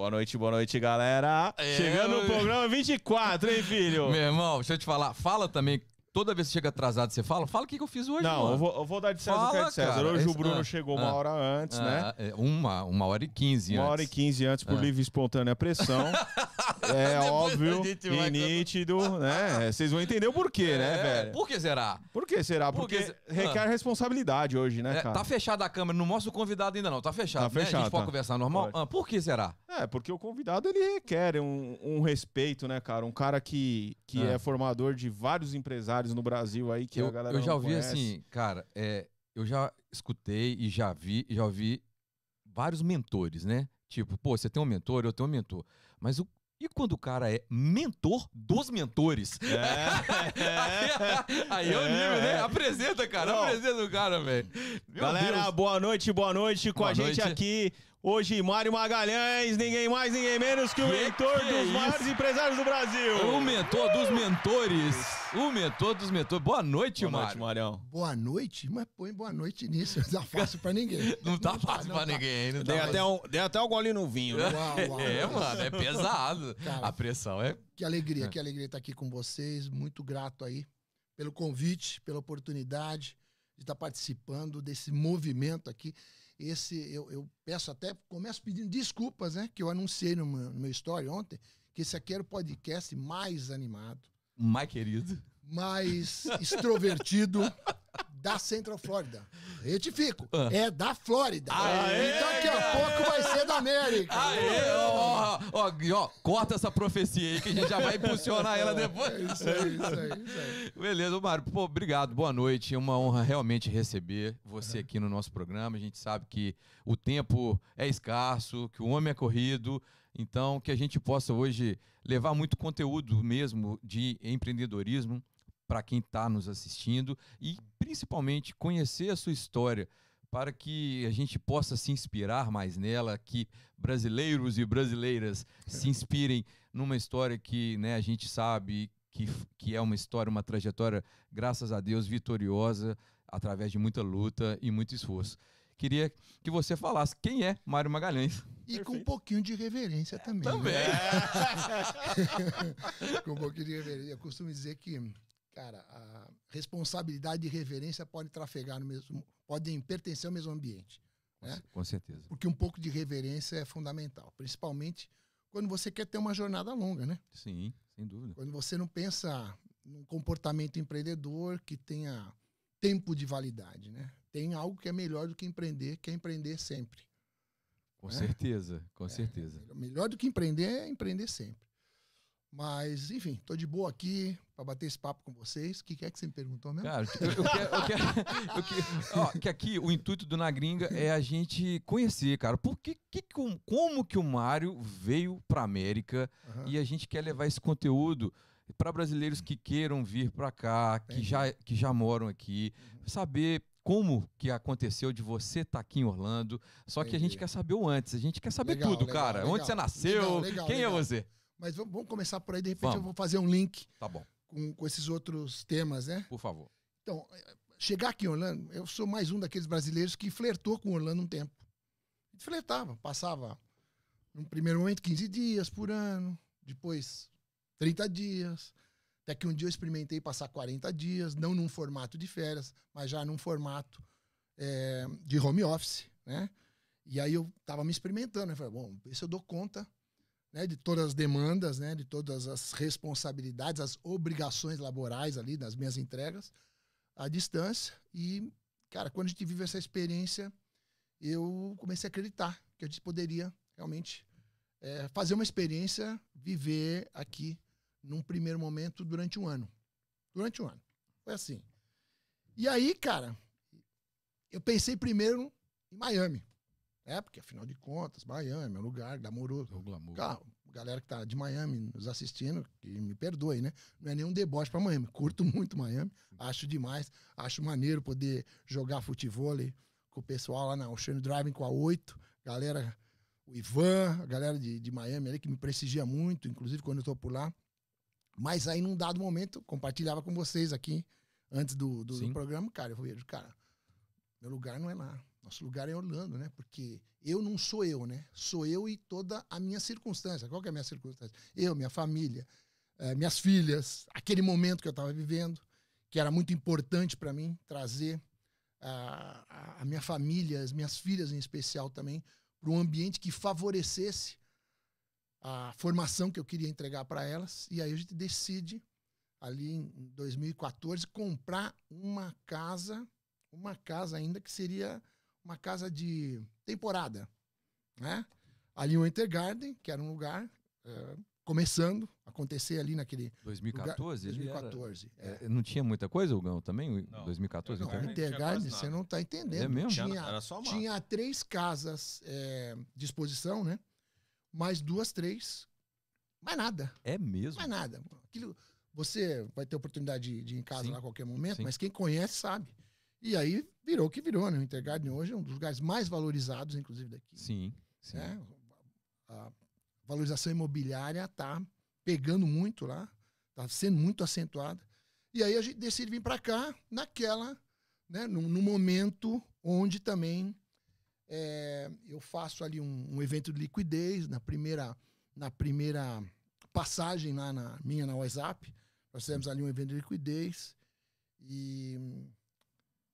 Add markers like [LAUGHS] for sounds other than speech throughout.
Boa noite, boa noite, galera. É, Chegando no programa 24, hein, filho? Meu irmão, deixa eu te falar. Fala também Toda vez que chega atrasado, você fala? Fala o que, que eu fiz hoje, Não, eu vou, eu vou, dar de César fala, o que é de César. Cara, hoje esse, o Bruno ah, chegou uma ah, hora antes, ah, né? É, uma, uma hora e quinze Uma hora e quinze antes por ah. livre e espontânea pressão. [LAUGHS] é óbvio e nítido, né? Vocês vão entender o porquê, né, é, velho? Por que será? Por que será? Porque, Porque requer responsabilidade hoje, né, é, cara? Tá fechada a câmera, não mostra o convidado ainda não, tá fechado, tá fechado né? A gente tá. pode conversar normal? Ah, por que será? É, porque o convidado, ele requer um, um respeito, né, cara? Um cara que, que é formador de vários empresários no Brasil aí aí que eu, a galera Eu já ouvi conhece. assim, cara, é, eu já escutei e já vi, já ouvi vários mentores, né? Tipo, pô, você tem um mentor, eu tenho um mentor. Mas o, e quando o cara é mentor dos mentores? É, é, [LAUGHS] aí é o nível, né? Apresenta, cara. Não. Apresenta o cara, velho. Galera, Deus. boa noite, noite, boa noite com boa a gente noite. aqui. Hoje, Mário Magalhães, ninguém mais, ninguém menos que o que mentor que é dos maiores empresários do Brasil. O mentor dos mentores. O mentor dos mentores. Boa noite, boa Mário. Noite, Marião. Boa noite? Mas põe boa noite nisso. Não tá fácil pra ninguém. [LAUGHS] Não tá fácil não pra tá. ninguém. Não dei, tá até um, dei até um gole no vinho. Né? Uau, uau, [LAUGHS] é, uau. mano, é pesado. Cara, a pressão é... Que alegria, é. que alegria estar aqui com vocês. Muito grato aí pelo convite, pela oportunidade de estar participando desse movimento aqui esse eu, eu, peço até, começo pedindo desculpas, né? Que eu anunciei no meu, no meu story ontem, que esse aqui era o podcast mais animado. Mais querido. Mais extrovertido [LAUGHS] da Central Florida. Retifico. Ah. É da Flórida. Aê! E daqui a pouco vai ser da América. Aê! Ó, ó, ó, corta essa profecia aí que a gente já vai impulsionar ela depois. É isso aí, isso aí, isso aí. Beleza, Mário. Pô, obrigado. Boa noite. É uma honra realmente receber você aqui no nosso programa. A gente sabe que o tempo é escasso, que o homem é corrido. Então, que a gente possa hoje levar muito conteúdo mesmo de empreendedorismo para quem está nos assistindo e principalmente conhecer a sua história para que a gente possa se inspirar mais nela, que brasileiros e brasileiras se inspirem numa história que né, a gente sabe que, que é uma história, uma trajetória, graças a Deus, vitoriosa, através de muita luta e muito esforço. Queria que você falasse quem é Mário Magalhães. E Perfeito. com um pouquinho de reverência também. Também. Né? [LAUGHS] [LAUGHS] com um pouquinho de reverência. Eu costumo dizer que cara, a responsabilidade e reverência podem trafegar no mesmo, podem pertencer ao mesmo ambiente. Né? Com certeza. Porque um pouco de reverência é fundamental, principalmente quando você quer ter uma jornada longa, né? Sim, sem dúvida. Quando você não pensa num comportamento empreendedor que tenha tempo de validade, né? Tem algo que é melhor do que empreender, que é empreender sempre. Com né? certeza, com é, certeza. Melhor do que empreender é empreender sempre. Mas, enfim, tô de boa aqui para bater esse papo com vocês. O que é que você me perguntou mesmo? Cara, eu, eu quero, eu quero, [LAUGHS] eu quero ó, que aqui o intuito do Na Gringa é a gente conhecer, cara. Por que, que como que o Mário veio para América uhum. e a gente quer levar esse conteúdo para brasileiros que queiram vir para cá, que já, que já moram aqui, uhum. saber como que aconteceu de você estar tá aqui em Orlando. Só Entendi. que a gente quer saber o antes, a gente quer saber legal, tudo, legal, cara. Legal, Onde você nasceu, quem é você? Mas vamos começar por aí, de repente vamos. eu vou fazer um link tá bom. Com, com esses outros temas, né? Por favor. Então, chegar aqui em Orlando, eu sou mais um daqueles brasileiros que flertou com Orlando um tempo. Flertava, passava, no primeiro momento, 15 dias por ano, depois 30 dias, até que um dia eu experimentei passar 40 dias, não num formato de férias, mas já num formato é, de home office, né? E aí eu tava me experimentando, eu falei, bom, se eu dou conta né, de todas as demandas, né, de todas as responsabilidades, as obrigações laborais ali das minhas entregas à distância. E, cara, quando a gente vive essa experiência, eu comecei a acreditar que a gente poderia realmente é, fazer uma experiência, viver aqui num primeiro momento durante um ano. Durante um ano. Foi assim. E aí, cara, eu pensei primeiro em Miami. É, porque afinal de contas, Miami é um lugar glamouroso. O glamour. Cara, galera que tá de Miami nos assistindo, que me perdoe, né? Não é nenhum deboche para Miami. Curto muito Miami, acho demais. Acho maneiro poder jogar futebol com o pessoal lá na Ocean Driving com a 8. Galera, o Ivan, a galera de, de Miami ali que me prestigia muito, inclusive quando eu tô por lá. Mas aí, num dado momento, compartilhava com vocês aqui, antes do, do, do programa, cara, eu vejo, cara, meu lugar não é lá nosso lugar é Orlando, né? Porque eu não sou eu, né? Sou eu e toda a minha circunstância. Qual que é a minha circunstância? Eu, minha família, eh, minhas filhas, aquele momento que eu estava vivendo, que era muito importante para mim trazer a, a minha família, as minhas filhas em especial também, para um ambiente que favorecesse a formação que eu queria entregar para elas. E aí a gente decide, ali em 2014, comprar uma casa, uma casa ainda que seria uma casa de temporada, né? Ali o Intergarden, que era um lugar é, começando a acontecer ali naquele 2014? lugar, 2014. Era, é. não tinha muita coisa, Hugão, também? Não. 2014? Não, o Intergarden, você não está entendendo. É mesmo? Tinha, era só uma. tinha três casas é, de exposição, né? Mais duas, três. Mais nada. É mesmo? Mais nada. Aquilo, você vai ter oportunidade de, de ir em casa Sim. lá a qualquer momento, Sim. mas quem conhece sabe. E aí virou o que virou, né? O Intergarden hoje é um dos lugares mais valorizados, inclusive, daqui. Sim. sim. É, a valorização imobiliária está pegando muito lá, está sendo muito acentuada. E aí a gente decide vir para cá naquela, né, num, num, momento onde também é, eu faço ali um, um, evento de liquidez na primeira, na primeira passagem lá na minha na WhatsApp. Nós fizemos ali um evento de liquidez e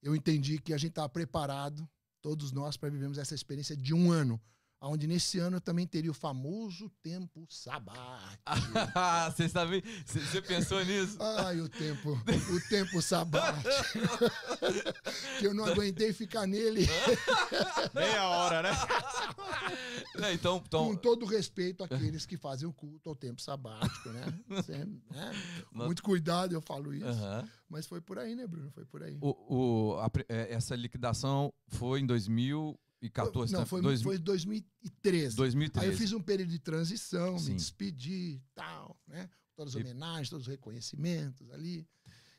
eu entendi que a gente estava preparado, todos nós, para vivermos essa experiência de um ano onde nesse ano eu também teria o famoso tempo sabático. [LAUGHS] Você sabe, você pensou nisso? Ai, o tempo, o tempo sabático. [LAUGHS] que eu não aguentei ficar nele. [LAUGHS] Meia hora, né? Então, então... Com todo respeito àqueles que fazem o culto ao tempo sabático, né? Sempre, né? Muito cuidado, eu falo isso. Uhum. Mas foi por aí, né, Bruno? Foi por aí. O, o a, é, essa liquidação foi em 2000 2014, Não, foi, dois, foi 2013. 2013. Aí eu fiz um período de transição, Sim. me despedi tal, né? Todas as homenagens, todos os reconhecimentos ali.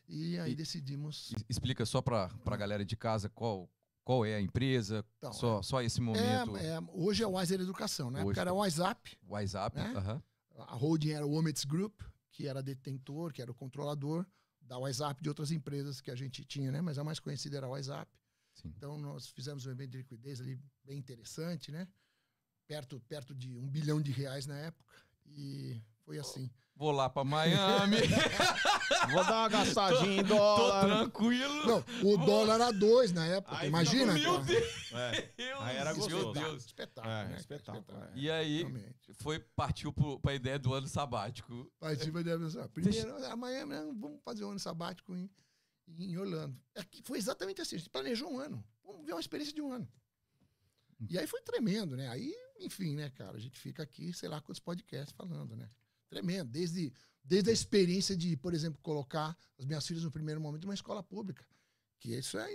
E aí e, decidimos. Explica só para a galera de casa qual, qual é a empresa, então, só, é, só esse momento. É, é, hoje é o Wiser Educação, né? Porque era o WhatsApp. WhatsApp, né? uh -huh. A holding era o Omets Group, que era detentor, que era o controlador da WhatsApp de outras empresas que a gente tinha, né? Mas a mais conhecida era o WhatsApp. Sim. Então, nós fizemos um evento de liquidez ali bem interessante, né? Perto, perto de um bilhão de reais na época. E foi assim. Vou lá para Miami. [LAUGHS] Vou dar uma gastadinha em dólar. Tô tranquilo. Não, o dólar era dois na época. Ai, imagina. [LAUGHS] Meu Deus. É. Aí era gostoso. Meu Deus. Espetáculo. É, né? espetáculo. É. E aí, Realmente. foi, partiu para a ideia do ano sabático. Partiu para a ideia do ano sabático. Primeiro, amanhã vamos fazer o um ano sabático em em Orlando. Aqui foi exatamente assim. A gente planejou um ano. Vamos ver uma experiência de um ano. E aí foi tremendo, né? Aí, enfim, né, cara? A gente fica aqui, sei lá, quantos podcasts falando, né? Tremendo. Desde, desde a experiência de, por exemplo, colocar as minhas filhas no primeiro momento numa escola pública. Que isso é,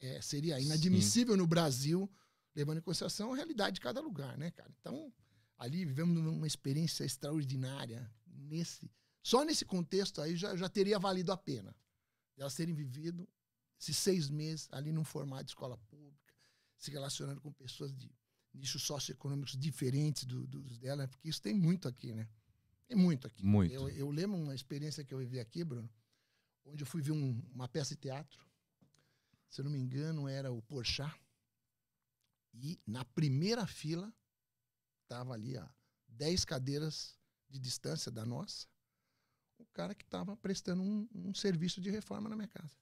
é seria inadmissível Sim. no Brasil, levando em consideração a realidade de cada lugar, né, cara? Então, ali vivemos uma experiência extraordinária. Nesse, só nesse contexto aí já, já teria valido a pena elas terem vivido esses seis meses ali num formato de escola pública, se relacionando com pessoas de nichos socioeconômicos diferentes do, dos dela, porque isso tem muito aqui, né? Tem muito aqui. Muito. Eu, eu lembro uma experiência que eu vivi aqui, Bruno, onde eu fui ver um, uma peça de teatro. Se eu não me engano, era o Porchat. E na primeira fila, estava ali a 10 cadeiras de distância da nossa, o cara que estava prestando um, um, serviço de reforma na minha casa.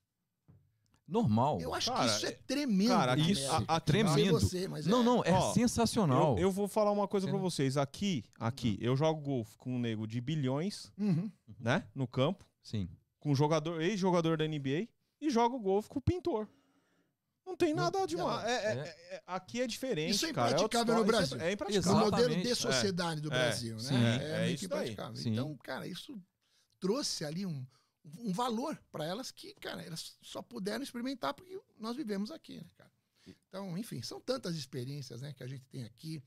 Normal. Eu acho cara, que isso é tremendo. Cara, isso, a, a tremendo. Você, não, é. não, é Ó, sensacional. Eu, eu, vou falar uma coisa é. para vocês. Aqui, aqui, eu jogo golfe com um nego de bilhões, uhum. né? No campo. Sim. Com um jogador, ex-jogador da NBA, e jogo golfe com o pintor. Não tem nada de mal. É, é, é, é, aqui é diferente. Isso é impraticável no Brasil. É, impraticável. O modelo de sociedade do Brasil, né? Sim. É, é, isso impraticável. Então, cara, isso trouxe ali um, um valor para elas que, cara, elas só puderam experimentar porque nós vivemos aqui, né, cara? Então, enfim, são tantas experiências, né, que a gente tem aqui,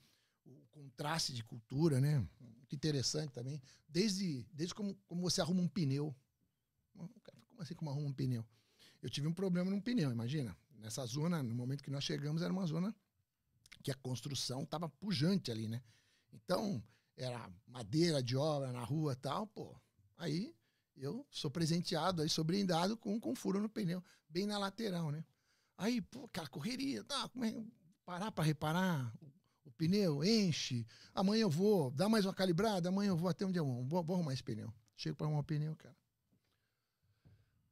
o contraste de cultura, né? Muito interessante também. Desde, desde como, como você arruma um pneu. Como assim como arruma um pneu? Eu tive um problema num pneu, imagina. Nessa zona, no momento que nós chegamos, era uma zona que a construção estava pujante ali, né? Então, era madeira de obra na rua tal, pô. Aí eu sou presenteado, aí sou brindado com, com furo no pneu, bem na lateral, né? Aí, pô, cara, correria. Tá, como é, parar para reparar o, o pneu, enche. Amanhã eu vou, dá mais uma calibrada, amanhã eu vou até onde eu vou. Vou, vou arrumar esse pneu. Chego para arrumar o pneu, cara.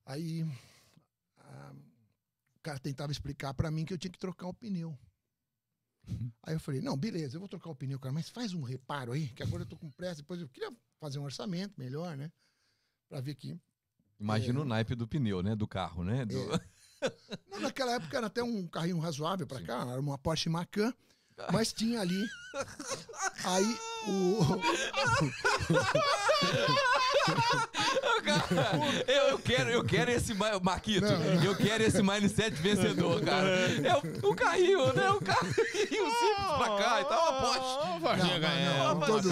Aí a, o cara tentava explicar para mim que eu tinha que trocar o pneu. Aí eu falei, não, beleza, eu vou trocar o pneu, cara, mas faz um reparo aí, que agora eu tô com pressa, depois eu queria fazer um orçamento melhor, né? Pra ver que. Imagina é... o naipe do pneu, né? Do carro, né? Do... É. [LAUGHS] Não, naquela época era até um carrinho razoável para cá, era uma Porsche Macan, mas tinha ali. Aí [LAUGHS] o. eu, eu, quero, eu quero esse Marquito, não. eu quero esse mindset vencedor, cara. É o, o carrinho, né? O carrinho simples pra cá e tal, uma Porsche. Não, não, não, todo,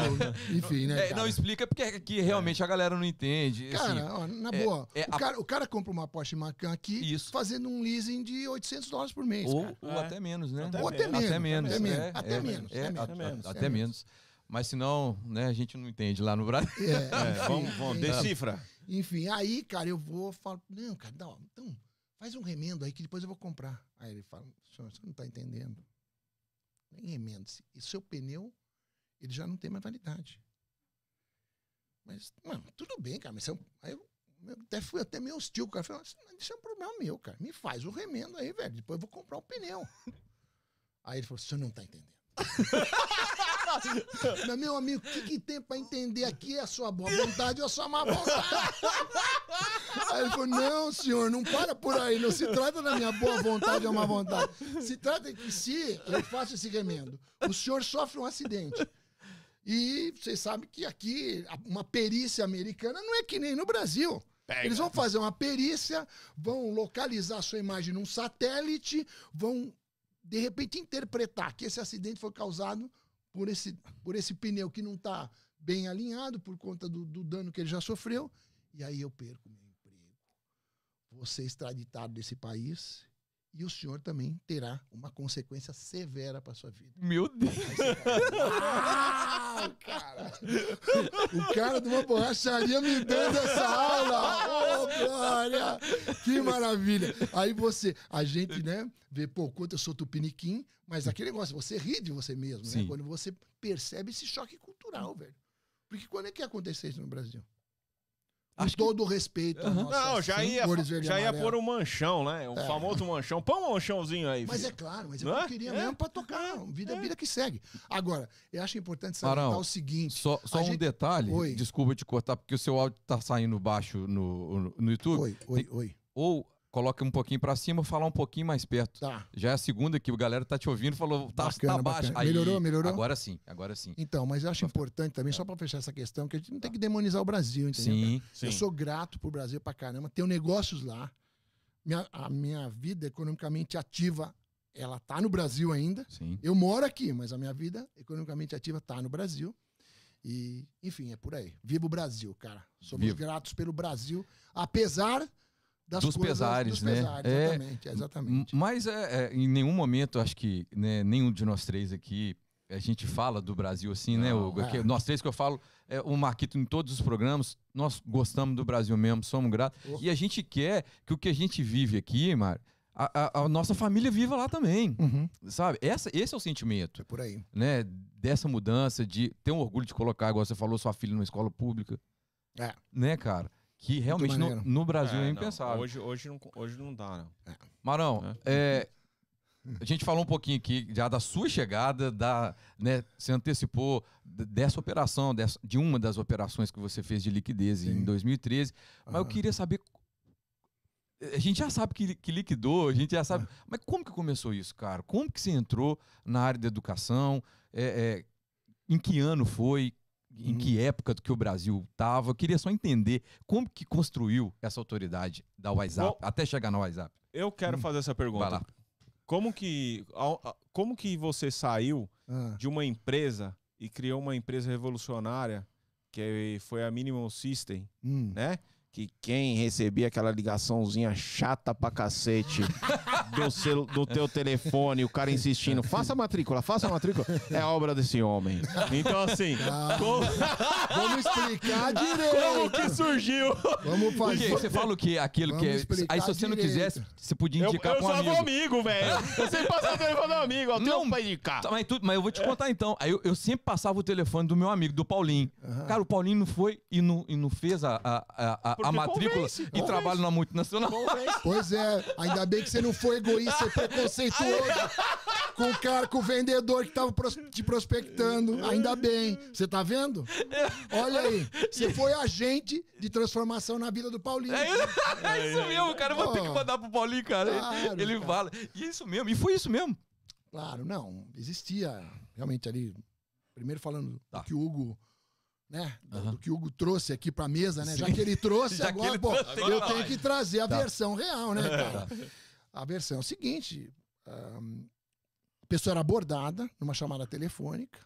enfim, né? É, não explica porque aqui realmente a galera não entende. Cara, assim, ó, na é, boa, é, o, a... cara, o cara compra uma Porsche Macan aqui Isso. fazendo um leasing de 800 dólares por mês. Ou, ou até menos, né? Até ou até menos. Até menos. Até menos. Até menos. Mas senão, né, a gente não entende lá no Brasil. É, [LAUGHS] é, vamos, vamos, decifra. Enfim, aí, cara, eu vou, falo, não, cara, não, então, faz um remendo aí que depois eu vou comprar. Aí ele fala, senhor, você não está entendendo. Nem remendo. E seu pneu, ele já não tem mais validade. Mas, mano, tudo bem, cara, mas eu, aí eu, eu até fui até meio hostil, o cara falou, isso é um problema meu, cara. Me faz o remendo aí, velho. Depois eu vou comprar o pneu. [LAUGHS] aí ele falou, senhor não está entendendo. [LAUGHS] Mas, [LAUGHS] meu amigo, o que, que tem pra entender aqui? É a sua boa vontade ou a sua má vontade? [LAUGHS] Aí ele falou: Não, senhor, não para por aí. Não se trata da minha boa vontade ou má vontade. Se trata de que se eu faço esse remendo, o senhor sofre um acidente. E vocês sabem que aqui uma perícia americana não é que nem no Brasil. Pega. Eles vão fazer uma perícia, vão localizar a sua imagem num satélite, vão de repente interpretar que esse acidente foi causado por esse, por esse pneu que não está bem alinhado por conta do, do, dano que ele já sofreu, e aí eu perco meu emprego. Vou ser extraditado desse país e o senhor também terá uma consequência severa para sua vida. Meu Deus! Cara! O cara de uma borracharia me dando essa aula! Oh, glória! Que maravilha! Aí você, a gente, né, vê, pô, quanto eu sou tupiniquim, mas aquele negócio, você ri de você mesmo, né? Sim. né? Quando você percebe esse choque cultural, velho. Porque quando é que ia acontecer isso no Brasil? Acho Com todo o respeito. Uhum. Não, já ia, já ia pôr um manchão, né? O é. famoso manchão. Põe um manchãozinho aí. Mas filho. é claro, mas eu é? queria é? mesmo pra tocar. Vida é vida que segue. Agora, eu acho importante salientar o seguinte. Só, só um gente... detalhe. Oi. Desculpa te cortar, porque o seu áudio tá saindo baixo no, no YouTube. Oi, oi, Tem... oi. Ou coloca um pouquinho para cima, falar um pouquinho mais perto. Tá. Já é a segunda que o galera tá te ouvindo, falou, tá, bacana, tá baixo. Aí, melhorou, melhorou? Agora sim, agora sim. Então, mas eu acho importante também, só para fechar essa questão, que a gente não tem que demonizar o Brasil, entendeu? Sim, sim. Eu sou grato pro Brasil pra caramba, tenho negócios lá. Minha, a minha vida economicamente ativa, ela tá no Brasil ainda. Sim. Eu moro aqui, mas a minha vida economicamente ativa tá no Brasil. E, enfim, é por aí. Viva o Brasil, cara. Somos Vivo. gratos pelo Brasil, apesar das dos coisas, pesares, dos né? Pesares, é, exatamente, exatamente. Mas é, é, em nenhum momento, acho que né, nenhum de nós três aqui, a gente fala do Brasil assim, né, Não, né? O, é. Nós três que eu falo, é, o Marquito em todos os programas, nós gostamos do Brasil mesmo, somos gratos. Oh. E a gente quer que o que a gente vive aqui, Mário, a, a, a, nossa família viva lá também, uhum. sabe? Essa, esse é o sentimento. É por aí. Né? Dessa mudança, de ter um orgulho de colocar, igual você falou, sua filha numa escola pública. É. Né, cara? Que realmente no, no, Brasil é, é impensável. Hoje, hoje, não, hoje não dá, não. É. Marão, é. é, a gente falou um pouquinho aqui já da sua chegada, da, né, você antecipou dessa operação, dessa, de uma das operações que você fez de liquidez Sim. em 2013. Mas eu queria saber. A gente já sabe que, que liquidou, a gente já sabe. Mas como que começou isso, cara? Como que você entrou na área da educação? É, é, em que ano foi? Em que época que o Brasil estava. Eu queria só entender como que construiu essa autoridade da WhatsApp, Bom, até chegar no WhatsApp. Eu quero hum. fazer essa pergunta. Como que, como que você saiu ah. de uma empresa e criou uma empresa revolucionária, que foi a Minimal System, hum. né? Que quem recebia aquela ligaçãozinha chata pra cacete [LAUGHS] do, seu, do teu telefone, o cara insistindo, faça a matrícula, faça a matrícula, é obra desse homem. Então, assim, Ah, como, Vamos explicar direito. como que surgiu? Vamos fazer. Você fala o que? Aquilo Vamos que é. Aí se você não direito. quisesse, você podia Eu, indicar eu pra um sou amigo. amigo, velho. Eu sempre passo o telefone do amigo, ó, Não. um pra indicar. Tá, Mas, tu- mas eu vou te contar então. Aí eu, eu sempre passava o telefone do meu amigo, do Paulinho. Cara, o Paulinho não foi e não, e não fez a, a, a, a, Porque matrícula convence, e convence. trabalha na multinacional. Pois é, ainda bem que você não foi egoísta e preconceituoso com o cara, com o vendedor que tava pros- te prospectando. Ainda bem. Você tá vendo? Olha aí. Você foi agente de transformação na vida do Paulinho. É isso, é isso mesmo, cara. Eu vou ter que mandar pro Paulinho, cara. Ele- Claro, ele cara. fala. E é isso mesmo. E foi isso mesmo. Claro, não. Existia realmente ali. Primeiro falando Tá. do que o Hugo. Né? Do, Aham. do que o Hugo trouxe aqui pra mesa, né? Já Sim. que ele trouxe, [LAUGHS] Já que agora, ele pô, trouxe, tem que eu tenho que trazer a Tá. versão real, né, cara? A versão é o seguinte: a pessoa era abordada numa chamada telefônica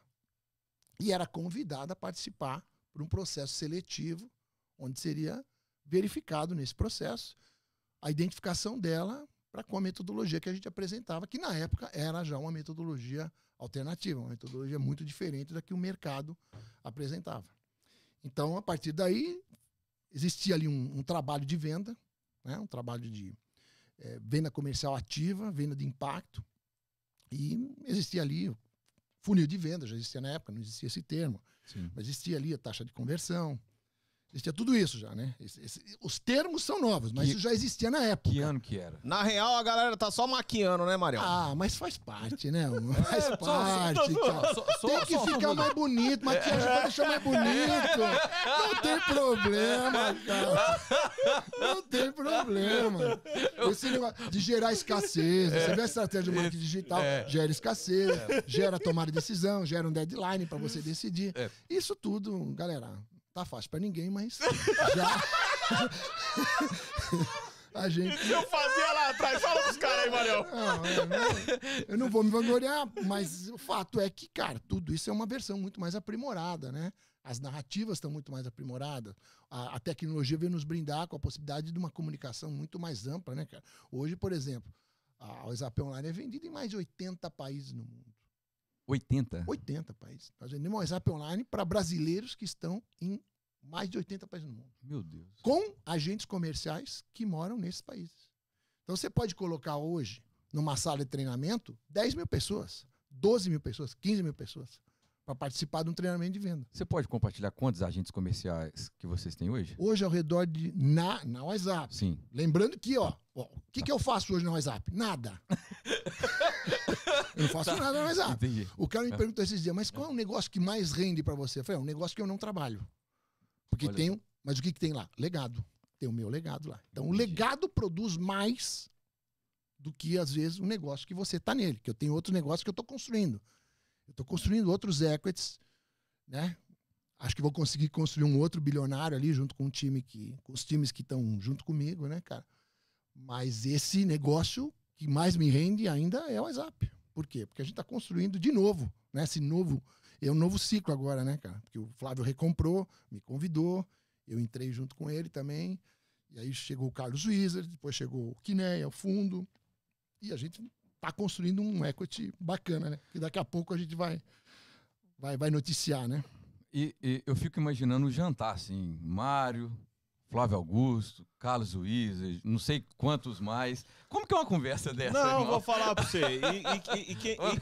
e era convidada a participar por um processo seletivo, onde seria verificado nesse processo a identificação dela para com a metodologia que a gente apresentava, que na época era já uma metodologia alternativa, uma metodologia muito diferente da que o mercado apresentava. Então, a partir daí, existia ali um, um trabalho de venda, né? um trabalho de eh, venda comercial ativa, venda de impacto, e existia ali o funil de venda, já existia na época, não existia esse termo, Sim. mas existia ali a taxa de conversão, existia tudo isso já, né? Esse- esse- os termos são novos, mas Que- isso já existia na época. Que ano que era? Na real, a galera tá só maquiando, né, Marião? Ah, mas faz parte, né? mano? Faz só- parte, só-. Só- só- Tem que só- ficar mais bonito, maquiagem pra deixar mais bonito. [LAUGHS] Não tem problema, cara. [LAUGHS] Não tem problema. Esse negócio de gerar escassez. Você vê a estratégia do marketing digital, É. gera escassez, gera tomada de decisão, gera um deadline pra você decidir. É. Isso tudo, galera, tá fácil pra ninguém, mas [LAUGHS] já. A gente Eu fazia lá atrás, fala pros caras aí, Marião. não, eu, não, eu não vou me vangloriar, mas o fato é que, cara, tudo isso é uma versão muito mais aprimorada, né? As narrativas estão muito mais aprimoradas. A, a tecnologia veio nos brindar com a possibilidade de uma comunicação muito mais ampla, né, cara? Hoje, por exemplo, a WhatsApp Online é vendida em mais de 80 países no mundo. 80. 80 países. Nós vendemos o WhatsApp Online para brasileiros que estão em mais de 80 países no mundo Meu Deus. com agentes comerciais que moram nesses países. Então você pode colocar hoje, numa sala de treinamento, 10 mil pessoas, 12 mil pessoas, 15 mil pessoas, para participar de um treinamento de venda. Você pode compartilhar quantos agentes comerciais que vocês têm hoje? Hoje, ao redor de. Na, na WhatsApp. Sim. Lembrando que, ó, o que, que eu faço hoje no WhatsApp? Nada. [LAUGHS] eu não faço nada no WhatsApp. Entendi. O cara me perguntou esses dias, mas qual é o negócio que mais rende para você? Eu falei, é um negócio que eu não trabalho. Porque Olha um- Mas o que, que tem lá? Legado. Tem o meu legado lá. Então, o Entendi. legado produz mais do que, às vezes, um negócio que você está nele. Que eu tenho outro negócio que eu estou construindo. Eu estou construindo outros equities, né? Acho que vou conseguir construir um outro bilionário ali junto com o time que, com os times que estão junto comigo, né, cara? Mas esse negócio que mais me rende ainda é o WhatsApp. Por quê? Porque a gente está construindo de novo, né? Esse novo, é um novo ciclo agora, né, cara? Porque o Flávio recomprou, me convidou, eu entrei junto com ele também. E aí chegou o Carlos Wizard, depois chegou o Kineia, o fundo. E a gente está construindo um equity bacana, né? Que daqui a pouco a gente vai, vai, vai noticiar, né? E, e eu fico imaginando o jantar, assim, Mário, Flávio Augusto, Carlos Luiz, não sei quantos mais. Como que é uma conversa dessa? Não, irmão? vou falar pra você. E, e, e,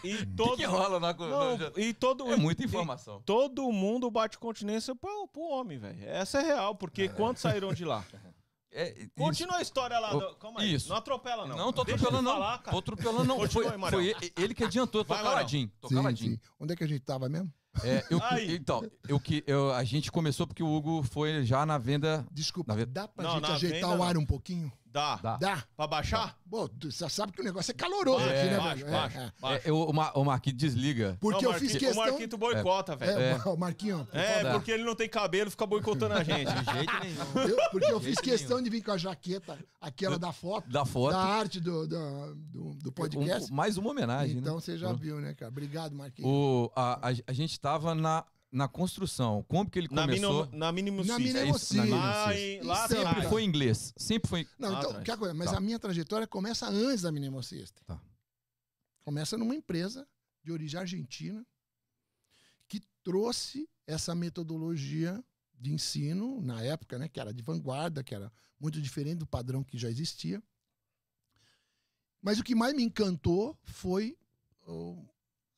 e, e- e [LAUGHS] todo. que rola na conversa? e todo. É muita e- informação. todo mundo bate continência pro, pro homem, velho. Essa é real, porque quantos saíram de lá? [LAUGHS] É, isso. Continua a história lá. Do- Calma aí. isso. Não atropela, não. Não, tô Deixa atropelando, não. falar, cara. tô atropelando, não. Continua Foi, foi ele- que adiantou, tô Vai, caladinho. Tô Sim, caladinho. sim. Onde é que a gente tava mesmo? É, eu- Aí. então, eu, que, eu, a gente começou porque o Hugo foi já na venda. Desculpa, Na dá pra Não, gente ajeitar venda o ar não. um pouquinho? Dá. Da, Dá? Pra baixar? Bom, tu já sabe que o negócio é caloroso Baixa, aqui, né, baixa, velho? É, baixa, é. baixa. É, eu- o, Ma- o Marquinhos desliga. Porque Não, eu fiz questão. O Marquito boicota, velho. É, o Marquinho, por É, Dá. porque ele não tem cabelo, fica boicotando a gente. De jeito nenhum. [LAUGHS] Eu- porque eu fiz questão de vir com a jaqueta, aquela da foto, Da foto. da arte do, do, do, do podcast. Um- mais uma homenagem, então né? você já viu, né, cara? Obrigado, Marquinhos. O, a, a, a gente estava na na construção, como que ele na começou? Na mínimo Na É cis. Lá, em, lá Sempre atrás. foi inglês. Sempre foi. Não, Lá então, que coisa, mas Tá. a minha trajetória começa antes da Mínimo System. Tá. Começa numa empresa de origem argentina que trouxe essa metodologia de ensino na época, né, que era de vanguarda, que era muito diferente do padrão que já existia. Mas o que mais me encantou foi o-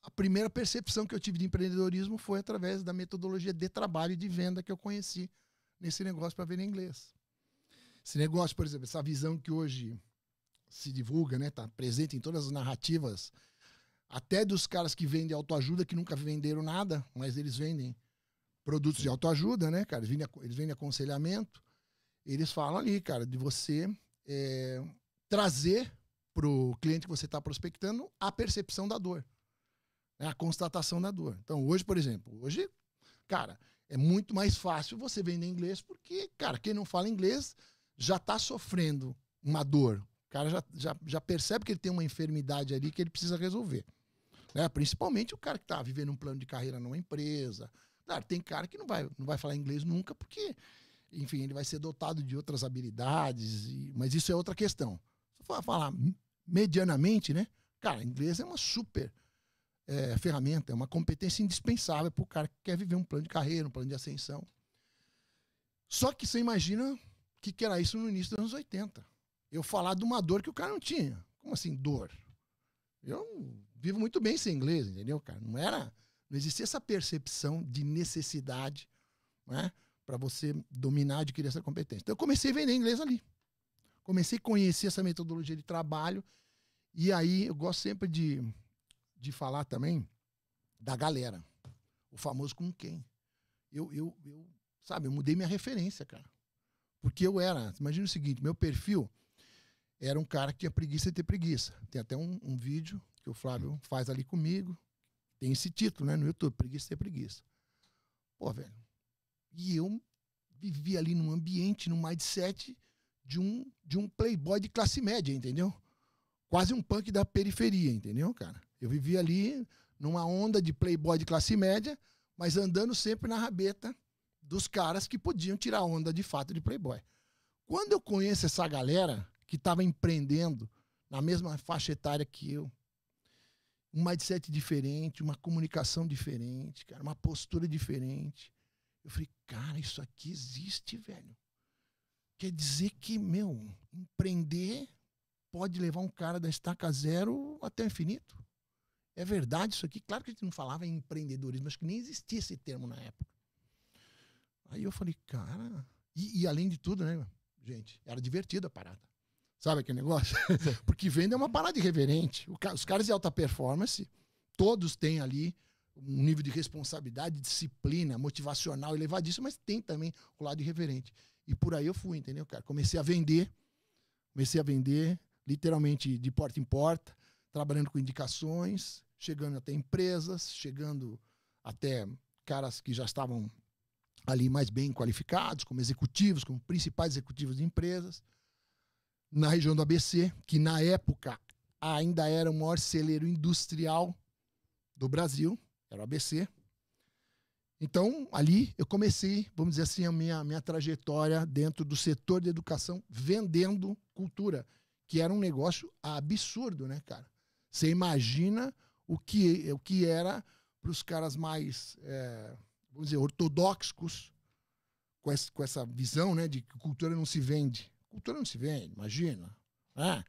a primeira percepção que eu tive de empreendedorismo foi através da metodologia de trabalho e de venda que eu conheci nesse negócio para vender inglês. Esse negócio, por exemplo, essa visão que hoje se divulga, né, tá presente em todas as narrativas, até dos caras que vendem autoajuda que nunca venderam nada, mas eles vendem produtos de autoajuda, né, cara? Eles vendem, eles vendem aconselhamento. Eles falam ali, cara, de você é, trazer para o cliente que você está prospectando a percepção da dor, né, a constatação da dor. Então, hoje, por exemplo, hoje, cara, é muito mais fácil você vender inglês porque, cara, quem não fala inglês já está sofrendo uma dor. O cara já, já, já percebe que ele tem uma enfermidade ali que ele precisa resolver. Né? Principalmente o cara que está vivendo um plano de carreira numa empresa. Claro, tem cara que não vai, não vai falar inglês nunca porque, enfim, ele vai ser dotado de outras habilidades, e- mas isso é outra questão. Se for falar medianamente, né? Cara, inglês é uma super é, ferramenta, é uma competência indispensável para o cara que quer viver um plano de carreira, um plano de ascensão. Só que você imagina o que, que era isso no início dos anos 80. Eu falar de uma dor que o cara não tinha. Como assim, dor? Eu vivo muito bem sem inglês, entendeu, cara? Não era. Não existia essa percepção de necessidade né, para você dominar, adquirir essa competência. Então eu comecei a vender inglês ali. Comecei a conhecer essa metodologia de trabalho. E aí eu gosto sempre de, de falar também da galera. O famoso com quem. Eu, eu, eu, sabe, eu mudei minha referência, cara. Porque eu era, imagina o seguinte, meu perfil era um cara que tinha preguiça de ter preguiça. Tem até um, um vídeo que o Flávio faz ali comigo. Tem esse título, né, no YouTube, Preguiça de ter preguiça. Pô, velho. E eu vivia ali num ambiente, num mindset de um, de um playboy de classe média, entendeu? Quase um punk da periferia, entendeu, cara? Eu vivia ali numa onda de playboy de classe média, mas andando sempre na rabeta dos caras que podiam tirar onda de fato de playboy. Quando eu conheço essa galera que estava empreendendo na mesma faixa etária que eu, um mindset diferente, uma comunicação diferente, cara, uma postura diferente. Eu falei, cara, isso aqui existe, velho. Quer dizer que, meu, empreender pode levar um cara da estaca zero até o infinito. É verdade isso aqui? Claro que a gente não falava em empreendedorismo, acho que nem existia esse termo na época. Aí eu falei, cara. E, e além de tudo, né, gente, era divertida a parada. Sabe aquele negócio? [LAUGHS] [LAUGHS] Porque venda é uma parada irreverente. Os caras de alta performance, todos têm ali um nível de responsabilidade, disciplina, motivacional elevadíssimo, mas tem também o lado irreverente. E por aí eu fui, entendeu, cara? Comecei a vender, comecei a vender, literalmente de porta em porta, trabalhando com indicações, chegando até empresas, chegando até caras que já estavam ali mais bem qualificados, como executivos, como principais executivos de empresas, na região do ABC, que na época ainda era o maior celeiro industrial do Brasil, era o ABC. Então, ali eu comecei, vamos dizer assim, a minha, minha trajetória dentro do setor de educação, vendendo cultura, que era um negócio absurdo, né, cara? Você imagina o que, o que era para os caras mais, é, vamos dizer, ortodoxos, com essa, com essa visão né, de que cultura não se vende. Cultura não se vende, imagina. né?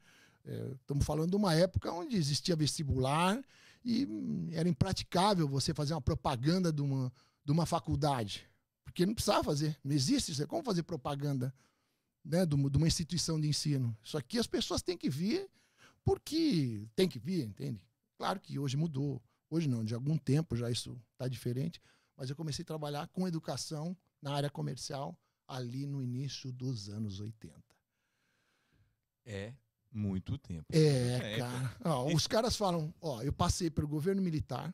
Estamos falando de uma época onde existia vestibular e hum, era impraticável você fazer uma propaganda de uma, de uma faculdade. Porque não precisava fazer, não existe isso. É como fazer propaganda né, de, uma, instituição de ensino. Isso aqui as pessoas têm que vir porque tem que vir, entende? Claro que hoje mudou. Hoje não, de algum tempo já isso está diferente. Mas eu comecei a trabalhar com educação na área comercial ali no início dos anos 80. É muito tempo. É, É, cara. Ó, os caras falam, ó, eu passei pelo governo militar.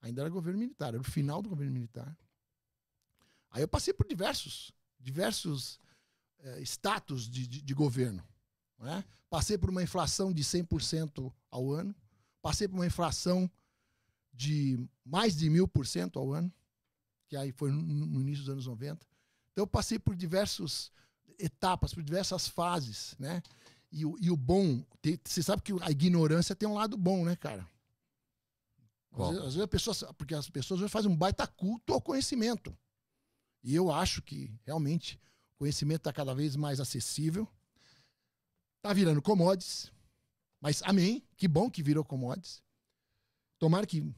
Ainda era governo militar, era o final do governo militar. Aí eu passei por diversos, diversos eh, status de, de, de governo. Né? Passei por uma inflação de 100% ao ano. Passei por uma inflação de mais de mil por cento ao ano. que aí foi no, no início dos anos 90. Então eu passei por diversas etapas, por diversas fases, né? E, e o bom, você sabe que a ignorância tem um lado bom, né, cara? Às vezes, às vezes, a pessoa, porque as pessoas fazem um baita culto ao conhecimento. E eu acho que realmente conhecimento está cada vez mais acessível. Está virando commodities. Mas amém, que bom que virou commodities. Tomara que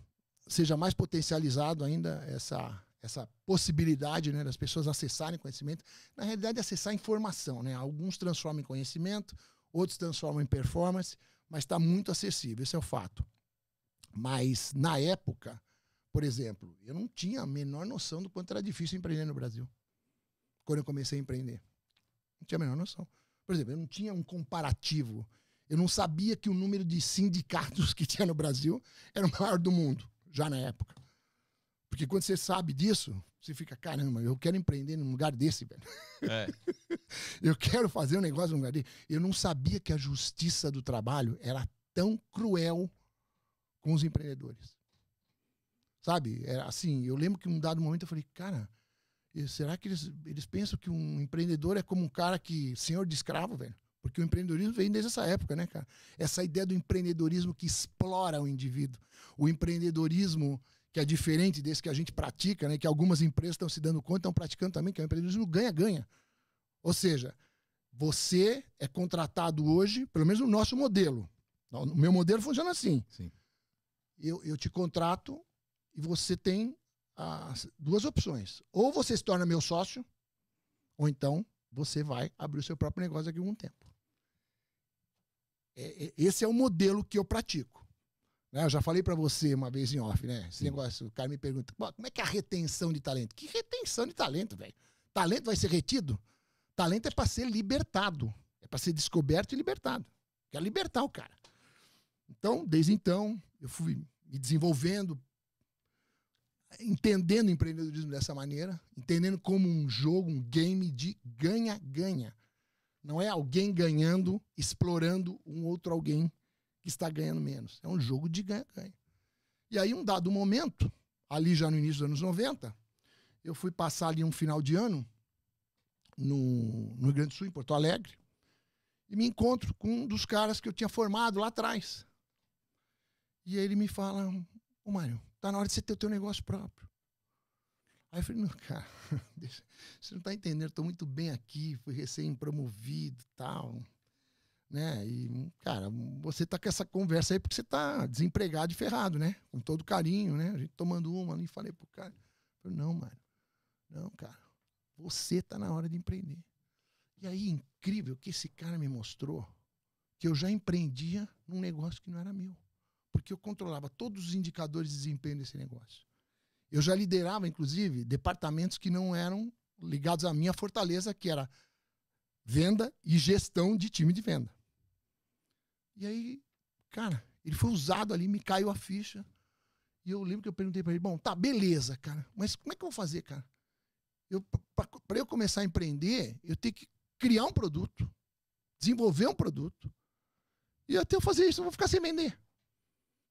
seja mais potencializado ainda essa, essa possibilidade né, das pessoas acessarem conhecimento. Na realidade, acessar informação. Né? Alguns transformam em conhecimento, outros transformam em performance, mas está muito acessível, esse é o fato. Mas, na época, por exemplo, eu não tinha a menor noção do quanto era difícil empreender no Brasil. Quando eu comecei a empreender. Não tinha a menor noção. Por exemplo, eu não tinha um comparativo. Eu não sabia que o número de sindicatos [LAUGHS] que tinha no Brasil era o maior do mundo, já na época. Porque quando você sabe disso, você fica, caramba, eu quero empreender num lugar desse, velho. É. [LAUGHS] eu quero fazer um negócio num lugar desse. Eu não sabia que a justiça do trabalho era tão cruel com os empreendedores. Sabe? É assim, eu lembro que um dado momento eu falei, cara, será que eles, eles pensam que um empreendedor é como um cara que, senhor de escravo, velho? Porque o empreendedorismo vem desde essa época, né, cara? Essa ideia do empreendedorismo que explora o indivíduo. O empreendedorismo que é diferente desse que a gente pratica, né? Que algumas empresas estão se dando conta, estão praticando também, que é o empreendedorismo ganha-ganha. Ou seja, você é contratado hoje, pelo menos no nosso modelo. O meu modelo funciona assim. Sim. Eu, eu te contrato e você tem as duas opções. Ou você se torna meu sócio, ou então você vai abrir o seu próprio negócio daqui a algum tempo. É, é, esse é o modelo que eu pratico. Né? Eu já falei para você uma vez em off, né? Esse Sim. negócio, o cara me pergunta, como é que é a retenção de talento? Que retenção de talento, velho? Talento vai ser retido? Talento é para ser libertado. É para ser descoberto e libertado. Quer libertar o cara. Então, desde então, eu fui me desenvolvendo, entendendo o empreendedorismo dessa maneira, entendendo como um jogo, um game de ganha-ganha. Não é alguém ganhando, explorando um outro alguém que está ganhando menos. É um jogo de ganha-ganha. E aí, um dado momento, ali já no início dos anos 90, eu fui passar ali um final de ano no, no Rio Grande do Sul, em Porto Alegre, e me encontro com um dos caras que eu tinha formado lá atrás. E ele me fala, ô Mário, tá na hora de você ter o teu negócio próprio. Aí eu falei, não, cara, [LAUGHS] deixa, você não tá entendendo, tô muito bem aqui, fui recém-promovido tal. Né? E, cara, você tá com essa conversa aí porque você tá desempregado e ferrado, né? Com todo carinho, né? A gente tomando uma ali, falei pro cara, falei, não, Mário, não, cara, você tá na hora de empreender. E aí, incrível que esse cara me mostrou que eu já empreendia num negócio que não era meu porque eu controlava todos os indicadores de desempenho desse negócio. Eu já liderava, inclusive, departamentos que não eram ligados à minha fortaleza, que era venda e gestão de time de venda. E aí, cara, ele foi usado ali, me caiu a ficha. E eu lembro que eu perguntei para ele: bom, tá, beleza, cara, mas como é que eu vou fazer, cara? Para eu começar a empreender, eu tenho que criar um produto, desenvolver um produto. E até eu fazer isso, eu vou ficar sem vender.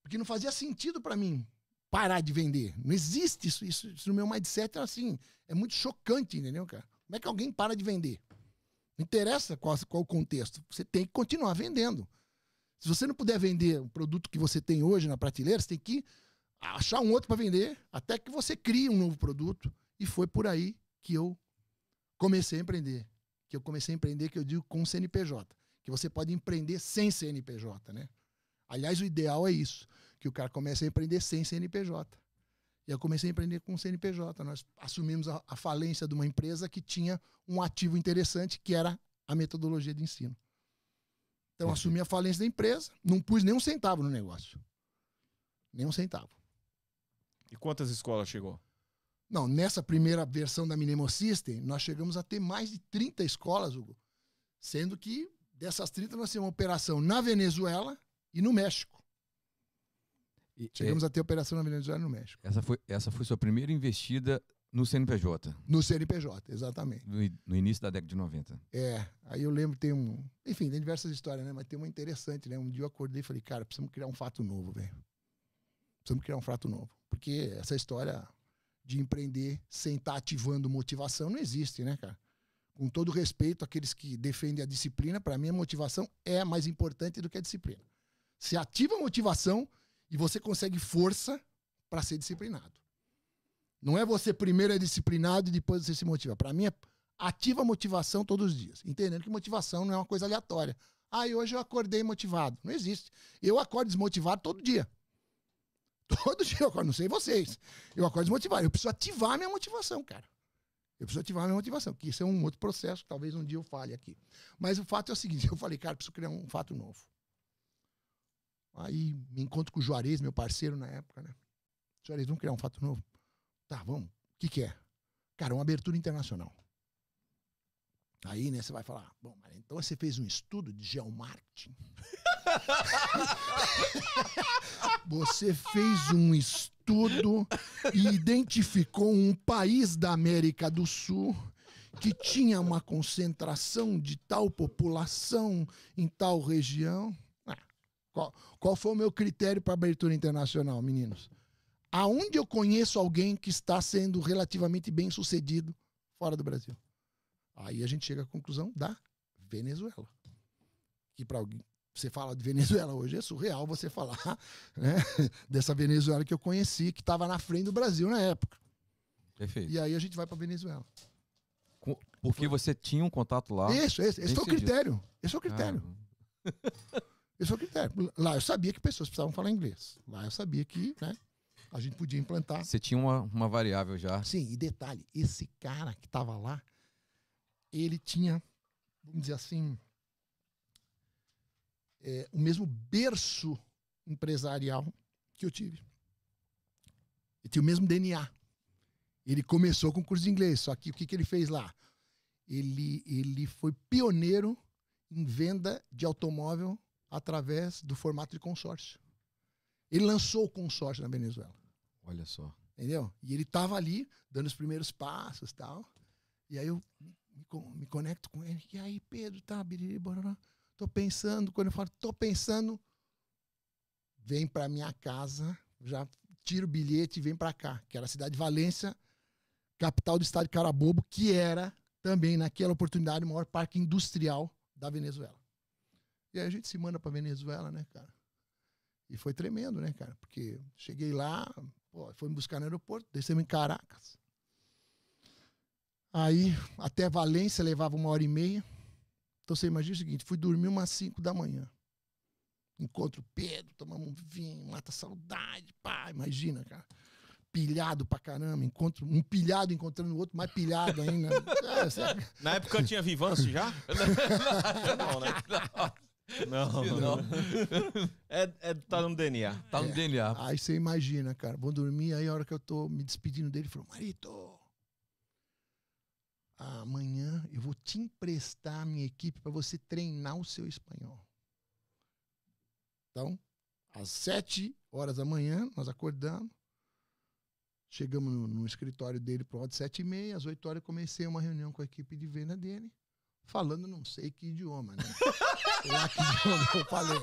Porque não fazia sentido para mim parar de vender. Não existe isso, isso, isso. no meu mindset é assim. É muito chocante, entendeu, cara? Como é que alguém para de vender? Não interessa qual, qual o contexto. Você tem que continuar vendendo. Se você não puder vender o produto que você tem hoje na prateleira, você tem que achar um outro para vender até que você crie um novo produto. E foi por aí que eu comecei a empreender. Que eu comecei a empreender, que eu digo com CNPJ. Que você pode empreender sem CNPJ, né? Aliás, o ideal é isso que o cara comece a empreender sem CNPJ. E eu comecei a empreender com CNPJ. Nós assumimos a, a falência de uma empresa que tinha um ativo interessante, que era a metodologia de ensino. Então, assumi a falência da empresa, não pus nem um centavo no negócio. Nem um centavo. E quantas escolas chegou? Não, nessa primeira versão da Minemo System, nós chegamos a ter mais de 30 escolas, Hugo. Sendo que dessas 30 nós temos uma operação na Venezuela e no México. E, Chegamos é, a ter operação na Venezuela e no México. Essa foi, essa foi sua primeira investida no CNPJ? No CNPJ, exatamente. No, no, início da década de 90. É, aí eu lembro, tem um. Enfim, tem diversas histórias, né? Mas tem uma interessante, né? Um dia eu acordei e falei, cara, precisamos criar um fato novo, velho. Precisamos criar um fato novo. Porque essa história de empreender sem estar tá ativando motivação não existe, né, cara? Com todo respeito àqueles que defendem a disciplina, para mim a motivação é mais importante do que a disciplina. Você ativa a motivação e você consegue força para ser disciplinado. Não é você primeiro é disciplinado e depois você se motiva. Para mim é ativa a motivação todos os dias, entendendo que motivação não é uma coisa aleatória. Ah, e hoje eu acordei motivado. Não existe. Eu acordo desmotivado todo dia. [LAUGHS] Todo dia eu acordo, não sei vocês. Eu acordo desmotivado. Eu preciso ativar minha motivação, cara. Eu preciso ativar minha motivação, que isso é um outro processo, talvez um dia eu fale aqui. Mas o fato é o seguinte, eu falei, cara, preciso criar um fato novo. Aí me encontro com o Juarez, meu parceiro na época, né? Juarez, vamos criar um fato novo? Tá, vamos. O que, que é? Cara, uma abertura internacional. Aí, né, você vai falar, bom, mas então você fez um estudo de geomarketing. [LAUGHS] você fez um estudo e identificou um país da América do Sul que tinha uma concentração de tal população em tal região. Qual, qual foi o meu critério para abertura internacional, meninos? Aonde eu conheço alguém que está sendo relativamente bem sucedido fora do Brasil? Aí a gente chega à conclusão da Venezuela. Que para alguém, você fala de Venezuela hoje é surreal você falar [LAUGHS] né, dessa Venezuela que eu conheci, que estava na frente do Brasil na época. Perfeito. E aí a gente vai para Venezuela. Porque você tinha um contato lá. Isso, esse, esse foi o critério. Esse foi o critério. Ah. [LAUGHS] Esse foi o critério. Lá eu sabia que pessoas precisavam falar inglês. Lá eu sabia que né, a gente podia implantar. Você tinha uma, uma variável já. Sim, e detalhe, esse cara que estava lá, ele tinha, vamos dizer assim, é, o mesmo berço empresarial que eu tive. Ele tinha o mesmo DNA. Ele começou com curso de inglês, só que o que, que ele fez lá? Ele, ele foi pioneiro em venda de automóvel através do formato de consórcio. Ele lançou o consórcio na Venezuela. Olha só. Entendeu? E ele estava ali, dando os primeiros passos tal. E aí eu me, me conecto com ele. E aí, Pedro, tá, biriri, bororó. Tô pensando, quando eu falo, tô pensando, vem para minha casa, já tira o bilhete e vem para cá, que era a cidade de Valência, capital do estado de Carabobo, que era também, naquela oportunidade, o maior parque industrial da Venezuela. E aí a gente se manda para Venezuela, né, cara? E foi tremendo, né, cara? Porque cheguei lá, pô, foi me buscar no aeroporto, descemos em Caracas. Aí, até Valência levava uma hora e meia. Então você imagina o seguinte: fui dormir umas 5 da manhã. Encontro Pedro, tomamos um vinho, mata saudade, pá, imagina, cara. Pilhado pra caramba, encontro um pilhado encontrando o outro, mais pilhado ainda. [LAUGHS] É, Na época tinha Vivance já? [LAUGHS] [LAUGHS] não, né? Não, não. [LAUGHS] não. É, é, tá no DNA. Tá no é. DNA. Aí você imagina, cara. Vou dormir, aí a hora que eu tô me despedindo dele, ele falou: Marito, amanhã eu vou te emprestar a minha equipe para você treinar o seu espanhol. Então, às sete horas da manhã, nós acordamos, chegamos no, no escritório dele por volta de sete e meia, às oito horas eu comecei uma reunião com a equipe de venda dele, falando não sei que idioma, né? [LAUGHS] Eu falei.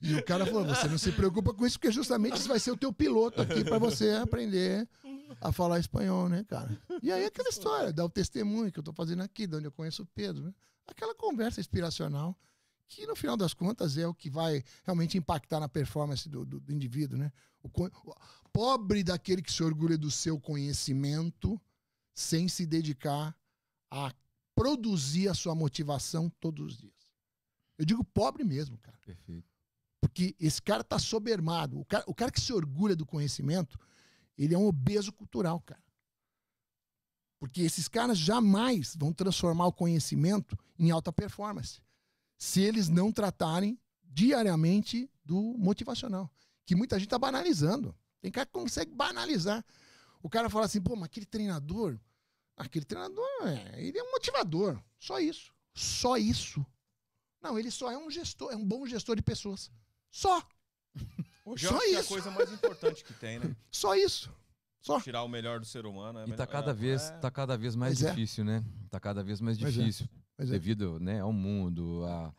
e o cara falou, você não se preocupa com isso, porque justamente isso vai ser o teu piloto aqui para você aprender a falar espanhol, né, cara? E aí aquela história, dar o testemunho que eu tô fazendo aqui, de onde eu conheço o Pedro, né? Aquela conversa inspiracional que no final das contas é o que vai realmente impactar na performance do, do, do indivíduo, né? O, o, pobre daquele que se orgulha do seu conhecimento sem se dedicar a produzir a sua motivação todos os dias. Eu digo pobre mesmo, cara. Perfeito. Porque esse cara tá sobermado. O cara, o cara que se orgulha do conhecimento, ele é um obeso cultural, cara. Porque esses caras jamais vão transformar o conhecimento em alta performance se eles não tratarem diariamente do motivacional. Que muita gente está banalizando. Tem cara que consegue banalizar. O cara fala assim, pô, mas aquele treinador, aquele treinador, é, ele é um motivador. Só isso. Só isso. Não, ele só é um gestor, é um bom gestor de pessoas. Só. Hoje Só isso. é a coisa mais importante que tem, né? [LAUGHS] Só isso. Só. Tirar o melhor do ser humano. É e tá cada, é, vez, é... tá cada vez mais Mas é. difícil, é. né? Tá cada vez mais Mas é. difícil. Devido né, ao mundo, à,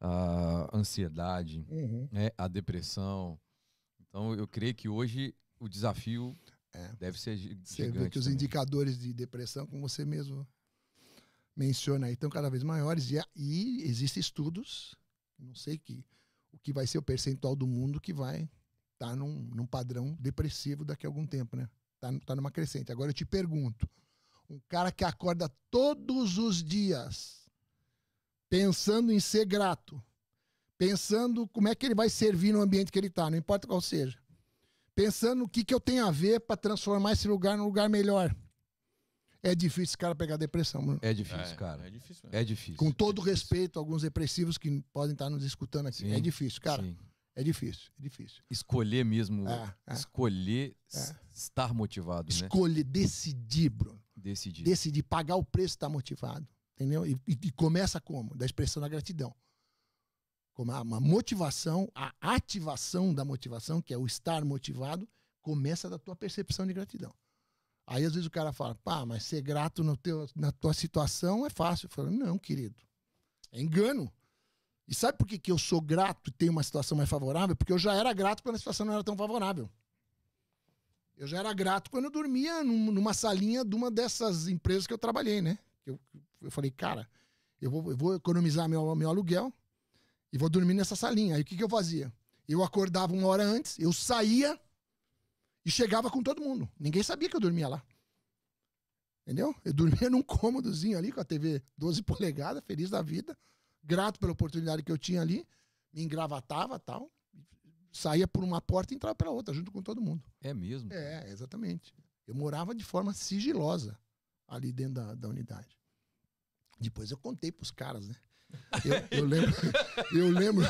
à ansiedade, uhum. né, à depressão. Então, eu creio que hoje o desafio é. deve ser gigante. Você vê que os também. indicadores de depressão, como você mesmo menciona aí, estão cada vez maiores. E, e existem estudos, não sei que, o que vai ser o percentual do mundo que vai estar tá num, num padrão depressivo daqui a algum tempo, né? Tá, tá numa crescente. Agora eu te pergunto, um cara que acorda todos os dias pensando em ser grato, pensando como é que ele vai servir no ambiente que ele está, não importa qual seja. Pensando o que, que eu tenho a ver para transformar esse lugar num lugar melhor. É difícil esse cara pegar depressão, mano. É difícil, é, cara. É difícil. É difícil. Com todo é respeito a alguns depressivos que podem estar nos escutando aqui. Sim, é difícil, cara. Sim. É difícil, é difícil. Escolher mesmo, é, é. escolher é. estar motivado, né? Escolher, decidir, Bruno. Decidir. Decidir, pagar o preço estar motivado. Entendeu? E, e, e, começa como? Da expressão da gratidão. Como uma motivação, a ativação da motivação, que é o estar motivado, começa da tua percepção de gratidão. Aí às vezes o cara fala, pá, mas ser grato no teu, na tua situação é fácil. Eu falo, não, querido. É engano. E sabe por que, que eu sou grato e tenho uma situação mais favorável? Porque eu já era grato quando a situação não era tão favorável. Eu já era grato quando eu dormia numa salinha de uma dessas empresas que eu trabalhei, né? Eu, eu falei, cara, eu vou, eu vou economizar meu, meu aluguel e vou dormir nessa salinha. Aí o que, que eu fazia? Eu acordava uma hora antes, eu saía e chegava com todo mundo. Ninguém sabia que eu dormia lá. Entendeu? Eu dormia [LAUGHS] num cômodozinho ali com a TV 12 polegadas, feliz da vida grato pela oportunidade que eu tinha ali, me engravatava tal, saía por uma porta e entrava pela outra, junto com todo mundo. É mesmo? É, exatamente. Eu morava de forma sigilosa ali dentro da, da unidade. Depois eu contei pros caras, né? Eu, eu, lembro, eu lembro,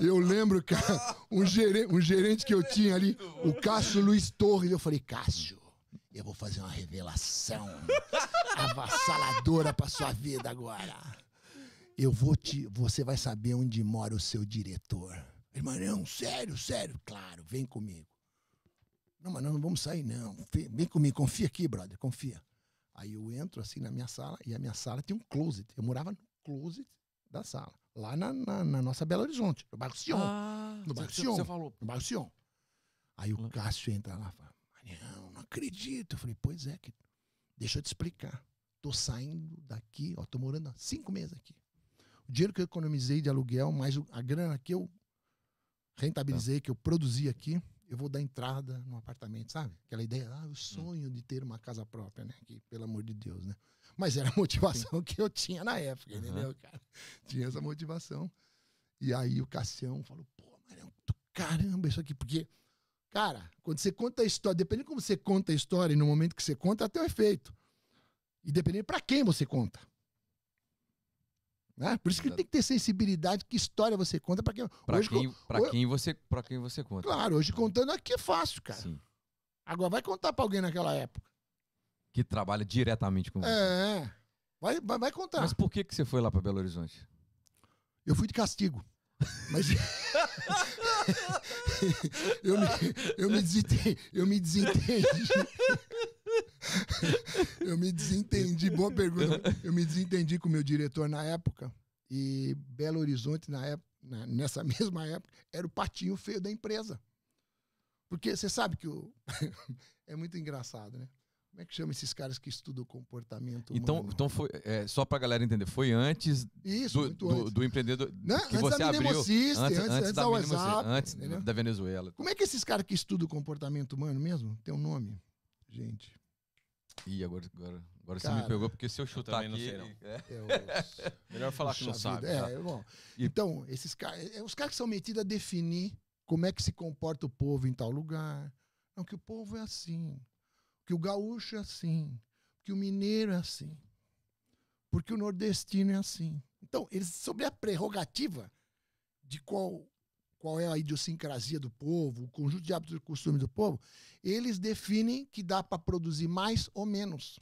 eu lembro, cara, um gerente, um gerente que eu tinha ali, o Cássio Luiz Torres. Eu falei, Cássio, eu vou fazer uma revelação avassaladora pra sua vida agora eu vou te. Você vai saber onde mora o seu diretor. Irmão, sério, sério. Claro, vem comigo. Não, mas nós não vamos sair, não. Vem comigo, confia aqui, brother, confia. Aí eu entro assim na minha sala e a minha sala tem um closet. Eu morava no closet da sala, lá na, na, na nossa Belo Horizonte, no bairro Sion. Ah, no bairro Sion. Você falou. No bairro Sion. Aí o Cássio entra lá e fala: Não, não acredito. Eu falei: Pois é, que deixa eu te explicar. Tô saindo daqui, ó, tô morando há cinco meses aqui. O dinheiro que eu economizei de aluguel, mais a grana que eu rentabilizei, que eu produzi aqui, eu vou dar entrada no apartamento, sabe? Aquela ideia, ah, o sonho de ter uma casa própria, né? Que, pelo amor de Deus, né? Mas era a motivação que eu tinha na época, uhum. entendeu, cara? Tinha essa motivação. E aí o Cassião falou, pô, Marião, caramba, isso aqui, porque, cara, quando você conta a história, dependendo de como você conta a história e no momento que você conta, tem um efeito. E dependendo para quem você conta. Né? Por isso que tem que ter sensibilidade, que história você conta para quem. Para quem, pra quem, você, pra quem você conta. Claro, hoje contando aqui é fácil, cara. Sim. Agora vai contar para alguém naquela época. Que trabalha diretamente com você. É. Vai, vai, vai contar. Mas por que, que você foi lá para Belo Horizonte? Eu fui de castigo. Mas. [LAUGHS] eu, me, eu me desentendi. Eu me desentendi. eu me desentendi. Boa pergunta. Eu me desentendi com o meu diretor na época. E Belo Horizonte, na época, nessa [LAUGHS] mesma época, era o patinho feio da empresa. Porque você sabe que o... [LAUGHS] é muito engraçado, né? Como é que chama esses caras que estudam o comportamento então, humano? Então, foi, é, só pra galera entender, foi antes, Isso, do, do, antes. do, empreendedor Não, que antes você da abriu. Antes, antes, antes, antes da, WhatsApp, antes da Venezuela. Como é que esses caras que estudam o comportamento humano mesmo? Tem um nome, gente. Ih, agora, agora, agora Cara, você me pegou, porque se eu chutar eu aqui... Não sei, não. É. É os... [LAUGHS] Melhor falar Puxa que não sabe. É, tá? bom. Então, esses caras... É, os caras que são metidos a definir como é que se comporta o povo em tal lugar. Não, que o povo é assim que o gaúcho é assim, que o mineiro é assim, porque o nordestino é assim. Então, eles, sobre a prerrogativa de qual, qual é a idiosincrasia do povo, o conjunto de hábitos e costumes do povo, eles definem que dá para produzir mais ou menos.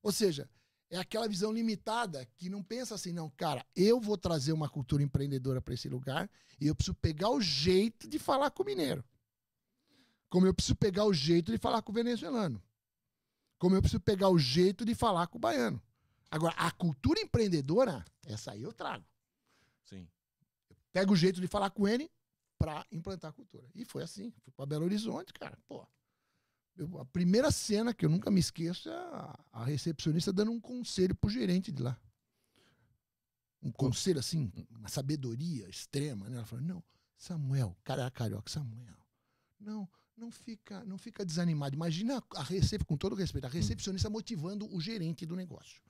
Ou seja, é aquela visão limitada que não pensa assim, não, cara, eu vou trazer uma cultura empreendedora para esse lugar e eu preciso pegar o jeito de falar com o mineiro. Como eu preciso pegar o jeito de falar com o venezuelano. Como eu preciso pegar o jeito de falar com o baiano. Agora, a cultura empreendedora, essa aí eu trago. Sim. Eu pego o jeito de falar com ele para implantar a cultura. E foi assim. Fui para Belo Horizonte, cara. Pô, Eu, a primeira cena que eu nunca me esqueço é a, a recepcionista dando um conselho pro gerente de lá. Um conselho assim, uma sabedoria extrema, né? Ela falou: "Não, Samuel, cara era carioca, Samuel. Não, não fica, não fica desanimado. Imagina a recep, com todo respeito, a recepcionista motivando o gerente do negócio.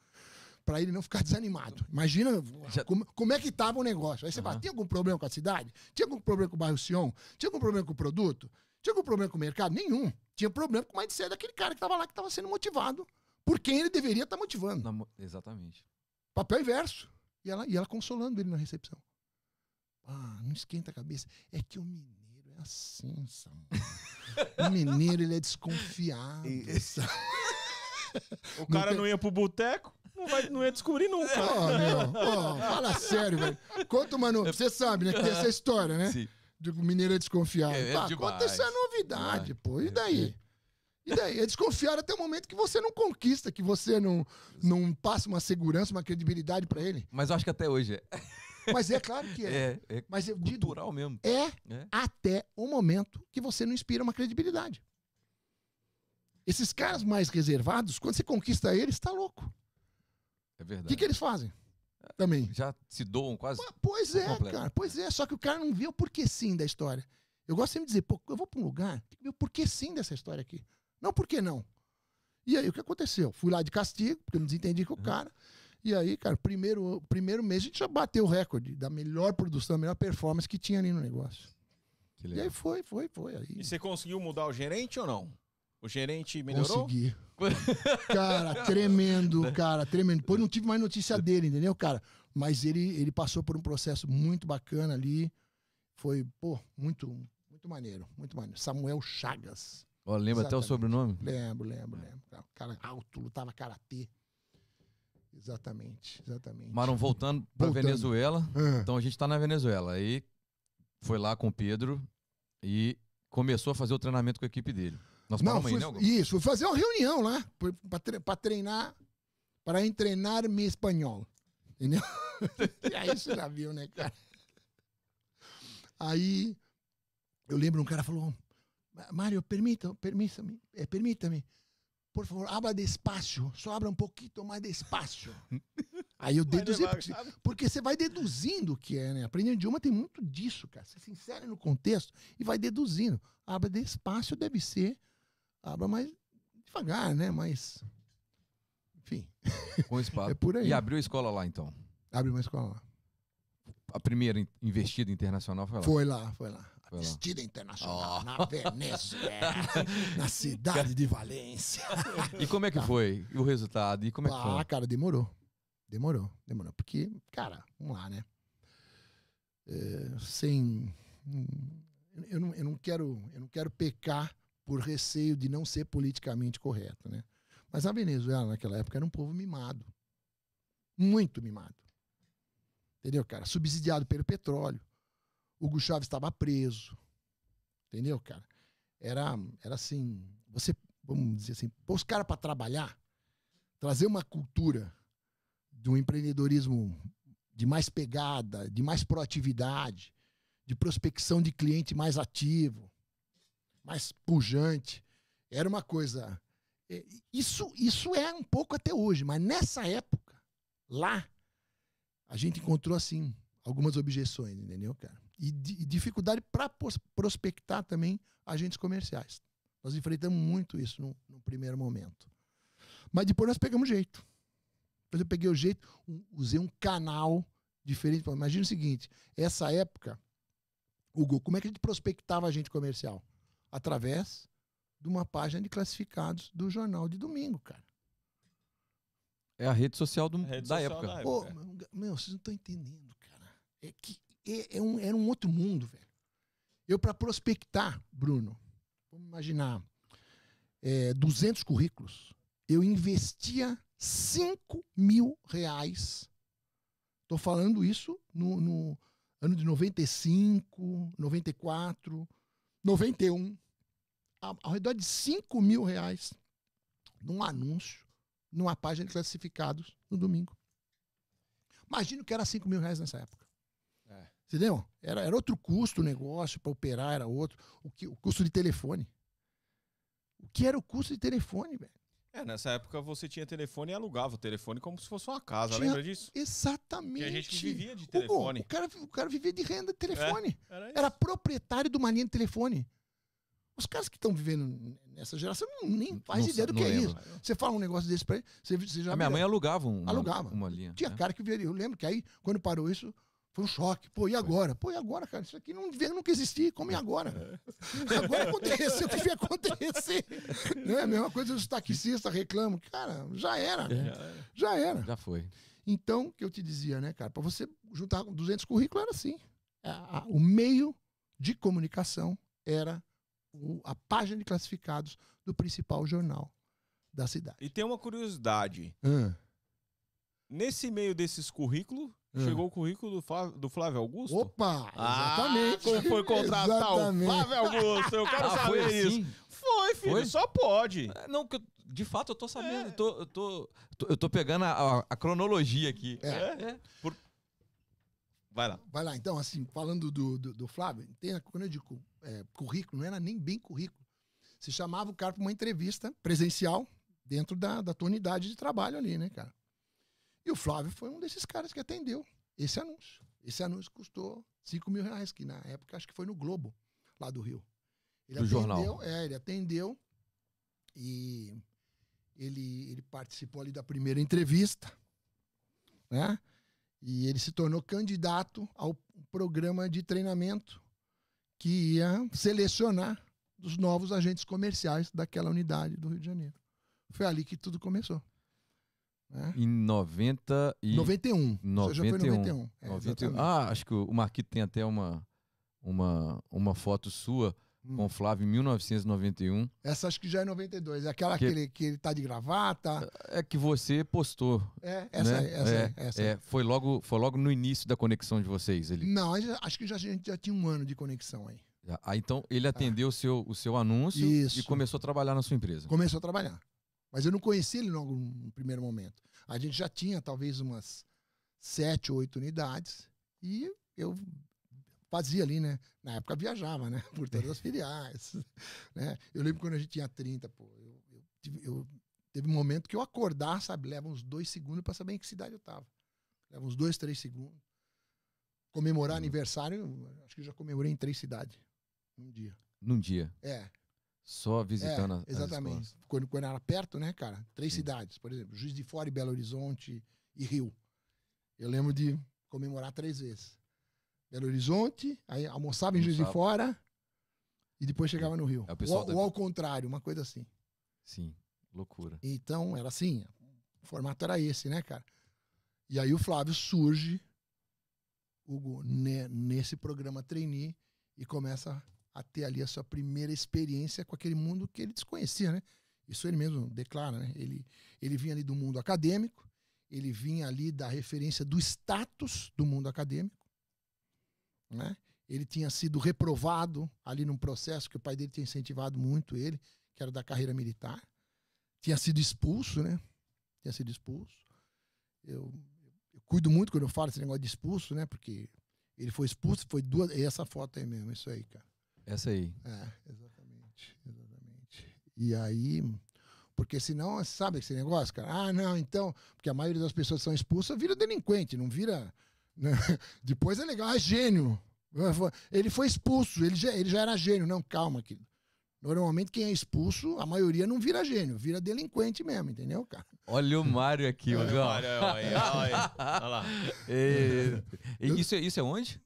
Para ele não ficar desanimado. Imagina Já... como, como, é que estava o negócio. Aí você uhum. fala, tinha algum problema com a cidade? Tinha algum problema com o bairro Sion? Tinha algum problema com o produto? Tinha algum problema com o mercado? Nenhum. Tinha problema com o mindset daquele cara que estava lá, que estava sendo motivado por quem ele deveria estar tá motivando. Exatamente. Papel inverso. E ela, e ela consolando ele na recepção. Ah, não esquenta a cabeça. É que mineiro é assim, Samuel. o mineiro, ele é desconfiado. [LAUGHS] o cara não, não ia pro boteco? Não, vai, não ia descobrir nunca. Oh, meu, oh, fala sério, velho. Conta uma. Você sabe, né? Que tem essa história, né? Sim. De mineiro é desconfiado. É, é conta essa novidade, é. pô. E daí? E daí? É desconfiado até o momento que você não conquista, que você não, não passa uma segurança, uma credibilidade para ele. Mas eu acho que até hoje é. Mas é claro que é. É, é Mas eu cultural digo, mesmo. É, é, até o momento que você não inspira uma credibilidade. Esses caras mais reservados, quando você conquista eles, está louco. É verdade. O que, que eles fazem? Também. Já se doam quase. Pois é, completo. cara. Pois é. Só que o cara não vê o porquê sim da história. Eu gosto sempre de dizer, pô, eu vou para um lugar, tem que ver o porquê sim dessa história aqui. Não por que não. E aí o que aconteceu? Fui lá de castigo, porque eu me desentendi com o uhum. E aí, cara, primeiro, primeiro mês a gente já bateu o recorde da melhor produção, da melhor performance que tinha ali no negócio. E aí foi, foi, foi. Aí. E você conseguiu mudar o gerente ou não? O gerente melhorou? Consegui. [LAUGHS] cara, tremendo, cara, tremendo. Depois não tive mais notícia dele, entendeu, cara? Mas ele, ele passou por um processo muito bacana ali. Foi, pô, muito, muito maneiro, muito maneiro. Samuel Chagas. Ó, lembra Exatamente. até o sobrenome? Lembro, lembro, lembro. Cara alto, lutava karatê. Exatamente, exatamente. Maram, voltando para Venezuela. É. Então a gente está na Venezuela. Aí foi lá com o Pedro e começou a fazer o treinamento com a equipe dele. Nós Não, fui, aí, né, Isso, fui fazer uma reunião lá para treinar, para treinar meu espanhol. Entendeu? [LAUGHS] e aí você já viu, né, cara? Aí eu lembro um cara falou: Mário, permita, permita-me, é, permita-me por favor, abra despacio, só abra um pouquinho mais despacio. [LAUGHS] Aí eu deduzi, porque, porque, você vai deduzindo o que é, né? Aprender idioma tem muito disso, cara. Você se insere no contexto e vai deduzindo. Abra despacio deve ser, abra mais devagar, né? Mas, enfim. Com espaço. [LAUGHS] é por aí. E abriu a escola lá, então? Abriu uma escola lá. A primeira investida internacional foi lá? Foi lá, foi lá. Vestida internacional, oh. na Venezuela, [LAUGHS] na cidade de Valência. E como é que tá. foi o resultado? E como é que foi? Ah, cara, demorou. Demorou, demorou. Porque, cara, vamos lá, né? É, sem. Eu não, eu, não quero, eu não quero pecar por receio de não ser politicamente correto, né? Mas a Venezuela, naquela época, era um povo mimado. Muito mimado. Entendeu, cara? Subsidiado pelo petróleo Hugo Chávez estava preso. Entendeu, cara? Era, era assim, você, vamos dizer assim, pôr os caras para trabalhar, trazer uma cultura de um empreendedorismo de mais pegada, de mais proatividade, de prospecção de cliente mais ativo, mais pujante. Era uma coisa. É, isso, isso é um pouco até hoje, mas nessa época, lá, a gente encontrou assim algumas objeções, entendeu, cara? E, dificuldade para prospectar também agentes comerciais. Nós enfrentamos muito isso no, no, primeiro momento. Mas depois nós pegamos jeito. Depois eu peguei o jeito, usei um canal diferente. Imagina o seguinte: essa época, Hugo, como é que a gente prospectava agente comercial? Através de uma página de classificados do jornal de domingo, cara. É a rede social do, rede da, social época. da época. Oh, meu, vocês não estão entendendo, cara. É que é, é um, era um outro mundo, velho. Eu, para prospectar, Bruno, vamos imaginar, é, 200 currículos, eu investia 5 mil reais. Estou falando isso no, no ano de 95, 94, 91. Ao, redor de 5 mil reais num anúncio, numa página de classificados no domingo. Imagina o que era 5 mil reais nessa época. Entendeu? Era, era outro custo o negócio para operar, era outro. O, que, o custo de telefone. o que era o custo de telefone, velho. É, nessa época você tinha telefone e alugava o telefone como se fosse uma casa, tinha... lembra disso? Exatamente. Tinha gente que vivia de telefone. O, o, cara, o cara vivia de renda de telefone. É, era, era, proprietário de uma linha de telefone. Os caras que estão vivendo nessa geração nem faz não, ideia do que é isso. Você fala um negócio desse pra ele, você, você já. A minha mãe alugava, um, alugava uma linha. Tinha é. cara que vivia. Eu lembro que aí, quando parou isso, foi um choque. Pô, e agora? Pô, e agora, cara? Isso aqui não devia nunca existir. Como e agora? É. Agora aconteceu o que devia acontecer. Não é a mesma coisa os taxistas reclamam. Cara, já era. É. Já era. Já foi. Então, o que eu te dizia, né, cara? Para você juntar 200 currículos era assim. O meio de comunicação era a página de classificados do principal jornal da cidade. E tem uma curiosidade. Hum. Nesse meio desses currículos, Hum. Chegou o currículo do Flávio, do Flávio Augusto? Opa! Exatamente. Ah, como foi contratar exatamente. o Flávio Augusto? Eu quero ah, saber foi assim? isso. Foi, filho, foi? só pode. É, não, de fato eu tô sabendo. É. Eu, tô, eu, tô, eu tô pegando a, a cronologia aqui. É. é. é. Por... Vai lá. Vai lá. Então, assim, falando do, do, do Flávio, tem, quando eu digo é, currículo, não era nem bem currículo. Se chamava o cara para uma entrevista presencial dentro da, da tua unidade de trabalho ali, né, cara? E o Flávio foi um desses caras que atendeu esse anúncio. Esse anúncio custou 5 mil reais, que na época acho que foi no Globo, lá do Rio. Ele do atendeu, jornal. É, ele atendeu e ele, ele participou ali da primeira entrevista, né? E ele se tornou candidato ao programa de treinamento que ia selecionar os novos agentes comerciais daquela unidade do Rio de Janeiro. Foi ali que tudo começou. Né? Em 90 e... 91. 91. já foi 91. É, 91. Ah, acho que o Marquito tem até uma, uma, uma foto sua hum. com o Flávio em 1991. Essa acho que já é 92. É aquela que, que, ele, que ele tá de gravata. É que você postou. É, essa, né? essa, é, essa. É, foi, logo, foi logo no início da conexão de vocês. Ele... Não, acho que já, a gente já tinha um ano de conexão aí. Ah, então ele atendeu ah. o, seu, o seu anúncio Isso. e começou a trabalhar na sua empresa. Começou a trabalhar. Mas eu não conheci ele logo no primeiro momento. A gente já tinha talvez umas sete, oito unidades e eu fazia ali, né? Na época viajava, né? [LAUGHS] Por todas as filiais. [LAUGHS] Né? Eu lembro quando a gente tinha 30, pô. Eu, eu, tive, eu teve um momento que eu acordar, sabe? Leva uns dois segundos para saber em que cidade eu tava. Leva uns dois, três segundos. Comemorar uhum. aniversário, acho que eu já comemorei em três cidades. Num dia. Num dia? É. Só visitando é, Exatamente. Quando, quando era perto, né, cara? Três Sim. cidades, por exemplo, Juiz de Fora e Belo Horizonte e Rio. Eu lembro de comemorar três vezes. Belo Horizonte, aí almoçava em Juiz de Fora e depois chegava no Rio. É ou, ou, ao contrário, uma coisa assim. Sim, loucura. Então, era assim, o formato era esse, né, cara? E aí o Flávio surge, Hugo, nesse programa trainee e começa a ter ali a sua primeira experiência com aquele mundo que ele desconhecia, né? Isso ele mesmo declara, né? Ele, ele vinha ali do mundo acadêmico, ele vinha ali da referência do status do mundo acadêmico, né? Ele tinha sido reprovado ali num processo que o pai dele tinha incentivado muito ele, que era da carreira militar. Tinha sido expulso, né? Tinha sido expulso. Eu, eu cuido muito quando eu falo esse negócio de expulso, né? Porque ele foi expulso, foi duas. Essa foto aí mesmo, isso aí, cara. Essa aí. É, exatamente. Exatamente. E aí. Porque senão, sabe esse negócio, cara? Ah, não, então. Porque a maioria das pessoas que são expulsas vira delinquente, não vira. [LAUGHS] Né? Depois é legal, é gênio. Ele foi expulso, ele já, ele já era gênio. Não, calma, querido. Normalmente quem é expulso, a maioria não vira gênio, vira delinquente mesmo, entendeu, cara? Olha o Mário aqui, olha o Mário, olha, olha, olha lá. [LAUGHS] E, isso, é, isso é onde?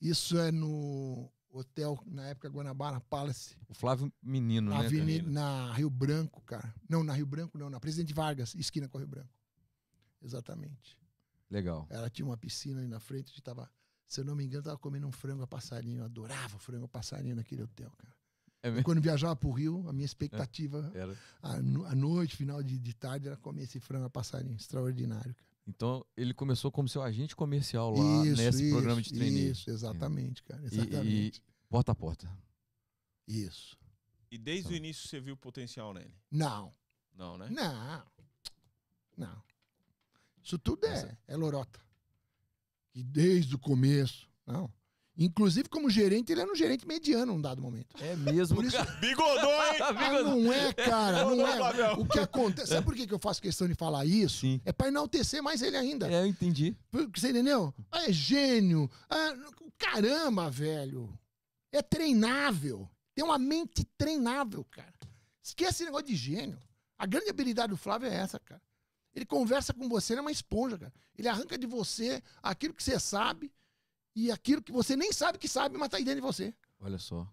Isso é no hotel, na época, Guanabara Palace. O Flávio Menino, na né? Avenida, na Rio Branco, cara. Não, na Rio Branco não, na Presidente Vargas, esquina com Rio Branco. Exatamente. Legal. Ela tinha uma piscina ali na frente, a gente tava, se eu não me engano, tava comendo um frango a passarinho. Eu adorava frango a passarinho naquele hotel, cara. É quando viajava pro Rio, a minha expectativa é, a, a, noite, final de, de tarde, era comer esse frango a passarinho. Extraordinário, cara. Então, ele começou como seu agente comercial lá isso, nesse isso, programa de trainee. Isso, exatamente, cara. Exatamente. E, e, porta a porta. Isso. E desde então. o início você viu o potencial nele? Não. Não, né? Não. Não. Isso tudo é, é lorota. E desde o começo. Não. Inclusive, como gerente, ele era um gerente mediano num dado momento. É mesmo, Por isso- cara. Bigodou, hein? Ah, não é, cara, não é. O que acontece. Sabe por que que eu faço questão de falar isso? Sim. É pra enaltecer mais ele ainda. É, eu entendi. Porque, Você entendeu? Ah, é gênio. Ah, caramba, velho. É treinável. Tem uma mente treinável, cara. Esquece esse negócio de gênio. A grande habilidade do Flávio é essa, cara. Ele conversa com você, ele é uma esponja, cara. Ele arranca de você aquilo que você sabe e aquilo que você nem sabe que sabe, mas tá aí dentro de você. Olha só.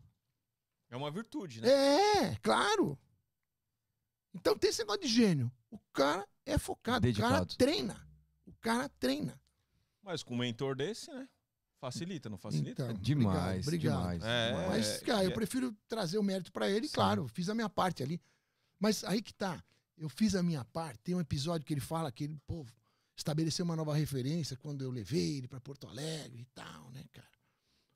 É uma virtude, né? É, claro. Então tem esse negócio de gênio. O cara é focado, o cara Dedicado. treina. O cara treina. Mas com um mentor desse, né? Facilita, não facilita? Então, Demais, obrigado, demais. É. Mas, É, cara, eu é- prefiro trazer o mérito pra ele, Sim. claro, fiz a minha parte ali. Mas aí que tá, eu fiz a minha parte. Tem um episódio que ele fala que ele, pô, estabeleceu uma nova referência quando eu levei ele pra Porto Alegre e tal, né, cara?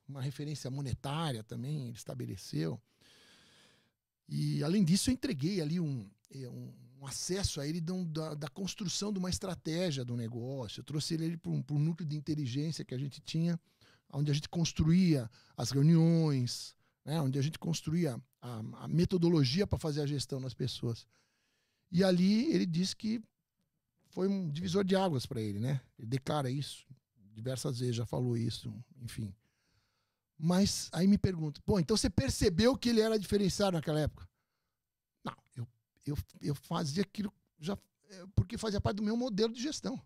Uma referência monetária também ele estabeleceu. E além disso, eu entreguei ali um, eh, um, acesso a ele da, da construção de uma estratégia do negócio. Eu trouxe ele para um, um núcleo de inteligência que a gente tinha, onde a gente construía as reuniões, né, onde a gente construía a, a metodologia para fazer a gestão das pessoas. E ali ele disse que foi um divisor de águas para ele, né? Ele declara isso diversas vezes, já falou isso, enfim. Mas aí me pergunta, pô, então você percebeu que ele era diferenciado naquela época? Não, eu, eu, eu fazia aquilo já é, porque fazia parte do meu modelo de gestão.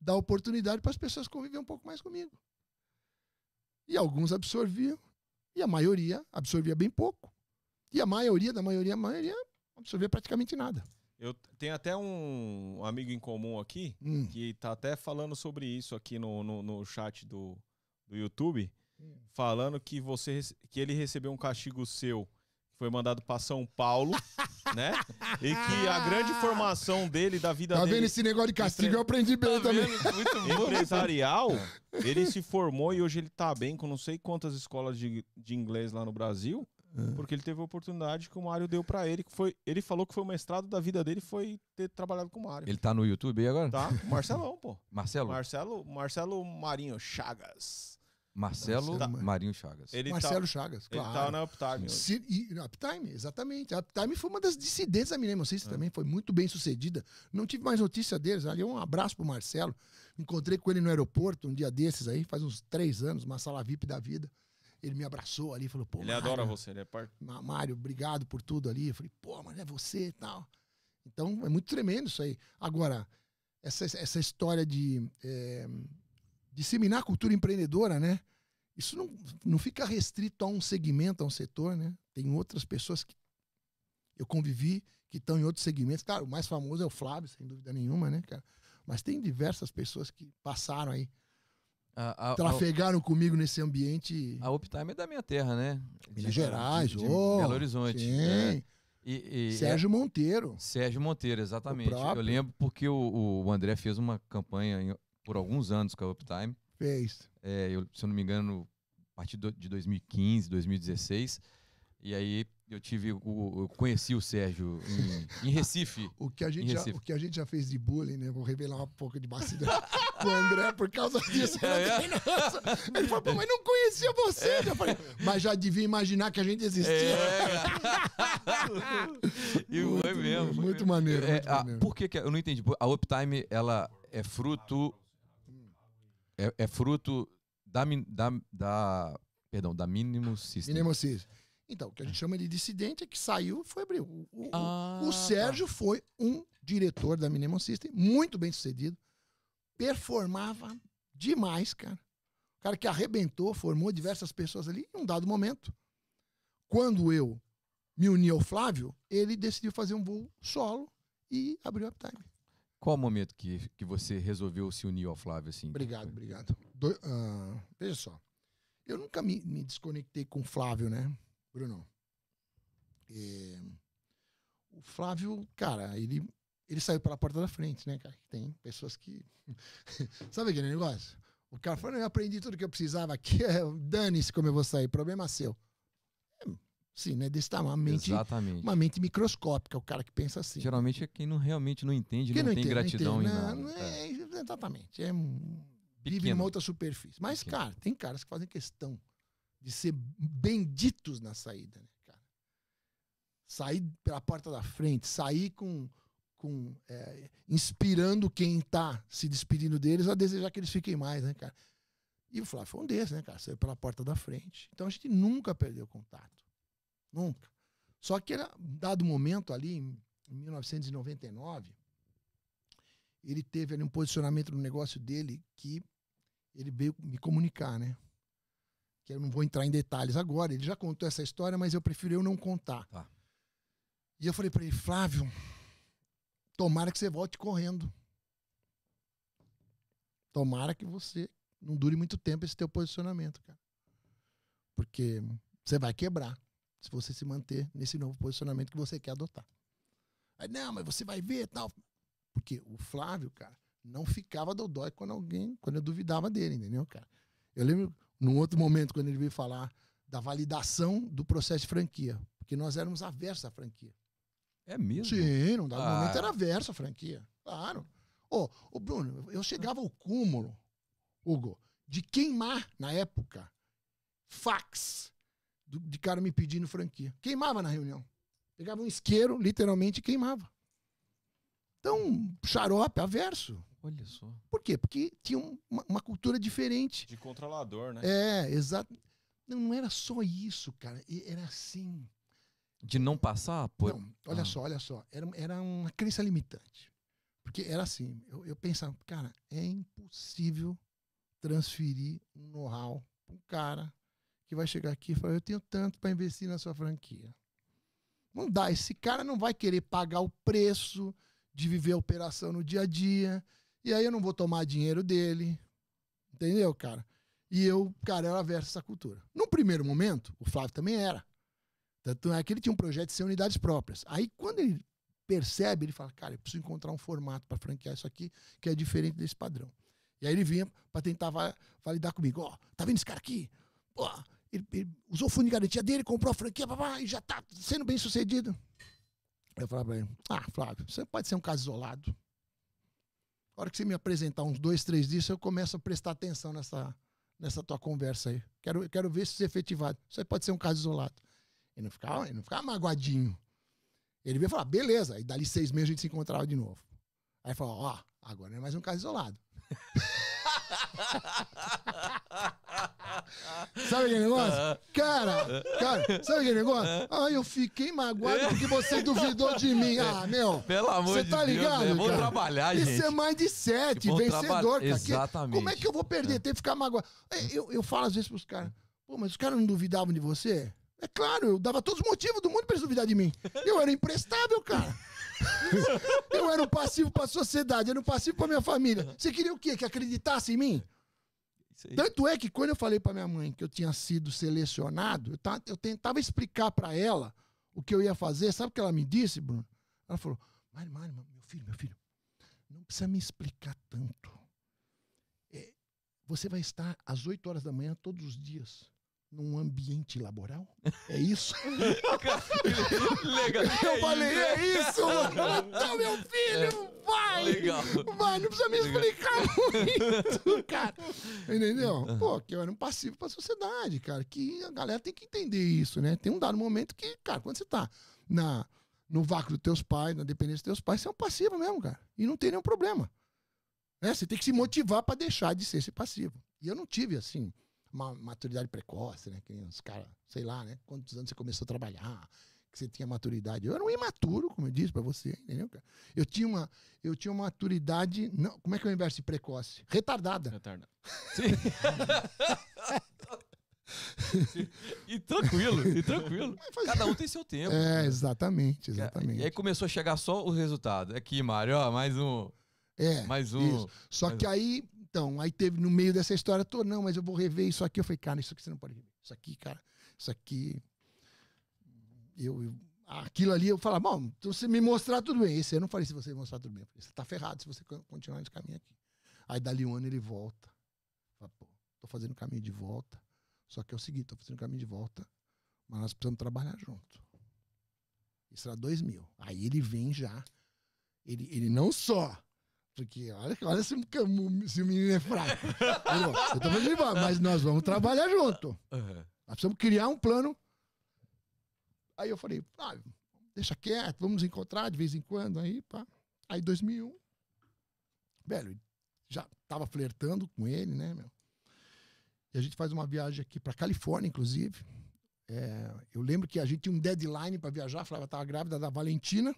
Dar oportunidade para as pessoas conviver um pouco mais comigo. E alguns absorviam, e a maioria absorvia bem pouco. E a maioria da maioria, a maioria absorvia praticamente nada. Eu tenho até um amigo em comum aqui Hum. que tá até falando sobre isso aqui no, no, no chat do, do YouTube, Hum. falando que você que ele recebeu um castigo seu, que foi mandado para São Paulo, [LAUGHS] né? E que a grande formação dele, da vida Tá vendo dele esse negócio de castigo? Empre- Eu aprendi bem Tá também. vendo? Muito [LAUGHS] bom. empresarial, ele se formou e hoje ele tá bem com não sei quantas escolas de, de inglês lá no Brasil, É. porque ele teve a oportunidade que o Mário deu para ele, que foi, ele falou que foi o mestrado da vida dele foi ter trabalhado com o Mário. Ele tá no YouTube aí agora? Tá? Marcelão, pô. Marcelo? Marcelo, Marcelo Marinho Chagas. Marcelo Marcelo Marinho Chagas. Ele Marcelo tá, Chagas, ele claro. tá na Uptime. Se- e, Uptime, exatamente. A Uptime foi uma das dissidentes da Millennium System É. também, foi muito bem sucedida. Não tive mais notícia deles. Ali um abraço pro Marcelo. Encontrei com ele no aeroporto um dia desses aí, faz uns três anos, uma sala VIP da vida. Ele me abraçou ali, falou, pô, Ele Mário, adora você, ele é parte. Mário, obrigado por tudo ali. Eu falei, pô, mas é você e tal. Então, é muito tremendo isso aí. Agora, essa, essa história de é, disseminar a cultura empreendedora, né? Isso não, não fica restrito a um segmento, a um setor, né? Tem outras pessoas que eu convivi que estão em outros segmentos. Claro, o mais famoso é o Flávio, sem dúvida nenhuma, né, cara? Mas tem diversas pessoas que passaram aí, A, a, a, trafegaram comigo nesse ambiente. a Uptime é da minha terra, né? Minas De- Gerais, de, de ô, Belo Horizonte. Sim. É. E, e- Sérgio Monteiro. é- Sérgio Monteiro, exatamente. Eu lembro porque o, o André fez uma campanha em- por alguns anos com a Uptime. Fez. É, eu, se eu não me engano, a partir de 2015, 2016. E aí eu tive o, eu conheci o Sérgio em, em Recife. [LAUGHS] O que, a gente já, o que a gente já fez de bullying, né? Vou revelar um pouco de bastidor [LAUGHS] com o André por causa disso. É, Nossa. Ele falou, pô, mas não conhecia você. Eu falei, mas já devia imaginar que a gente existia. É, e muito, foi mesmo. foi Muito mesmo. maneiro. É, muito a- maneiro. por que, que eu não entendi? A Uptime ela é fruto é, é fruto da, da, da perdão da Minimum System. Minimum System. Então, o que a gente chama de dissidente é que saiu e foi abrir. O, o- Ah, o tá. Sérgio foi um diretor da Minimum System, muito bem sucedido. Performava demais, cara. O cara que arrebentou, formou diversas pessoas ali em um dado momento. Quando eu me uni ao Flávio, ele decidiu fazer um voo solo e abriu a Uptime. Qual o momento que, que você resolveu se unir ao Flávio assim? Obrigado, obrigado. Do- ah, veja só. Eu nunca me, me desconectei com o Flávio, né, Bruno? É, o Flávio, cara, ele, ele saiu pela porta da frente, né, cara? Tem pessoas que. [LAUGHS] Sabe aquele negócio? O cara falou: "Não, eu aprendi tudo que eu precisava aqui, é, dane-se como eu vou sair, problema seu. É, sim, né? Desse tamanho, uma mente, Exatamente. uma mente microscópica, o cara que pensa assim. Geralmente é quem não realmente não entende, Quem não, tem entende, gratidão entende, em não, nada. não É. exatamente. É vive numa outra superfície. Mas, Pequeno. cara, tem caras que fazem questão de ser benditos na saída, né, cara? Sair pela porta da frente, sair com, com é, inspirando quem tá se despedindo deles a desejar que eles fiquem mais, né, cara? E o Flávio foi um desses, né, cara? Saiu pela porta da frente. Então a gente nunca perdeu contato. Nunca. Só que, era, dado momento ali, em 1999, ele teve ali um posicionamento no negócio dele que ele veio me comunicar, né? Que eu não vou entrar em detalhes agora. Ele já contou essa história, mas eu prefiro eu não contar. Tá. E eu falei para ele, Flávio, tomara que você volte correndo. Tomara que você não dure muito tempo esse teu posicionamento, cara. Porque você vai quebrar se você se manter nesse novo posicionamento que você quer adotar. Aí, não, mas você vai ver tal. Porque o Flávio, cara, não ficava dodói quando alguém, quando eu duvidava dele, entendeu, cara? Eu lembro num outro momento, quando ele veio falar da validação do processo de franquia. Porque nós éramos aversos à franquia. É mesmo? Sim, num dado ah. momento era averso à franquia. Claro. Ô, oh, Bruno, eu chegava ao cúmulo, Hugo, de queimar, na época, fax do, de cara me pedindo franquia. Queimava na reunião. Pegava um isqueiro, literalmente, e queimava. Então, xarope, averso. Olha só. Por quê? Porque tinha uma, uma cultura diferente. De controlador, né? É, exato. Não, não era só isso, cara. Era assim. De não passar por. Não, olha ah. só, olha só. Era, era uma crença limitante. Porque era assim, eu, eu pensava, cara, é impossível transferir um know-how para um cara que vai chegar aqui e falar, eu tenho tanto para investir na sua franquia. Não dá, esse cara não vai querer pagar o preço de viver a operação no dia a dia. E aí eu não vou tomar dinheiro dele. Entendeu, cara? E eu, cara, era verso essa cultura. No primeiro momento, o Flávio também era. Tanto é que ele tinha um projeto de ser unidades próprias. Aí quando ele percebe, ele fala, cara, eu preciso encontrar um formato para franquear isso aqui que é diferente desse padrão. E aí ele vinha para tentar validar comigo. Ó, tá vendo esse cara aqui? Pô, ele, ele usou o fundo de garantia dele, comprou a franquia, e já tá sendo bem sucedido. Eu falava pra ele, ah, Flávio, você pode ser um caso isolado. A hora que você me apresentar uns dois, três dias, eu começo a prestar atenção nessa, nessa tua conversa aí. Quero, quero ver se você é efetivado. Isso aí pode ser um caso isolado. E não ele não ficava magoadinho. Ele veio falar, beleza. Aí dali seis meses a gente se encontrava de novo. Aí falou, ó, agora não é mais um caso isolado. [LAUGHS] sabe aquele negócio? Cara, cara, sabe aquele negócio? Ah, eu fiquei magoado porque você duvidou de mim. Ah, meu. Pelo amor de tá Deus. Você tá ligado? Vou trabalhar, gente. Isso é mais de sete, vencedor, cara. Exatamente. Como é que eu vou perder? Tem que ficar magoado. É, eu, eu falo às vezes pros caras, pô, mas os caras não duvidavam de você? É claro, eu dava todos os motivos do mundo pra eles duvidar de mim. Eu era imprestável, cara. Eu era um passivo pra sociedade, eu era um passivo pra minha família. Você queria o quê? Que acreditasse em mim? Tanto é que quando eu falei para minha mãe que eu tinha sido selecionado, eu, tava, eu tentava explicar para ela o que eu ia fazer. Sabe o que ela me disse, Bruno? Ela falou: Mário, Mário, meu filho, meu filho, não precisa me explicar tanto. É, você vai estar às 8 horas da manhã todos os dias num ambiente laboral? É isso? [LAUGHS] Legal. Eu falei, é isso, [LAUGHS] mano. Então, meu filho, vai! Legal. Vai, não precisa me explicar muito, [LAUGHS] cara. Entendeu? Pô, que eu era um passivo pra sociedade, cara. Que a galera tem que entender isso, né? Tem um dado momento que, cara, quando você tá na, no vácuo dos teus pais, na dependência dos teus pais, você é um passivo mesmo, cara. E não tem nenhum problema. Né? Você tem que se motivar para deixar de ser esse passivo. E eu não tive, assim, uma maturidade precoce, né? Que os caras, sei lá, né? Quantos anos você começou a trabalhar, que você tinha maturidade. Eu era um imaturo, como eu disse para você, entendeu, cara? Eu tinha uma, eu tinha uma maturidade, não, como é que é o inverso de precoce? Retardada. Retardada. Sim. [LAUGHS] e tranquilo, e tranquilo. Cada um tem seu tempo. É, exatamente, exatamente. E aí começou a chegar só o resultado. Aqui, Mário, ó, mais um. É. Mais um. Isso. Só que um. aí então, aí teve no meio dessa história toda, não, mas eu vou rever isso aqui. Eu falei, cara, isso aqui você não pode rever. Isso aqui, cara, isso aqui. Eu, eu aquilo ali, eu falava, bom, então você me mostrar tudo bem. Esse eu não falei se você me mostrar tudo bem. Falei, você tá ferrado se você continuar nesse caminho aqui. Aí dali um ano ele volta. Fala, pô, tô fazendo caminho de volta. Só que é o seguinte, tô fazendo caminho de volta, mas nós precisamos trabalhar junto. Isso era 2000. Aí ele vem já. Ele, ele não só Porque olha, olha se, se o menino é fraco. eu tô embora, mas nós vamos trabalhar junto. Uhum. Nós precisamos criar um plano. Aí eu falei, ah, deixa quieto, vamos nos encontrar de vez em quando. Aí, pá. Aí 2001, velho, já tava flertando com ele, né, meu? E a gente faz uma viagem aqui para Califórnia, inclusive. É, eu lembro que a gente tinha um deadline para viajar. A Flávia estava grávida da Valentina.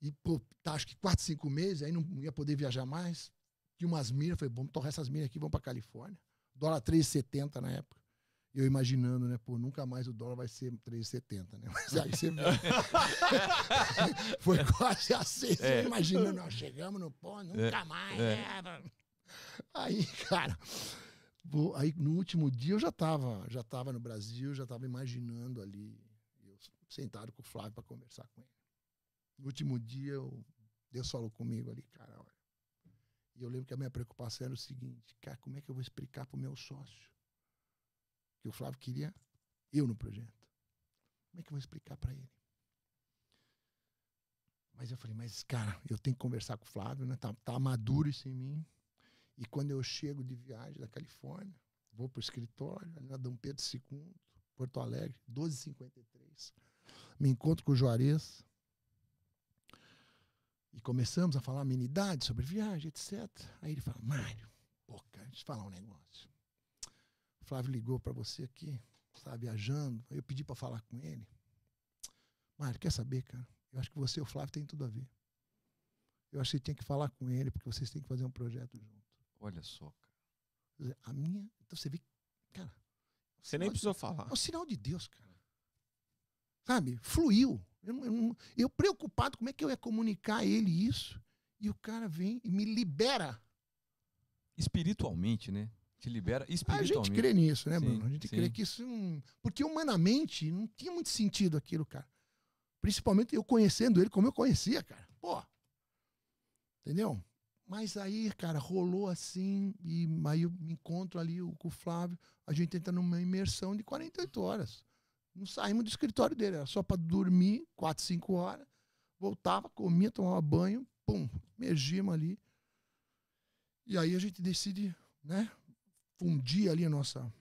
E, pô, tá, acho que quatro, cinco meses, aí não ia poder viajar mais. Tinha umas minas, falei, vamos torrar essas minas aqui, vamos para Califórnia. Dólar 3,70 na época. Eu imaginando, né, pô, nunca mais o dólar vai ser 3,70, né? [LAUGHS] Mas aí você [LAUGHS] Foi quase assim, é. imaginando, nós chegamos no pó, nunca é. mais. É. Né? Aí, cara, Aí no último dia eu já estava já tava no Brasil, já estava imaginando ali, eu sentado com o Flávio para conversar com ele. No último dia eu, Deus falou comigo ali, cara, olha. E eu lembro que a minha preocupação era o seguinte, cara, como é que eu vou explicar para o meu sócio que o Flávio queria eu no projeto? Como é que eu vou explicar para ele? Mas eu falei, mas cara, eu tenho que conversar com o Flávio, né? Tá, tá maduro isso em mim. E quando eu chego de viagem da Califórnia, vou para o escritório, ali na Dom Pedro II, Porto Alegre, 12h53. Me encontro com o Juarez. E começamos a falar amenidade sobre viagem, etc. Aí ele fala, Mário, pô, cara, deixa eu falar um negócio. O Flávio ligou para você aqui, estava viajando. Aí eu pedi para falar com ele. Mário, quer saber, cara? Eu acho que você e o Flávio têm tudo a ver. Eu acho que você tinha que falar com ele, porque vocês têm que fazer um projeto junto. Olha só, cara. A minha. Então você vê, cara. Você nem precisou de, falar. É um sinal de Deus, cara. Sabe? Fluiu. Eu, eu, eu, preocupado como é que eu ia comunicar a ele isso. E o cara vem e me libera. Espiritualmente, né? Te libera espiritualmente. A gente crê nisso, né, Bruno? a gente sim. crê que isso. Não... Porque humanamente não tinha muito sentido aquilo, cara. Principalmente eu conhecendo ele como eu conhecia, cara. Pô. Entendeu? Mas aí, cara, rolou assim, e aí eu me encontro ali com o Flávio, a gente entra numa imersão de 48 horas. Não saímos do escritório dele, era só para dormir, 4, 5 horas. Voltava, comia, tomava banho, pum, emergimos ali. E aí a gente decide, né, fundir ali a nossa,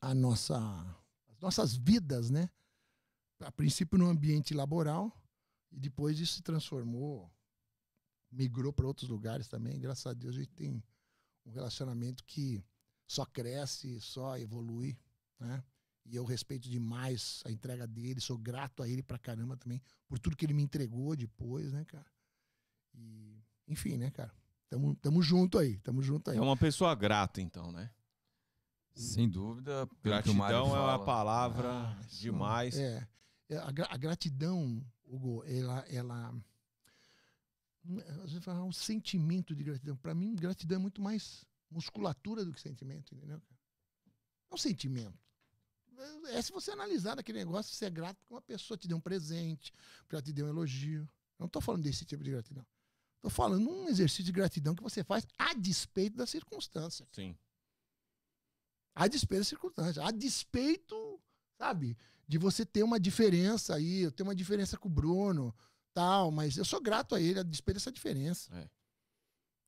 a nossa, as nossas vidas, né? A princípio no ambiente laboral, e depois isso se transformou migrou para outros lugares também. Graças a Deus a gente tem um relacionamento que só cresce, só evolui, né? E eu respeito demais a entrega dele, sou grato a ele pra caramba também por tudo que ele me entregou depois, né, cara? E, enfim, né, cara? Tamo, tamo junto aí, tamo junto aí. É uma pessoa grata, então, né? Sem dúvida. Gratidão é uma palavra ah, demais. É, é a, a, gratidão, Hugo, ela, ela às vezes falar um sentimento de gratidão. Para mim, gratidão é muito mais musculatura do que sentimento, entendeu? É um sentimento. É se você analisar aquele negócio, você é grato porque uma pessoa te deu um presente, porque ela te deu um elogio. Eu não estou falando desse tipo de gratidão. Estou falando um exercício de gratidão que você faz a despeito da circunstância. Sim. A despeito da circunstância. A despeito, sabe, de você ter uma diferença aí, eu tenho uma diferença com o Bruno, tal, mas eu sou grato a ele a despeito dessa diferença. É.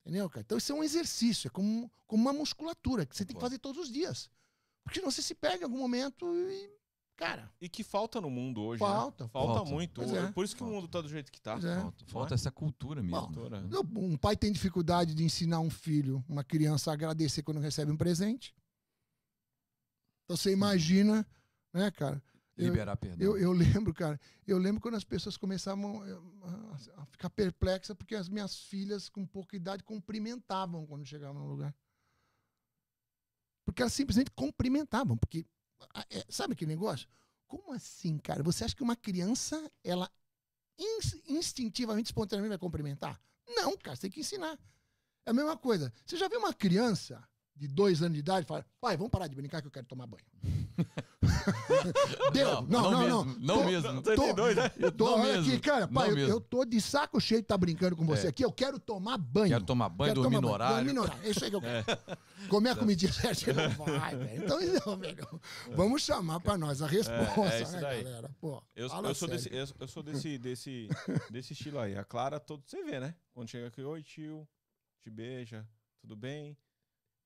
Entendeu, cara? Então isso é um exercício, é como, como uma musculatura que você tem que fazer todos os dias. Porque senão você se pega em algum momento e. Cara. E que falta no mundo hoje. Falta. Né? Falta, falta, muito. É. Por isso que falta. o mundo tá do jeito que tá. É. Falta, falta essa cultura mesmo. Um pai tem dificuldade de ensinar um filho, uma criança, a agradecer quando recebe um presente. Então você imagina, né, cara? Liberar perdão. Eu, eu, lembro, cara, eu lembro quando as pessoas começavam eh, a, a ficar perplexas porque as minhas filhas com pouca idade cumprimentavam quando chegavam no lugar. Porque elas simplesmente cumprimentavam, porque é, sabe aquele negócio? Como assim, cara? Você acha que uma criança, ela instintivamente, espontaneamente vai cumprimentar? Não, cara, você tem que ensinar. É a mesma coisa. Você já viu uma criança de dois anos de idade falar, pai, vamos parar de brincar que eu quero tomar banho. [LAUGHS] Deu. Não, não, não. Mesmo, não, mesmo. Tô, tô, doido, né? Eu tô, olha aqui, cara, pai, eu, eu, tô de saco cheio de tá brincando com você é. aqui. Eu quero tomar banho. Quero tomar banho, quero dormir no horário. Dormir no horário. É isso aí que eu quero. É. Comer a comidinha [LAUGHS] certinha não vai, velho. Então, não, velho. Vamos chamar pra nós a resposta, é, é né, daí. galera? Pô, eu, eu sou, desse, eu, eu, sou desse, desse, desse estilo aí. A Clara, todo, você vê, né? Quando chega aqui, oi, tio, te beija, tudo bem?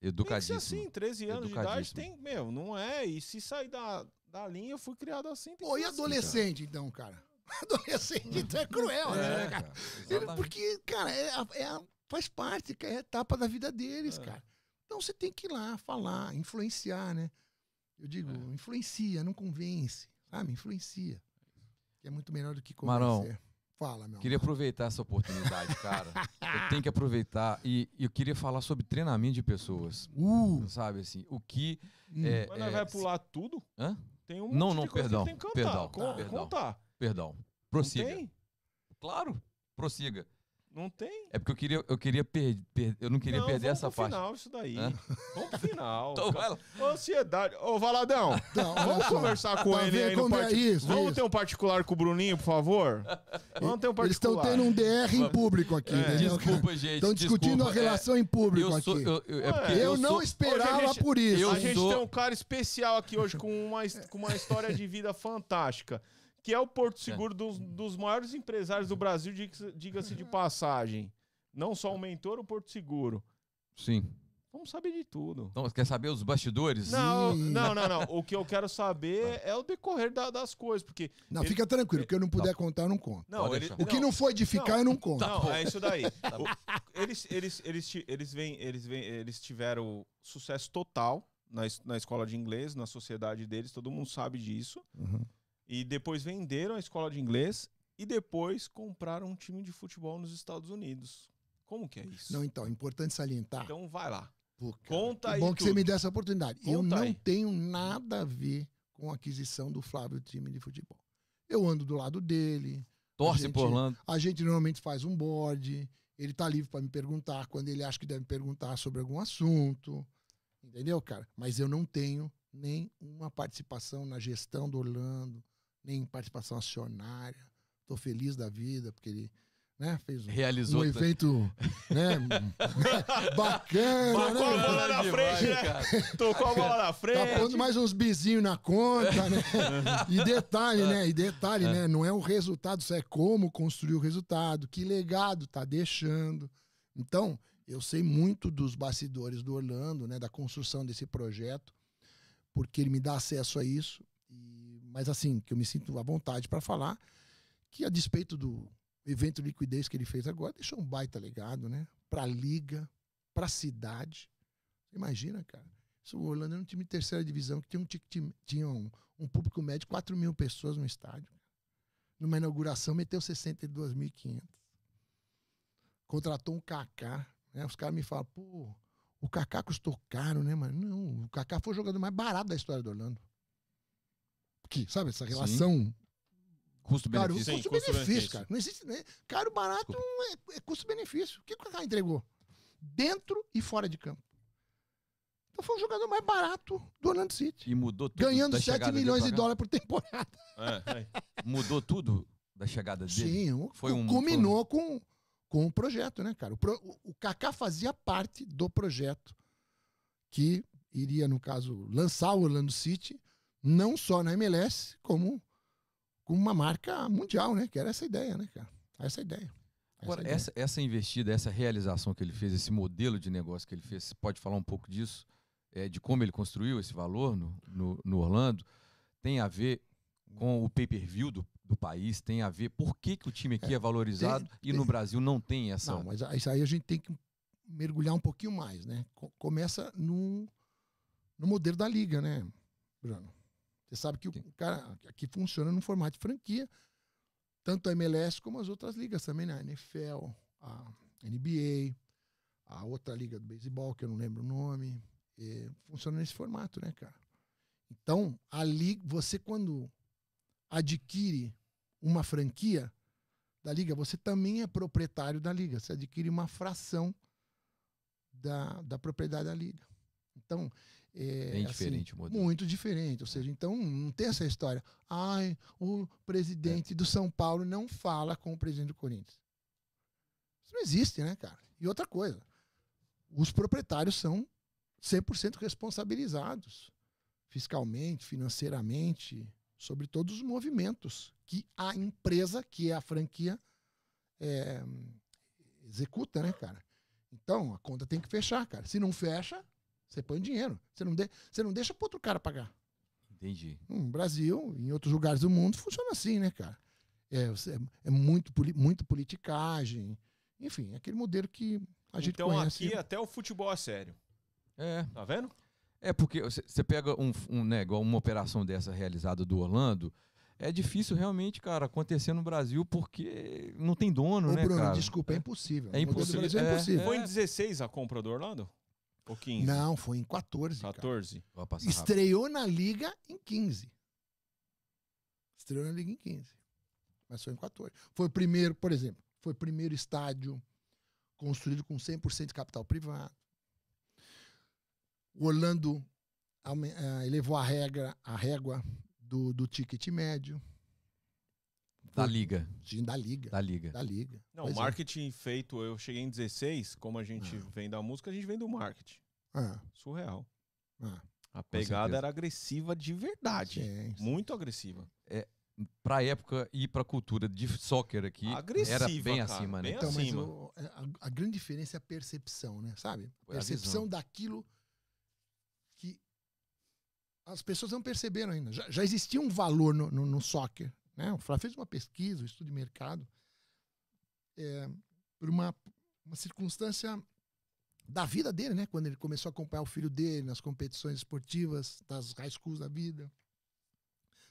Educadíssimo. Tem que ser assim, 13 anos de idade tem, meu, não é. E se sair da, da linha, eu fui criado assim. Pô, e assim, adolescente, assim, então, cara? [LAUGHS] Adolescente então é cruel, né, é, né, cara? cara porque, cara, é, é, faz parte, é a etapa da vida deles, é. cara. Então você tem que ir lá falar, influenciar, né? Eu digo, é. influencia, não convence, sabe? Influencia. Que é muito melhor do que convencer. Marão, Fala, meu Queria amor. aproveitar essa oportunidade, cara. [LAUGHS] eu tenho que aproveitar. E eu queria falar sobre treinamento de pessoas. Uh. Sabe assim, o que. Hum. É, Mas é, vai pular tudo? Hã? Tem um não, não, perdão. Que perdão, perdão. Contar. Perdão. Prossiga. Claro, prossiga. Não tem. É porque eu queria, eu queria perder. Per, eu não queria não, perder essa parte. Vamos final isso daí. Hã? Vamos pro final. [LAUGHS] então, vai lá. Ansiedade. Ô, Valadão, não, vamos conversar com tá ele aí no particular. É isso, vamos isso. ter um particular com o Bruninho, por favor? Vamos ter um particular. Eles estão tendo um DR em público aqui. É. Desculpa, [LAUGHS] gente. Estão discutindo desculpa. a relação é, em público eu sou, aqui. Eu, eu, é eu não sou, esperava gente, por isso. a gente sou... tem um cara especial aqui hoje com uma, com uma história de vida fantástica que é o Porto é. Seguro dos, dos maiores empresários do Brasil, diga-se de passagem. Não só o mentor, o Porto Seguro. Sim. Vamos saber de tudo. Então, quer saber os bastidores? Não, não, não, não. O que eu quero saber [LAUGHS] é o decorrer da, das coisas, porque... Não, ele... fica tranquilo, o que eu não puder tá. contar, eu não conto. Não, ele... O que não, não foi edificar, não, eu não conto. Não, tá é isso daí. [LAUGHS] Tá o, eles, eles, eles, eles, vêm, eles, vêm, eles tiveram sucesso total na, na escola de inglês, na sociedade deles, todo mundo sabe disso. Uhum. E depois venderam a escola de inglês e depois compraram um time de futebol nos Estados Unidos. Como que é isso? Não, então, é importante salientar. Então vai lá. Pô, Conta aí. Bom que você me dê essa oportunidade. Conta eu não aí. tenho nada a ver com a aquisição do Flávio time de futebol. Eu ando do lado dele. Torce gente, por Orlando. A gente normalmente faz um board. Ele tá livre para me perguntar quando ele acha que deve perguntar sobre algum assunto. Entendeu, cara? Mas eu não tenho nem uma participação na gestão do Orlando, nem participação acionária. Estou feliz da vida, porque ele né, fez um, Realizou um evento né, [LAUGHS] bacana. Tocou né, a bola na frente, né? Tocou a bola na frente. Tá pondo mais uns bizinhos na conta, né? E detalhe, né? E detalhe, né? Não é o resultado, isso é como construir o resultado, que legado tá deixando. Então, eu sei muito dos bastidores do Orlando, né? Da construção desse projeto, porque ele me dá acesso a isso mas assim, que eu me sinto à vontade para falar, que a despeito do evento liquidez que ele fez agora, deixou um baita legado, né? Para a liga, para a cidade. Imagina, cara. Isso, o Orlando era um time de terceira divisão que tinha um, tinha um, um público médio de 4 mil pessoas no estádio. Numa inauguração, meteu 62.500. Contratou um Kaká. Né? Os caras me falam, pô, o Kaká custou caro, né, mano? Não, o Kaká foi o jogador mais barato da história do Orlando que, sabe? Essa relação. Custo-benefício. Custo-benefício, cara. Não existe. Né? Caro, barato é, é custo-benefício. O que o Kaká entregou? Dentro e fora de campo. Então foi o jogador mais barato do Orlando City. E mudou tudo. Ganhando 7 milhões de dólares por temporada. É, é. Mudou tudo da chegada dele? Sim, foi um, culminou foi um... com, com o projeto, né, cara? O, pro, o Kaká fazia parte do projeto que iria, no caso, lançar o Orlando City não só na MLS, como com uma marca mundial, né? Que era essa ideia, né, cara? Essa ideia. Agora, essa, essa investida, essa realização que ele fez, esse modelo de negócio que ele fez, você pode falar um pouco disso? É, de como ele construiu esse valor no, no, no Orlando? Tem a ver com o pay-per-view do, do país? Tem a ver por que, que o time aqui é, é valorizado tem, e no Brasil não tem essa... Não, mas isso aí a gente tem que mergulhar um pouquinho mais, né? Começa no, no modelo da liga, né, Bruno? Você sabe que o cara aqui funciona no formato de franquia, tanto a MLS como as outras ligas também, né? A NFL, a NBA, a outra liga do beisebol, que eu não lembro o nome, funciona nesse formato, né, cara? Então, ali, você quando adquire uma franquia da liga, você também é proprietário da liga. Você adquire uma fração da, da propriedade da liga. Então, é, Bem assim, diferente o modelo. muito diferente. Ou seja, então não tem essa história. Ai, o presidente do São Paulo não fala com o presidente do Corinthians. Isso não existe, né, cara? E outra coisa, os proprietários são 100% responsabilizados fiscalmente, financeiramente, sobre todos os movimentos que a empresa, que é a franquia, é, executa, né, cara? Então, a conta tem que fechar, cara. Se não fecha, você põe dinheiro. Você não, de, você não deixa para outro cara pagar. Entendi. No Brasil, em outros lugares do mundo, funciona assim, né, cara? É, é muito, muito politicagem. Enfim, é aquele modelo que a gente então conhece. aqui até o futebol é sério. É. Tá vendo? É porque você pega um, um né, igual uma operação dessa realizada do Orlando, é difícil realmente, cara, acontecer no Brasil porque não tem dono, Ô, né, Bruno, cara? desculpa, é impossível. É modelo do impossível. É É, impossível. Foi em 16 a compra do Orlando? Ou 15? Não, foi em 14. cara. 14. Vai passar rápido. Estreou na Liga em 15. Estreou na Liga em 15. Mas foi em 14. Foi o primeiro, por exemplo, foi o primeiro estádio construído com 100% de capital privado. O Orlando eh, elevou a, regra, a régua do, do ticket médio. Da liga, Sim, da Liga. da liga. Da Liga. Não, Pois é. marketing feito, eu cheguei em 16, como a gente Ah. vem da música, a gente vem do marketing. Ah, Surreal. ah, A pegada era agressiva de verdade. sim, sim. Muito agressiva. Pra época e pra cultura de soccer aqui, Agressiva, era bem cara, acima, né? bem Então, mas acima. o- a, a grande diferença é a percepção, né? Sabe? A Percepção visão. daquilo que as pessoas não perceberam ainda. Já, já existia um valor no, no, no soccer. Né? O Flávio fez uma pesquisa, um estudo de mercado, é, por uma, uma circunstância da vida dele, né? Quando ele começou a acompanhar o filho dele nas competições esportivas, das high schools da vida,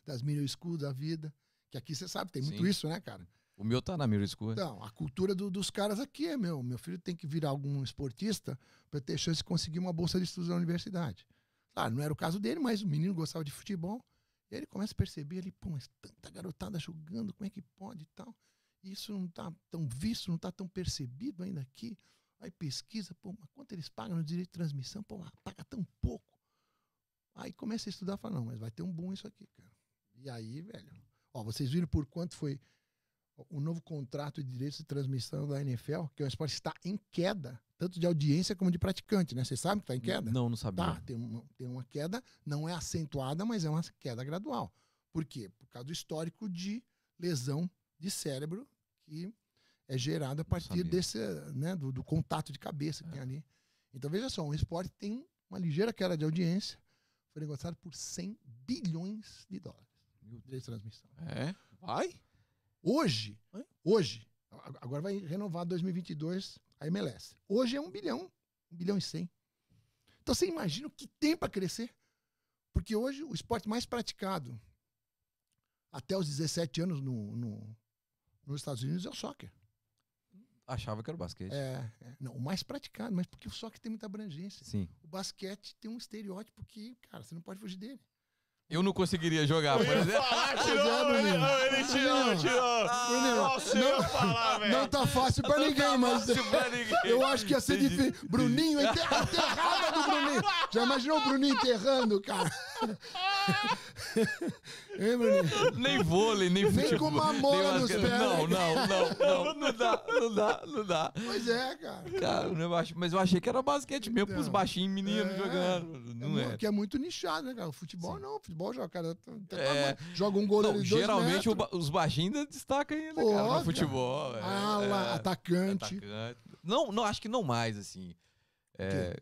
das middle schools da vida. Que aqui você sabe, tem muito Sim. isso, né, cara? O meu tá na Mirror School. Então, a cultura do- dos caras aqui é, meu, meu filho tem que virar algum esportista para ter chance de conseguir uma bolsa de estudos na universidade. Claro, não era o caso dele, mas o menino gostava de futebol. E aí ele começa a perceber ali, pô, mas tanta garotada jogando, como é que pode e tal? E isso não tá tão visto, não tá tão percebido ainda aqui. Aí pesquisa, pô, mas quanto eles pagam no direito de transmissão? Pô, paga tão pouco. Aí começa a estudar e fala, não, mas vai ter um boom isso aqui, cara. E aí, velho, ó, vocês viram por quanto foi o novo contrato de direitos de transmissão da NFL, que é um esporte que está em queda, tanto de audiência como de praticante, né? Vocês sabem que está em queda? Não, não sabia. Tá, tem uma, tem uma queda, não é acentuada, mas é uma queda gradual. Por quê? Por causa do histórico de lesão de cérebro que é gerado a partir desse, né, do, do contato de cabeça que tem ali. Então veja só, um esporte tem uma ligeira queda de audiência, foi negociado por 100 bilhões de dólares. Meu Direito de transmissão. É? Vai? Hoje, Oi? hoje, agora vai renovar 2022 a MLS. Hoje é um bilhão, um bilhão e cem. Então você imagina o que tem para crescer? Porque hoje o esporte mais praticado até os 17 anos no, no- nos Estados Unidos é o soccer. Achava que era o basquete. É, é, não, o mais praticado, mas porque o soccer tem muita abrangência. Sim. O basquete tem um estereótipo que, cara, você não pode fugir dele. Eu não conseguiria jogar, por exemplo. tirou, ele- ele tirou, tirou. Bruninho, Nossa, eu ia falar, velho. Não tá fácil pra ninguém, mas [LAUGHS] eu acho que ia ser difícil. Bruninho, enter- a enterrada do Bruninho. Já imaginou o Bruninho enterrando, cara? [LAUGHS] hein, [LAUGHS] Bruninho? Nem vôlei, nem Nem futebol. com uma mola nem nos basquete. pés. Não, não, não, não. [LAUGHS] Não dá, não dá, não dá. Pois é, cara. Cara, eu acho, mas eu achei que era basquete mesmo, pros Não. baixinhos meninos É. jogando. É Não é. Que é muito nichado, né, cara? O futebol não. O futebol joga, cara. tá- tá- É. Joga um goleiro Não, de dois geralmente o os baixinhos ainda destacam ainda, Pô, cara, cara. no futebol. é, Ala, é, atacante. atacante. Não, não, acho que não mais, assim. É,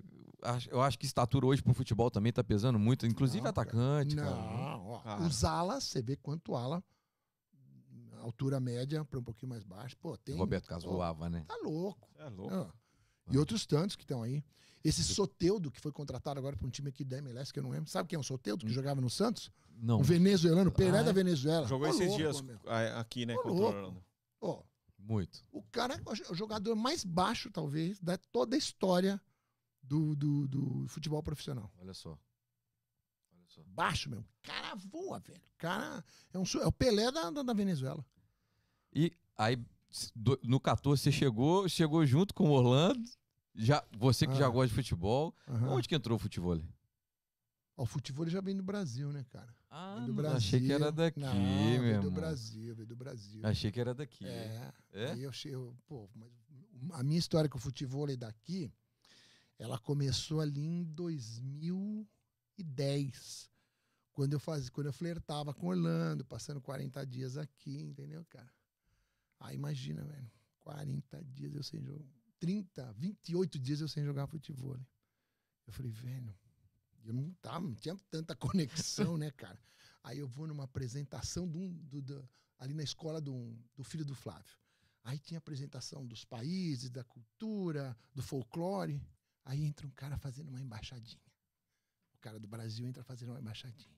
eu acho que estatura hoje pro futebol também tá pesando muito, inclusive Não, cara. atacante, cara. Não, ó, Cara. os alas, você vê quanto ala, altura média para um pouquinho mais baixo. Pô, tem. Roberto Pô, voava, né? Tá louco. É louco. Ah. E outros tantos que estão aí. Esse Soteudo, que foi contratado agora para um time aqui da MLS, que eu não lembro. Sabe quem é o Soteudo, que jogava no Santos? Não. Um venezuelano, Pelé Ah, da é? Venezuela. Jogou esses louco, dias meu. aqui, né, o. Ó, Muito. o cara é o jogador mais baixo, talvez, da toda a história do, do, do futebol profissional. Olha só. Olha só. Baixo mesmo. O cara voa, velho. O cara é, um, é o Pelé da, da, da Venezuela. E aí, no 14 você chegou, chegou junto com o Orlando Já, você que já Ah. gosta de futebol, Aham. onde que entrou o futebol? Ó, o futebol já vem do Brasil, né, cara? Ah, Vem do Brasil. achei que era daqui, não, meu veio do. Brasil, veio do Brasil. Achei que era daqui. É. É? Aí eu achei, eu- pô, mas a minha história com o futebol daqui, ela começou ali em 2010. Quando eu fazia, quando eu flertava com Orlando, passando 40 dias aqui, entendeu, cara? Aí imagina, velho, 40 dias eu sem jogar, 30, 28 dias eu sem jogar futebol. Eu falei, velho, eu não tava, não tinha tanta [LAUGHS] conexão, né, cara? Aí eu vou numa apresentação um- do- do- ali na escola do, do filho do Flávio. Aí tinha apresentação dos países, da cultura, do folclore. Aí entra um cara fazendo uma embaixadinha. O cara do Brasil entra fazendo uma embaixadinha.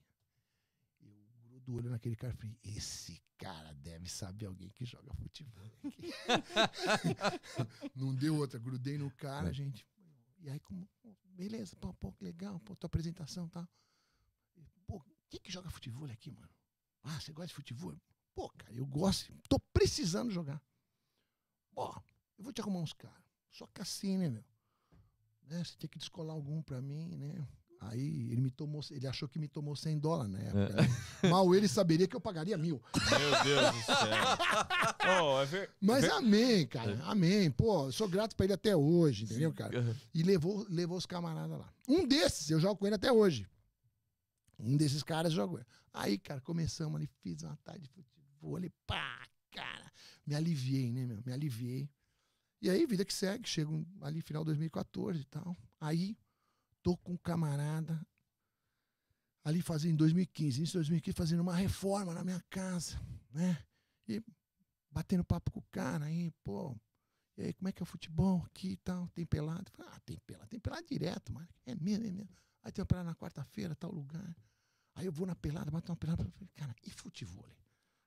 Eu grudo o olho naquele cara e falei, esse cara deve saber alguém que joga futebol aqui. [LAUGHS] Não deu outra, grudei no cara, gente. E aí, como, beleza, pô, pô, que legal, pô, tua apresentação e tal. Pô, quem que joga futebol aqui, mano? Ah, você gosta de futebol? Pô, cara, eu gosto, tô precisando jogar. Pô, eu vou te arrumar uns caras. Só que assim, né, meu? Né, você tem que descolar algum pra mim, né? Aí ele me tomou, ele achou que me tomou 100 dólares na época. né? Mal ele saberia que eu pagaria mil. Meu Deus do céu. oh, é ver... Mas amém, cara, amém. Pô, eu sou grato pra ele até hoje, entendeu, cara? E levou, levou os camaradas lá. Um desses, eu jogo com ele até hoje. Um desses caras jogo. ele. Aí, cara, começamos ali, fiz uma tarde de futebol, ali, pá, cara. Me aliviei, né, meu? Me aliviei. E aí, vida que segue, chego ali final de 2014 e tal. Aí, tô com um camarada ali fazendo em 2015, início de 2015, fazendo uma reforma na minha casa, né? E batendo papo com o cara aí, pô, e aí, como é que é o futebol aqui e tal? Tem pelado? Ah, tem pelado. Tem pelado direto, mano. É mesmo, é mesmo. Aí tem uma pelada na quarta-feira, tal lugar. Aí eu vou na pelada, bato uma pelada. falei, Cara, e futebol?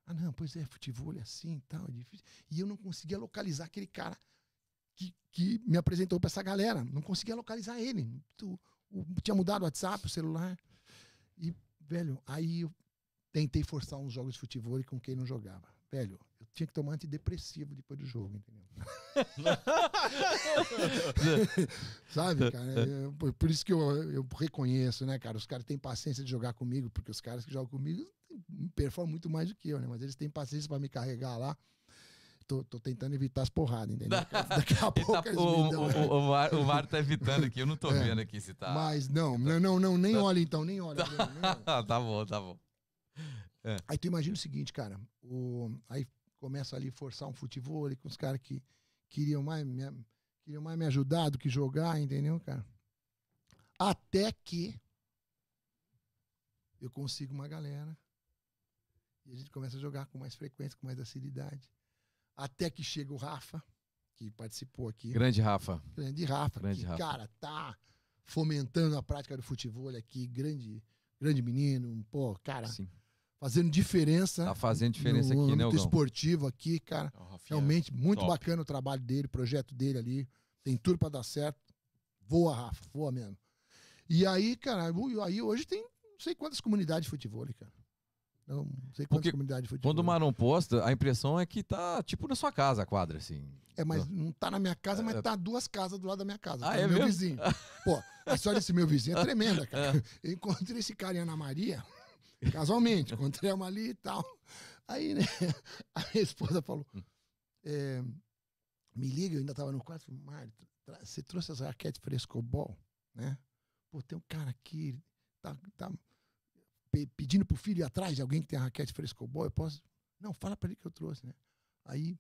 Ah, não, pois é, futebol é assim e tal, é difícil. E eu não conseguia localizar aquele cara que, que me apresentou pra essa galera. Não conseguia localizar ele. O- tinha mudado o WhatsApp, o celular. E, velho, aí eu tentei forçar uns jogos de futebol com quem não jogava. Velho, eu tinha que tomar antidepressivo depois do jogo, entendeu? [LAUGHS] Sabe, cara? Eu- por, isso que eu, eu reconheço, né, cara? Os caras têm paciência de jogar comigo, porque os caras que jogam comigo performam muito mais do que eu, né? Mas eles têm paciência pra me carregar lá. Tô, tô tentando evitar as porradas, entendeu? [LAUGHS] Daqui a Ele pouco tá- o, dão. o, o, o, Mário- o Mário tá evitando aqui, eu não tô É. vendo aqui se tá. Mas não, não, não, não, nem olha então, nem olha. nem. Ah, [LAUGHS] tá bom, tá bom. Aí tu imagina o seguinte, cara. O, aí começa ali forçar um futebol ali com os caras que queriam mais, me, queriam mais me ajudar do que jogar, entendeu, cara? Até que eu consigo uma galera e a gente começa a jogar com mais frequência, com mais assiduidade. Até que chega o Rafa, que participou aqui. Grande Rafa. Grande Rafa, Grande que, Rafa. cara, tá fomentando a prática do futebol aqui. Grande, grande menino, pô, cara, Sim. fazendo diferença Tá fazendo diferença no aqui, né, esportivo aqui, cara. Rafinha, Realmente, muito top. bacana o trabalho dele, o projeto dele ali. Tem tudo pra dar certo. Voa, Rafa, voa mesmo. E aí, cara, aí hoje tem não sei quantas comunidades de futebol, cara. Não, não sei quantas comunidades de futebol. Quando o Marão posta, a impressão é que tá tipo na sua casa a quadra, assim. É, mas não tá na minha casa, mas É. tá duas casas do lado da minha casa. Ah, tá é meu mesmo? vizinho. [LAUGHS] Pô, a história desse meu vizinho é tremenda, cara. [LAUGHS] Eu encontrei esse cara em Ana Maria, casualmente, encontrei uma ali e tal. Aí, né, [LAUGHS] a minha esposa falou: é, me liga, eu ainda tava no quarto, Mário, você trouxe as raquetes frescobol, né? Pô, tem um cara aqui, tá, tá pedindo pro filho ir atrás de alguém que tem a raquete frescobol, eu posso. Não, fala pra ele que eu trouxe, né? Aí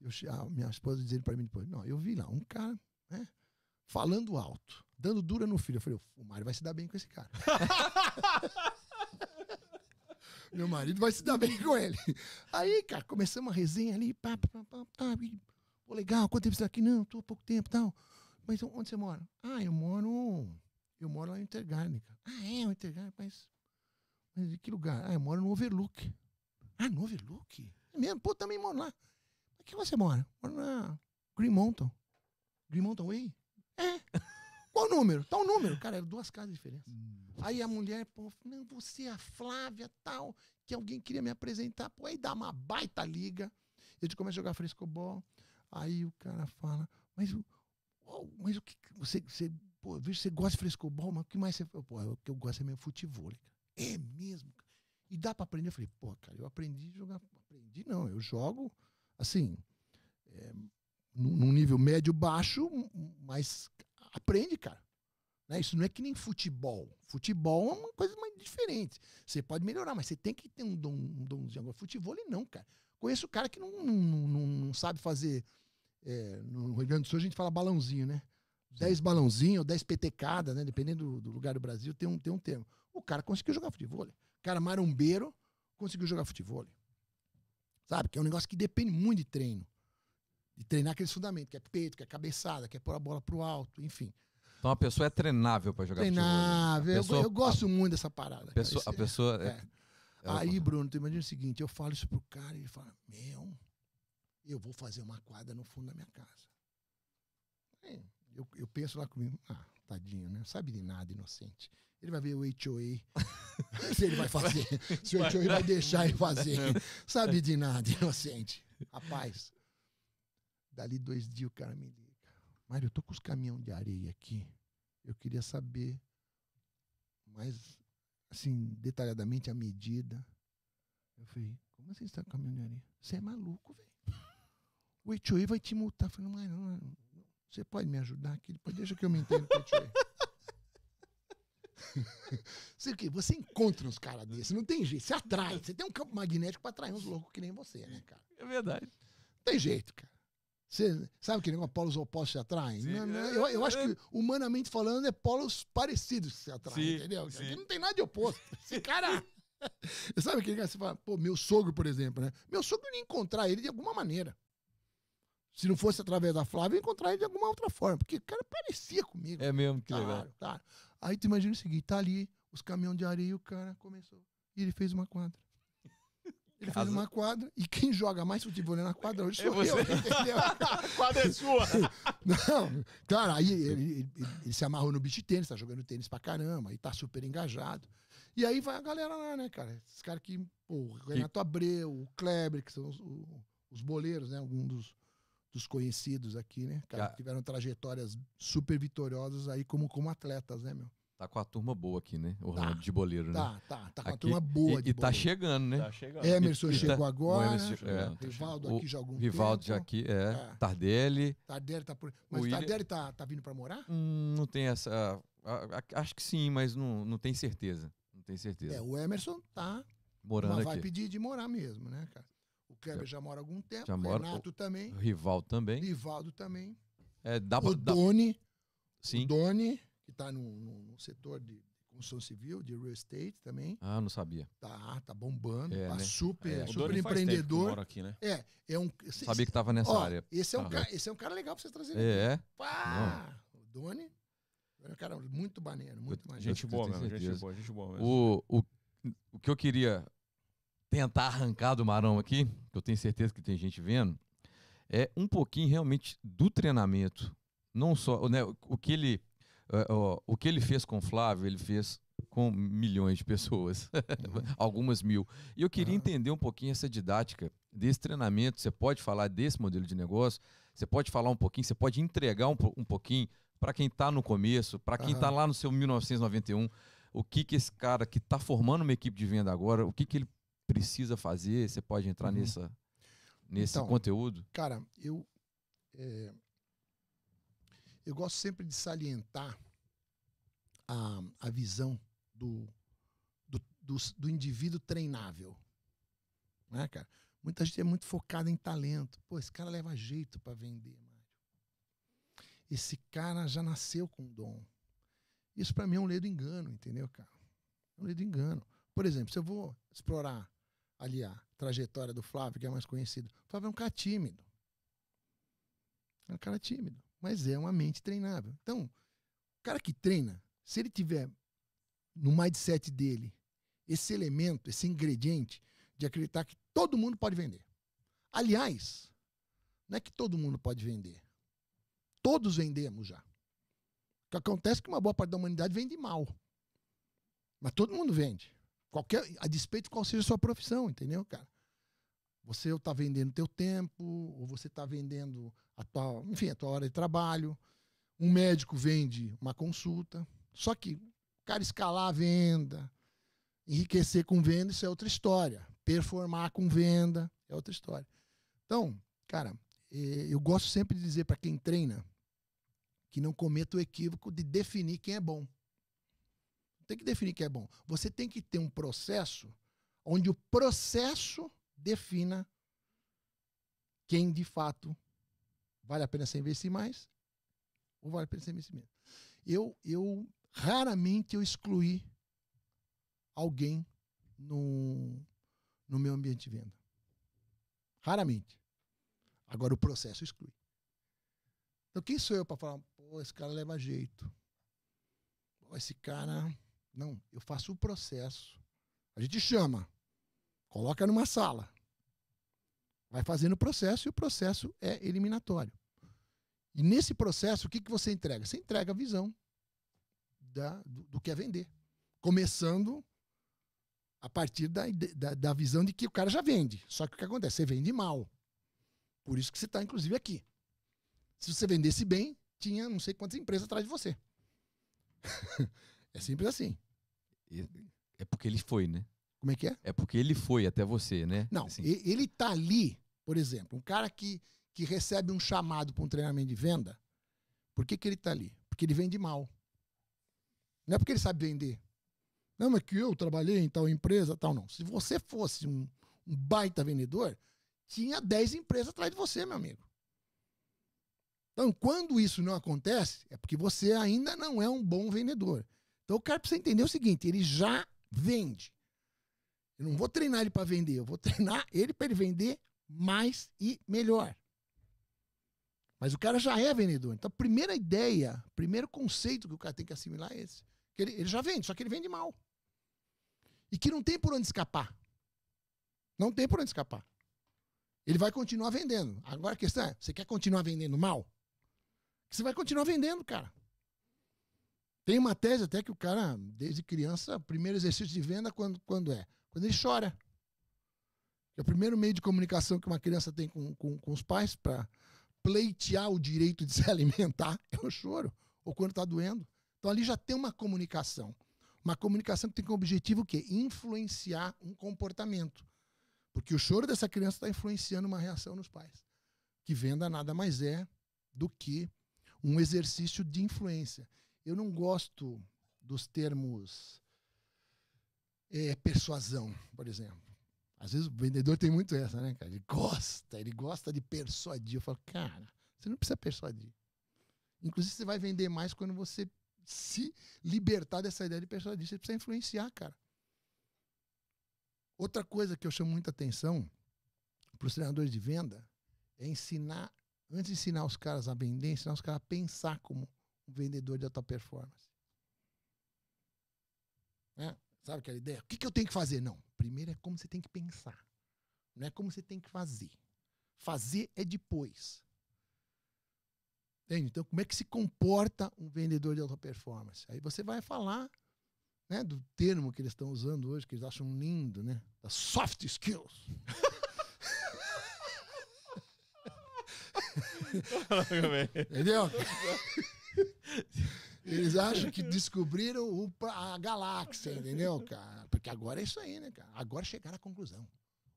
eu, a minha esposa dizendo pra mim depois, não, eu vi lá um cara, né? Falando alto, dando dura no filho. Eu falei, o Mário vai se dar bem com esse cara. [LAUGHS] Meu marido vai se dar bem com ele. Aí, cara, começamos a resenha ali, pá, pá, pá, e, pô, legal, quanto tempo você tá aqui? Não, tô há pouco tempo tal. Mas onde você mora? Ah, eu moro. Eu moro lá no Intergarden, cara. Ah, é, o Intergarden, mas. Mas em que lugar? Ah, eu moro no Overlook. Ah, no Overlook? É mesmo? Pô, também moro lá. Mas que você mora? Moro na Green Mountain. Green Mountain Way? É. [LAUGHS] Qual o número? Tá o número. Cara, eram duas casas diferentes. Aí a mulher, pô, não, você é a Flávia, tal, que alguém queria me apresentar. Pô, aí dá uma baita liga. A gente começa a jogar frescobol. Aí o cara fala, mas o, "Oh, mas o que você, você pô, eu vejo que você gosta de frescobol, mas o que mais você? Pô, o que eu gosto é meu futebol, cara. É mesmo. E dá pra aprender? Eu falei, pô, cara, eu aprendi a jogar. Aprendi não, eu jogo, assim, é, num nível médio baixo, m- m- mas aprende, cara. Né? Isso não é que nem futebol. Futebol é uma coisa mais diferente. Você pode melhorar, mas você tem que ter um dom, um domzinho. Agora, futebol não, cara. Conheço cara que não, não, não, não- sabe fazer. é, no Rio Grande do Sul a gente fala balãozinho, né? 10 balãozinhos, ou 10 petecada, né? Dependendo do, do lugar do Brasil, tem um, tem um termo. O cara conseguiu jogar futebol. O cara marombeiro conseguiu jogar futebol. Sabe? Que é um negócio que depende muito de treino. De treinar aqueles fundamentos, que é peito, que é cabeçada, que é pôr a bola pro alto, enfim. Então a pessoa é treinável para jogar futebol. Treinável. A Eu- eu, gosto muito dessa parada. A pessoa, Isso a é- pessoa é- é. Aí. Bruno, tu imagina o seguinte: eu falo isso pro cara e ele fala: Meu, eu vou fazer uma quadra no fundo da minha casa. Aí, Eu, eu penso lá comigo: Ah, tadinho, né? Sabe de nada, inocente. Ele vai ver o HOA, [LAUGHS] se ele vai fazer, se o HOA vai deixar ele fazer. Sabe de nada, inocente. Rapaz, dali dois dias o cara me liga. Mário, eu tô com os caminhões de areia aqui. Eu queria saber mais, assim, detalhadamente a medida. Eu falei, como assim você tá com caminhão de areia? Você é maluco, velho. O HOA vai te multar. Eu falei, mas não, não, você pode me ajudar aqui? Depois deixa que eu me entendo com o HOA. [LAUGHS] Sei o quê? Você encontra uns caras desses, não tem jeito. Você atrai. Você tem um campo magnético pra atrair uns loucos que nem você, né, cara? É verdade. Não tem jeito, cara. Você sabe que negócio polos opostos se atraem? Sim, Não, não, eu, eu acho que, humanamente falando, é polos parecidos que se atraem, Sim, entendeu? sim. Aqui não tem nada de oposto. Esse cara. [LAUGHS] sabe aquele cara que você fala, pô, meu sogro, por exemplo, né? Meu sogro ia encontrar ele de alguma maneira. Se não fosse através da Flávia, eu ia encontrar ele de alguma outra forma. Porque o cara parecia comigo. É mesmo, que legal. Claro, claro. Aí tu imagina o seguinte, tá ali, os caminhões de areia e o cara começou. E ele fez uma quadra. Ele Casa- fez uma quadra e quem joga mais futebol na quadra hoje É sou eu, você. entendeu? A [LAUGHS] quadra é sua. [LAUGHS] Não, cara, aí ele, ele- ele- ele se amarrou no beach tênis, tá jogando tênis pra caramba, e tá super engajado. E aí vai a galera lá, né, cara? Esses caras que, pô, o Renato Abreu, o Kleber, que são os, os boleiros, né? Alguns dos, dos conhecidos aqui, né? Cara, Já- que tiveram trajetórias super vitoriosas aí como, como atletas, né, meu? Tá com a turma boa aqui, né? O Tá. Ronaldo de boleiro, né? Tá, tá, tá com a Aqui- turma boa e, e tá chegando, né? Tá chegando. Emerson E- e tá- chegou o agora. Emerson- é. Rivaldo O aqui já algum Rivaldo tempo. já aqui, é. É. Tardelli. Tardelli tá por. Mas O o William- Tardelli tá, tá vindo pra morar? Hum, não tem essa. a- a- acho que sim, mas não, não tem certeza. Não tem certeza. É, o Emerson tá Morando uma aqui. vibe de, de morar mesmo, né, cara? O Kleber já mora há algum tempo, Já o mora- Renato também, O Rivaldo também. Rivaldo também. É, dá pra. o dá- Doni, o sim. Doni, que tá no, no- no setor de construção civil, de real estate também, Ah, não sabia. tá, tá bombando, É, tá né? super, É. Super Doni faz tempo que empreendedor. mora aqui, né? É, é um. cê- Sabia que tava nessa ó, área. Esse é, um Ah. cara, esse é um cara legal pra você trazer. aqui. É, é. Pá! O Doni é um cara muito maneiro, muito maneiro. Gente boa mesmo, gente boa, gente boa mesmo. O, o, o que eu queria tentar arrancar do Marão aqui, que eu tenho certeza que tem gente vendo, é um pouquinho realmente do treinamento. Não só né, o- o que ele ó, o que ele fez com o Flávio, ele fez com milhões de pessoas, [LAUGHS] algumas mil. E eu queria Aham. entender um pouquinho essa didática desse treinamento. Você pode falar desse modelo de negócio, você pode falar um pouquinho, você pode entregar um, um pouquinho para quem está no começo, para quem está lá no seu 1991, o que que esse cara que está formando uma equipe de venda agora, o que que ele precisa fazer? Você pode entrar Uhum. nessa, nesse Então, conteúdo? Cara, eu. é, eu gosto sempre de salientar a, a visão do, do, do, do indivíduo treinável. Né, cara? Muita gente é muito focada em talento. Pô, esse cara leva jeito para vender, Mário. Esse cara já nasceu com dom. Isso para mim é um ledo engano, entendeu, cara? É um ledo engano. Por exemplo, se eu vou explorar ali a trajetória do Flávio, que é mais conhecido. O Flávio é um cara tímido. É um cara tímido, mas é uma mente treinável. Então, o cara que treina, se ele tiver no mindset dele esse elemento, esse ingrediente de acreditar que todo mundo pode vender. Aliás, não é que todo mundo pode vender. Todos vendemos já. O que acontece é que uma boa parte da humanidade vende mal. Mas todo mundo vende. Qualquer, a despeito de qual seja a sua profissão, entendeu, cara? Você está vendendo teu tempo, ou você está vendendo a tua, enfim, a tua hora de trabalho. Um médico vende uma consulta. Só que o cara escalar a venda, enriquecer com venda, isso é outra história. Performar com venda é outra história. Então, cara, eh, eu gosto sempre de dizer para quem treina que não cometa o equívoco de definir quem é bom. Tem que definir quem é bom. Você tem que ter um processo onde o processo defina quem de fato vale a pena você investir mais ou vale a pena você investir menos. Eu, eu raramente eu excluí alguém no, no meu ambiente de venda. Raramente. Agora o processo exclui. Então quem sou eu para falar, pô, esse cara leva jeito. Pô, esse cara. Não, eu faço o processo. A gente chama, coloca numa sala. Vai fazendo o processo e o processo é eliminatório. E nesse processo, o que, que você entrega? Você entrega a visão da, do, do que é vender. Começando a partir da, da, da, visão de que o cara já vende. Só que o que acontece? Você vende mal. Por isso que você está, inclusive, aqui. Se você vendesse bem, tinha não sei quantas empresas atrás de você. [LAUGHS] é simples assim. É porque ele foi, né? Como é que é? É porque ele foi até você, né? Não, assim. ele está ali, por exemplo, um cara que que recebe um chamado para um treinamento de venda, por que, que ele está ali? Porque ele vende mal. Não é porque ele sabe vender. Não, mas que eu trabalhei em tal empresa, tal, não. Se você fosse um, um baita vendedor, tinha 10 empresas atrás de você, meu amigo. Então, quando isso não acontece, é porque você ainda não é um bom vendedor. Então, o cara precisa entender o seguinte: ele já vende. Eu não vou treinar ele para vender, eu vou treinar ele para ele vender mais e melhor. Mas o cara já é vendedor. Então, a primeira ideia, primeiro conceito que o cara tem que assimilar é esse. Que ele, ele já vende, só que ele vende mal. E que não tem por onde escapar. Não tem por onde escapar. Ele vai continuar vendendo. Agora a questão é: você quer continuar vendendo mal? Você vai continuar vendendo, cara. Tem uma tese até que o cara, desde criança, primeiro exercício de venda, quando, quando é? Quando ele chora. É o primeiro meio de comunicação que uma criança tem com, com, com os pais para pleitear o direito de [LAUGHS] se alimentar é o choro, ou quando está doendo. Então ali já tem uma comunicação. Uma comunicação que tem como objetivo o quê? Influenciar um comportamento. Porque o choro dessa criança está influenciando uma reação nos pais. Que venda nada mais é do que um exercício de influência. Eu não gosto dos termos é, persuasão, por exemplo. Às vezes o vendedor tem muito essa, né, cara? Ele gosta, ele gosta de persuadir. Eu falo, cara, você não precisa persuadir. Inclusive, você vai vender mais quando você se libertar dessa ideia de persuadir. Você precisa influenciar, cara. Outra coisa que eu chamo muita atenção para os treinadores de venda é ensinar, antes de ensinar os caras a vender, ensinar os caras a pensar como um vendedor de alta performance. É, sabe aquela ideia? O que, que eu tenho que fazer? Não. Primeiro é como você tem que pensar. Não é como você tem que fazer. Fazer é depois. Entende? Então, como é que se comporta um vendedor de alta performance? Aí você vai falar né, do termo que eles estão usando hoje, que eles acham lindo, né? Da soft skills. [LAUGHS] Entendeu? [LAUGHS] Eles acham que [LAUGHS] descobriram o, a galáxia, entendeu, cara? Porque agora é isso aí, né, cara? Agora chegaram à conclusão.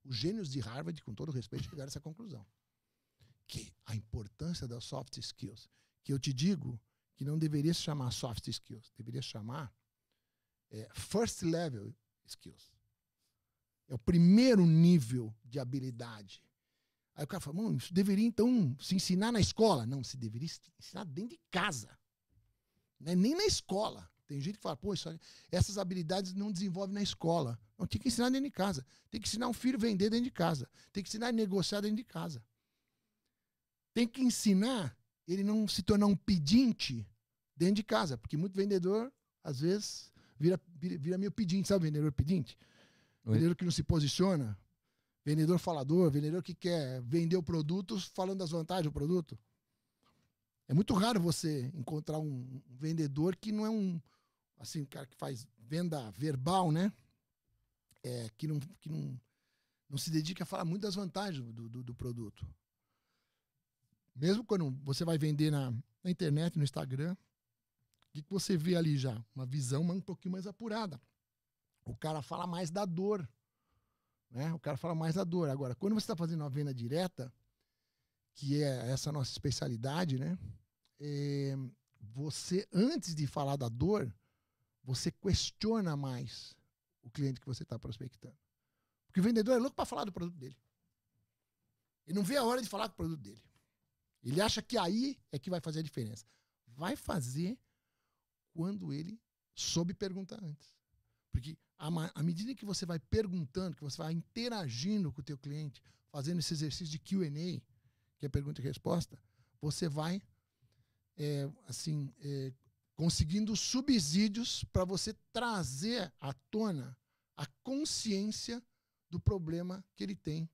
Os gênios de Harvard, com todo respeito, chegaram a essa conclusão. Que a importância das soft skills, que eu te digo que não deveria se chamar soft skills, deveria chamar é, first level skills. É o primeiro nível de habilidade. Aí o cara fala, mano, isso deveria então se ensinar na escola. Não, se deveria ensinar dentro de casa. Né? Nem na escola. Tem gente que fala, pô, isso, essas habilidades não desenvolve na escola. Não, tem que ensinar dentro de casa. Tem que ensinar um filho a vender dentro de casa. Tem que ensinar a negociar dentro de casa. Tem que ensinar ele não se tornar um pedinte dentro de casa. Porque muito vendedor, às vezes, vira, vira, vira meio pedinte. Sabe vendedor pedinte? Oi? Vendedor que não se posiciona. Vendedor falador. Vendedor que quer vender o produto falando das vantagens do produto. É muito raro você encontrar um vendedor que não é um assim, cara que faz venda verbal, né? É, que não, que não, não se dedica a falar muito das vantagens do, do, do produto. Mesmo quando você vai vender na, na internet, no Instagram, o que, que você vê ali já? Uma visão um pouquinho mais apurada. O cara fala mais da dor. Né? O cara fala mais da dor. Agora, quando você está fazendo uma venda direta, que é essa nossa especialidade, né? É, você, antes de falar da dor, você questiona mais o cliente que você está prospectando. Porque o vendedor é louco para falar do produto dele. Ele não vê a hora de falar do produto dele. Ele acha que aí é que vai fazer a diferença. Vai fazer quando ele soube perguntar antes. Porque à medida que você vai perguntando, que você vai interagindo com o teu cliente, fazendo esse exercício de Q&A, que é pergunta e resposta, você vai é, assim é, conseguindo subsídios para você trazer à tona a consciência do problema que ele tem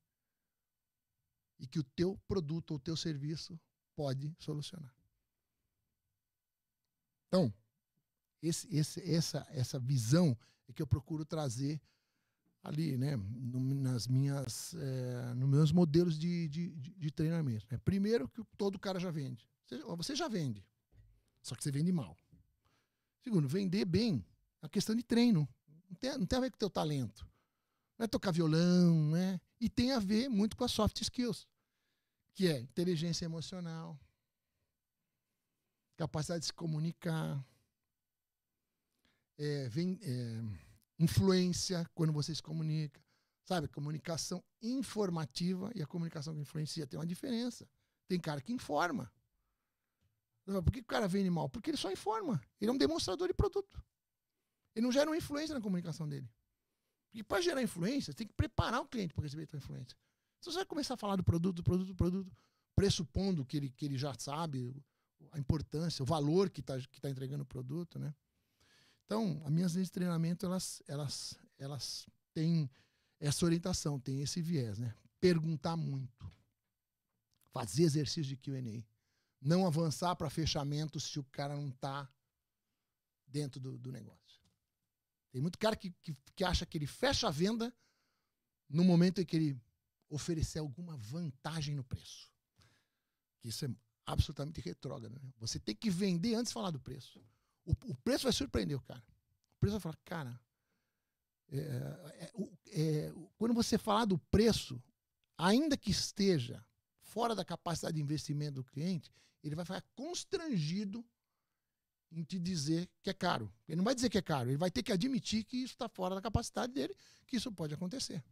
e que o teu produto ou teu serviço pode solucionar. Então, esse, esse, essa, essa visão é que eu procuro trazer ali, né, no, nas minhas, é, nos meus modelos de, de, de treinamento. Né? Primeiro, que todo cara já vende. Você, já vende, só que você vende mal. Segundo, vender bem é uma questão de treino. Não tem, não tem a ver com o teu talento. Não é tocar violão, né? E tem a ver muito com as soft skills, que é inteligência emocional, capacidade de se comunicar, é, vem, é, influência quando você se comunica. Sabe, comunicação informativa e a comunicação que influencia tem uma diferença. Tem cara que informa. Por que o cara vende mal? Porque ele só informa. Ele é um demonstrador de produto. Ele não gera uma influência na comunicação dele. Porque para gerar influência, você tem que preparar o cliente para receber a influência. Se você vai começar a falar do produto, do produto, do produto, pressupondo que ele, que ele já sabe a importância, o valor que está que tá entregando o produto, né? Então, as minhas linhas de treinamento, elas, elas, elas têm essa orientação, têm esse viés, né? Perguntar muito. Fazer exercício de Q&A. Não avançar para fechamento se o cara não está dentro do, do, negócio. Tem muito cara que, que, que acha que ele fecha a venda no momento em que ele oferecer alguma vantagem no preço. Isso é absolutamente retrógrado. Né? Você tem que vender antes de falar do preço. O, o preço vai surpreender o cara. O preço vai falar, cara, é, é, é, quando você falar do preço, ainda que esteja fora da capacidade de investimento do cliente, ele vai ficar constrangido em te dizer que é caro. Ele não vai dizer que é caro, ele vai ter que admitir que isso está fora da capacidade dele, que isso pode acontecer.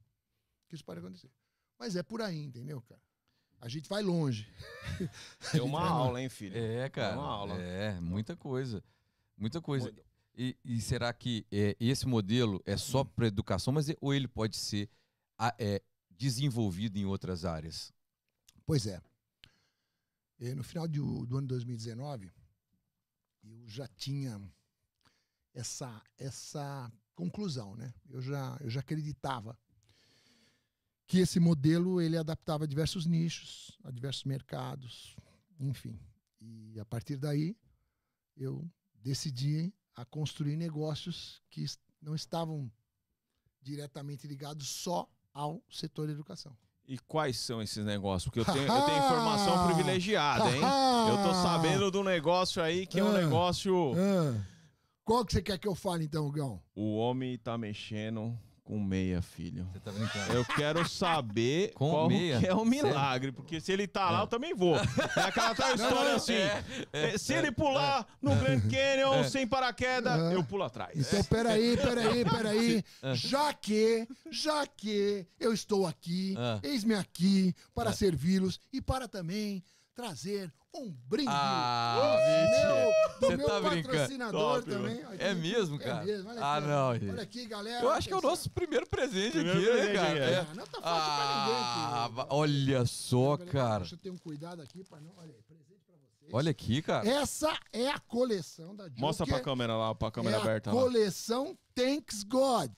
Que isso pode acontecer. Mas é por aí, entendeu, cara? A gente vai longe. [LAUGHS] É uma aula, hein, filho? É, cara. É uma aula. É, muita coisa. Muita coisa. E, e, será que é, esse modelo é só hum. para educação, mas é, ou ele pode ser é, desenvolvido em outras áreas? Pois é. E no final de, do ano 2019, eu já tinha essa, essa conclusão, né? Eu já, eu já acreditava que esse modelo ele adaptava a diversos nichos, a diversos mercados, enfim. E a partir daí eu decidi a construir negócios que não estavam diretamente ligados só ao setor educação. E quais são esses negócios? Porque eu tenho, eu tenho informação privilegiada, hein? eu tô sabendo do negócio aí que é um ah. negócio. Ah. Qual que você quer que eu fale então, Gão? O homem tá mexendo com meia, filho. Você tá brincando? Eu quero saber [LAUGHS] com qual meia? que é o milagre, Sério? porque se ele tá lá, é. eu também vou. É aquela tal [LAUGHS] história assim, é, é, se ele pular é. no Grand [LAUGHS] Canyon é. sem paraquedas, eu pulo atrás. Então, peraí, peraí, peraí. Já que, já que eu estou aqui, eis-me aqui para servi-los e para também trazer um brinde. Ah, meu, do Você meu tá patrocinador Top, também. Aqui, é mesmo, cara? É mesmo. Olha ah, aqui, não. Olha aqui, galera. Eu acho que é o nosso primeiro presente primeiro aqui, né, presente, né, cara? É. É. Não tá fácil ah, pra ninguém. Aqui. Olha só, cara. Deixa eu ter um cuidado aqui para não... Olha aí, presente pra vocês. Olha aqui, cara. Essa é a coleção da Joker. Mostra pra câmera lá, pra câmera é aberta. A coleção lá. Thanks God.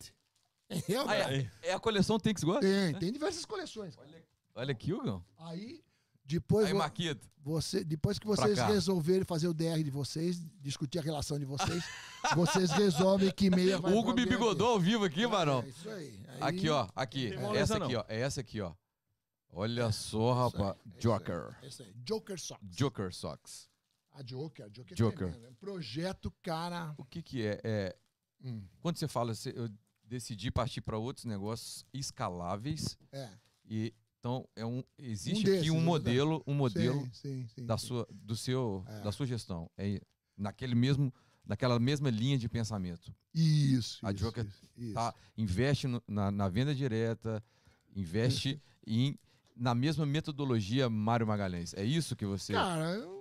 Entendeu? Ah, é, é, a coleção Thanks God? Tem, tem diversas coleções. Olha, olha aqui, Hugo. Aí depois, Aí, Marquito. Você, depois que vocês resolverem fazer o DR de vocês, discutir a relação de vocês, [LAUGHS] vocês resolvem que meia vai O Hugo me bigodou ao vivo aqui, Marão. É isso aí. aí. Aqui, ó. Aqui. É essa aqui, ó. É essa aqui, ó. Olha só, Isso aí, rapaz. é Joker. é isso aí. Joker Socks. Joker Socks. A Joker, a Joker. é Joker. é um projeto, cara. O que que é? É, hum, quando você fala, eu decidi partir para outros negócios escaláveis é. e então é um existe desses, aqui um modelo, um modelo Sim, sim, sim. da sua do seu É. da sua gestão. É naquele mesmo naquela mesma linha de pensamento. Isso. A isso, Joker isso, isso. Tá? Investe no- na, na venda direta, investe em, na mesma metodologia Mário Magalhães. É isso que você. Cara, eu,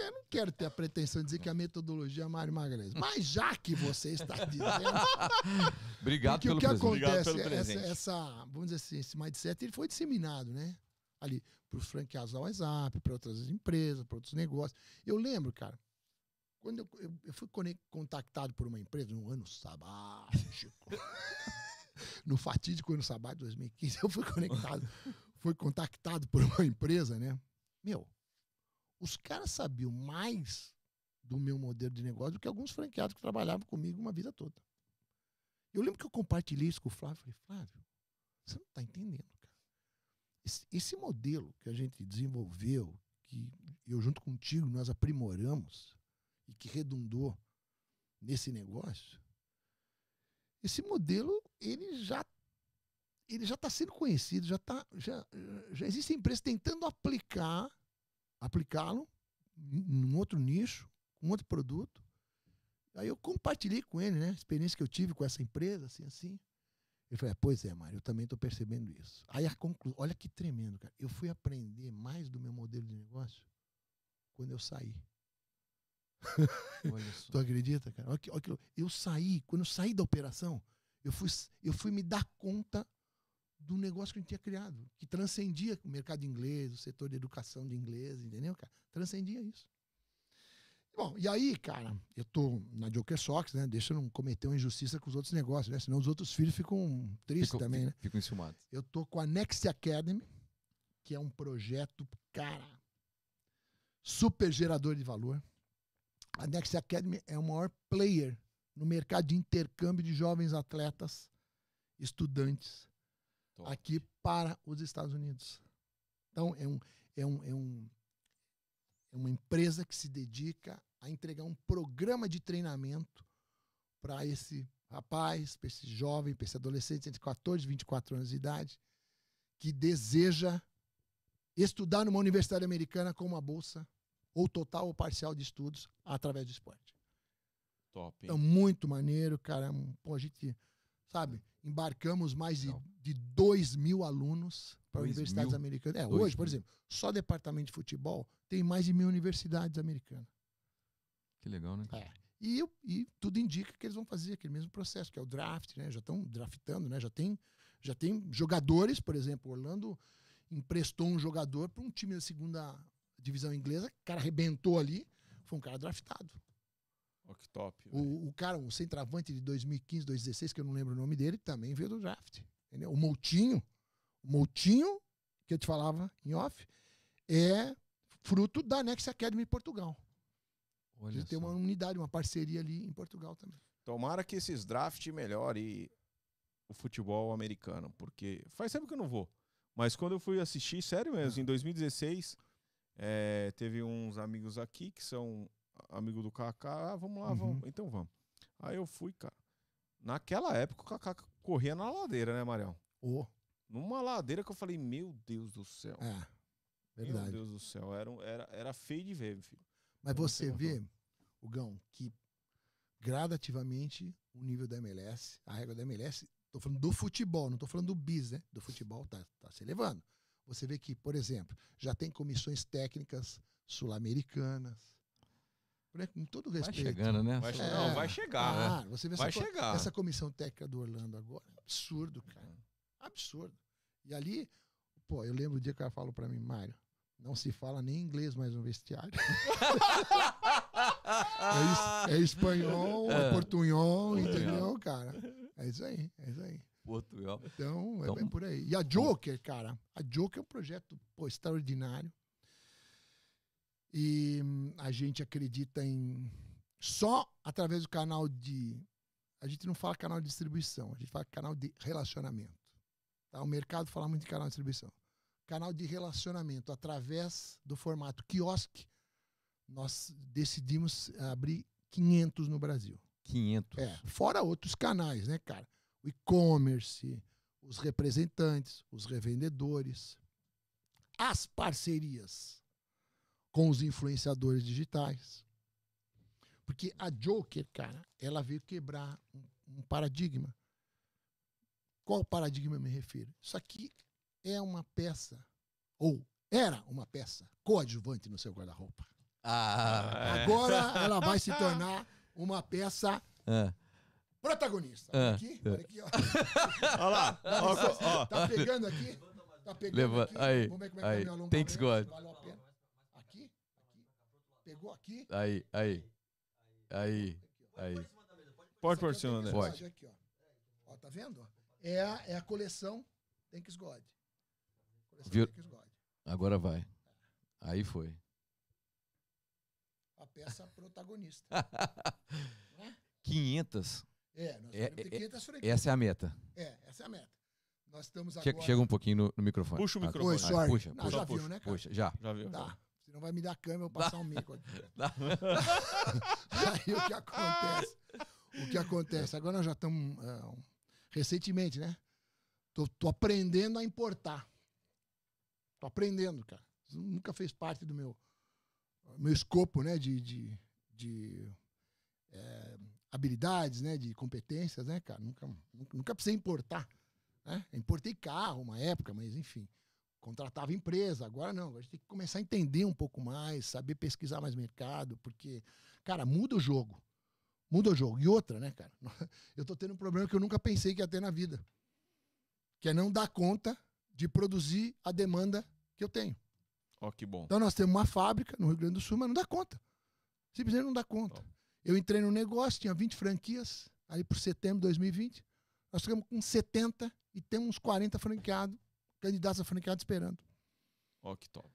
eu não quero ter a pretensão de dizer que a metodologia é Mário Magalhães. Mas já que você está dizendo. [LAUGHS] Obrigado pelo o que presente. Obrigado acontece, pelo essa, presente. essa, vamos dizer assim, esse mindset ele foi disseminado, né? Ali, para os franqueados da WhatsApp, para outras empresas, para outros negócios. Eu lembro, cara, quando eu, eu, eu fui contactado por uma empresa no ano sabático, [LAUGHS] no fatídico ano sabático de 2015, eu fui conectado, fui contactado por uma empresa, né? Meu, os caras sabiam mais do meu modelo de negócio do que alguns franqueados que trabalhavam comigo uma vida toda. Eu lembro que eu compartilhei isso com o Flávio. Falei, Flávio, você não está entendendo, cara. Esse, esse modelo que a gente desenvolveu, que eu junto contigo nós aprimoramos e que redundou nesse negócio, esse modelo ele já ele já está sendo conhecido, já tá, já, já existem empresas tentando aplicar aplicá-lo em em um outro nicho, com outro produto. Aí eu compartilhei com ele, né, a experiência que eu tive com essa empresa, assim, assim. Ele falou, é, pois é, Mário, eu também estou percebendo isso. Aí a conclusão, olha que tremendo, cara. Eu fui aprender mais do meu modelo de negócio quando eu saí. Olha [LAUGHS] só. Tu acredita, cara? Olha que, olha que eu saí, quando eu saí da operação, eu fui, eu fui me dar conta do negócio que a gente tinha criado, que transcendia o mercado inglês, o setor de educação de inglês, entendeu, cara? Transcendia isso. Bom, e aí, cara, eu tô na Joker Sox, né? Deixa eu não cometer uma injustiça com os outros negócios, né? Senão os outros filhos ficam tristes também, né? Ficam enciumados. Eu tô com a Next Academy, que é um projeto, cara, super gerador de valor. A Next Academy é o maior player no mercado de intercâmbio de jovens atletas, estudantes, Top. aqui para os Estados Unidos. Então, é, um, é, um, é, um, é uma empresa que se dedica a entregar um programa de treinamento para esse rapaz, para esse jovem, para esse adolescente entre 14 e 24 anos de idade, que deseja estudar numa universidade americana com uma bolsa, ou total ou parcial de estudos, através do esporte. Top. hein? Então, muito maneiro, cara. Pô, a gente, sabe, embarcamos mais de, de 2 mil alunos para universidades mil? americanas. É, Dois hoje, por mil. exemplo, só departamento de futebol tem mais de mil universidades americanas. Que legal, né? É. E, eu- e tudo indica que eles vão fazer aquele mesmo processo, que é o draft, né? Já estão draftando, né? Já tem, já tem jogadores, por exemplo, Orlando emprestou um jogador para um time da segunda divisão inglesa, o cara arrebentou ali, foi um cara draftado. Ó, que top. O, o cara, o centroavante de 2015, 2016, que eu não lembro o nome dele, também veio do draft. Entendeu? O Moutinho, o Moutinho, que eu te falava em off, é fruto da Next Academy em Portugal. Olha Ele tem uma unidade, uma parceria ali em Portugal também. Tomara que esses draft melhore o futebol americano, porque faz tempo que eu não vou. Mas quando eu fui assistir, sério mesmo, em 2016, eh, teve uns amigos aqui que são amigo do Kaká. Ah, vamos lá, Uhum. vamos. Então vamos. Aí eu fui, cara. Naquela época o Kaká corria na ladeira, né, Marião? Oh, Numa ladeira que eu falei, meu Deus do céu. é, Meu verdade. Deus do céu. Era, era, era feio de ver, meu filho. Mas Não você vê, o Gão, que gradativamente o nível da MLS, a regra da MLS, tô falando do futebol, não tô falando do bis, né? Do futebol tá, tá se elevando. Você vê que, por exemplo, já tem comissões técnicas sul-americanas. Né, Com todo Vai respeito. chegando, né? Vai, É. Não, vai chegar. né? Você vê Vai essa, chegar. essa comissão técnica do Orlando agora. é Absurdo, cara. Absurdo. E ali, pô, eu lembro o dia que ela falou pra mim, Mário, não se fala nem inglês mais no vestiário. [LAUGHS] É, es- é espanhol, é, É. portunhol, entendeu, cara? É isso aí, é isso aí. Portugal. Então, é Então- bem por aí. E a Joker, cara, a Joker é um projeto pô, extraordinário. E hum, a gente acredita em só através do canal de. A gente não fala canal de distribuição, a gente fala canal de relacionamento. Tá? O mercado fala muito em canal de distribuição. canal de relacionamento através do formato quiosque, nós decidimos abrir 500 no Brasil. 500. É, fora outros canais, né, cara? O e-commerce, os representantes, os revendedores, as parcerias com os influenciadores digitais. Porque a Joker, cara, ela veio quebrar um, um paradigma. Qual paradigma eu me refiro? Isso aqui é uma peça, ou era uma peça coadjuvante no seu guarda-roupa. Ah, É. Agora ela vai se [LAUGHS] tornar uma peça ah, protagonista. Ah, aqui, é. olha aqui, ó. [LAUGHS] Olha lá. Ó, ó. Tá pegando aqui? Tá pegando Leva- aqui? aí, Vamos ver como é que aí. tá meu alongamento. Thanks God. Valeu a pena. Pegou aqui. aí, aí. Aí, aí. Pode pôr Aqui cima é. Thanks Pode. Aqui, ó. Ó, tá vendo? É a, é a coleção Thanks God. Coleção Viu? Thanks God. Agora vai. Aí foi. A peça [LAUGHS] protagonista. [LAUGHS] 500. É, nós É, é, 500 franquias. Essa é a meta. É, essa é a meta. Nós estamos agora... Chega um pouquinho no, no microfone. Puxa o Ah, microfone. Oi, sorry. Puxa, Não, puxa, já puxa, viu, né, cara? puxa. Já. Já viu? Tá. Senão vai me dar câmera, eu vou passar um mico aqui. [LAUGHS] [LAUGHS] Aí o que acontece? O que acontece? Agora nós já estamos. ah, recentemente, né? Tô, tô aprendendo a importar. Tô aprendendo, cara. Isso nunca fez parte do meu, meu escopo, né? De, de, de, eh, habilidades, né? De competências, né, cara? Nunca, nunca, nunca precisei importar. Né? Importei carro uma época, mas enfim. Contratava empresa, agora não. A gente tem que começar a entender um pouco mais, saber pesquisar mais mercado, porque, cara, muda o jogo. Muda o jogo. E outra, né, cara? [LAUGHS] Eu tô tendo um problema que eu nunca pensei que ia ter na vida. Que é não dar conta de produzir a demanda que eu tenho. Ó, que bom. Então nós temos uma fábrica no Rio Grande do Sul, mas não dá conta. Simplesmente não dá conta. Eu entrei no negócio, tinha 20 franquias, aí por setembro de 2020. Nós ficamos com 70 e temos uns 40 franqueados, candidatos a franqueado esperando. Ó, que top.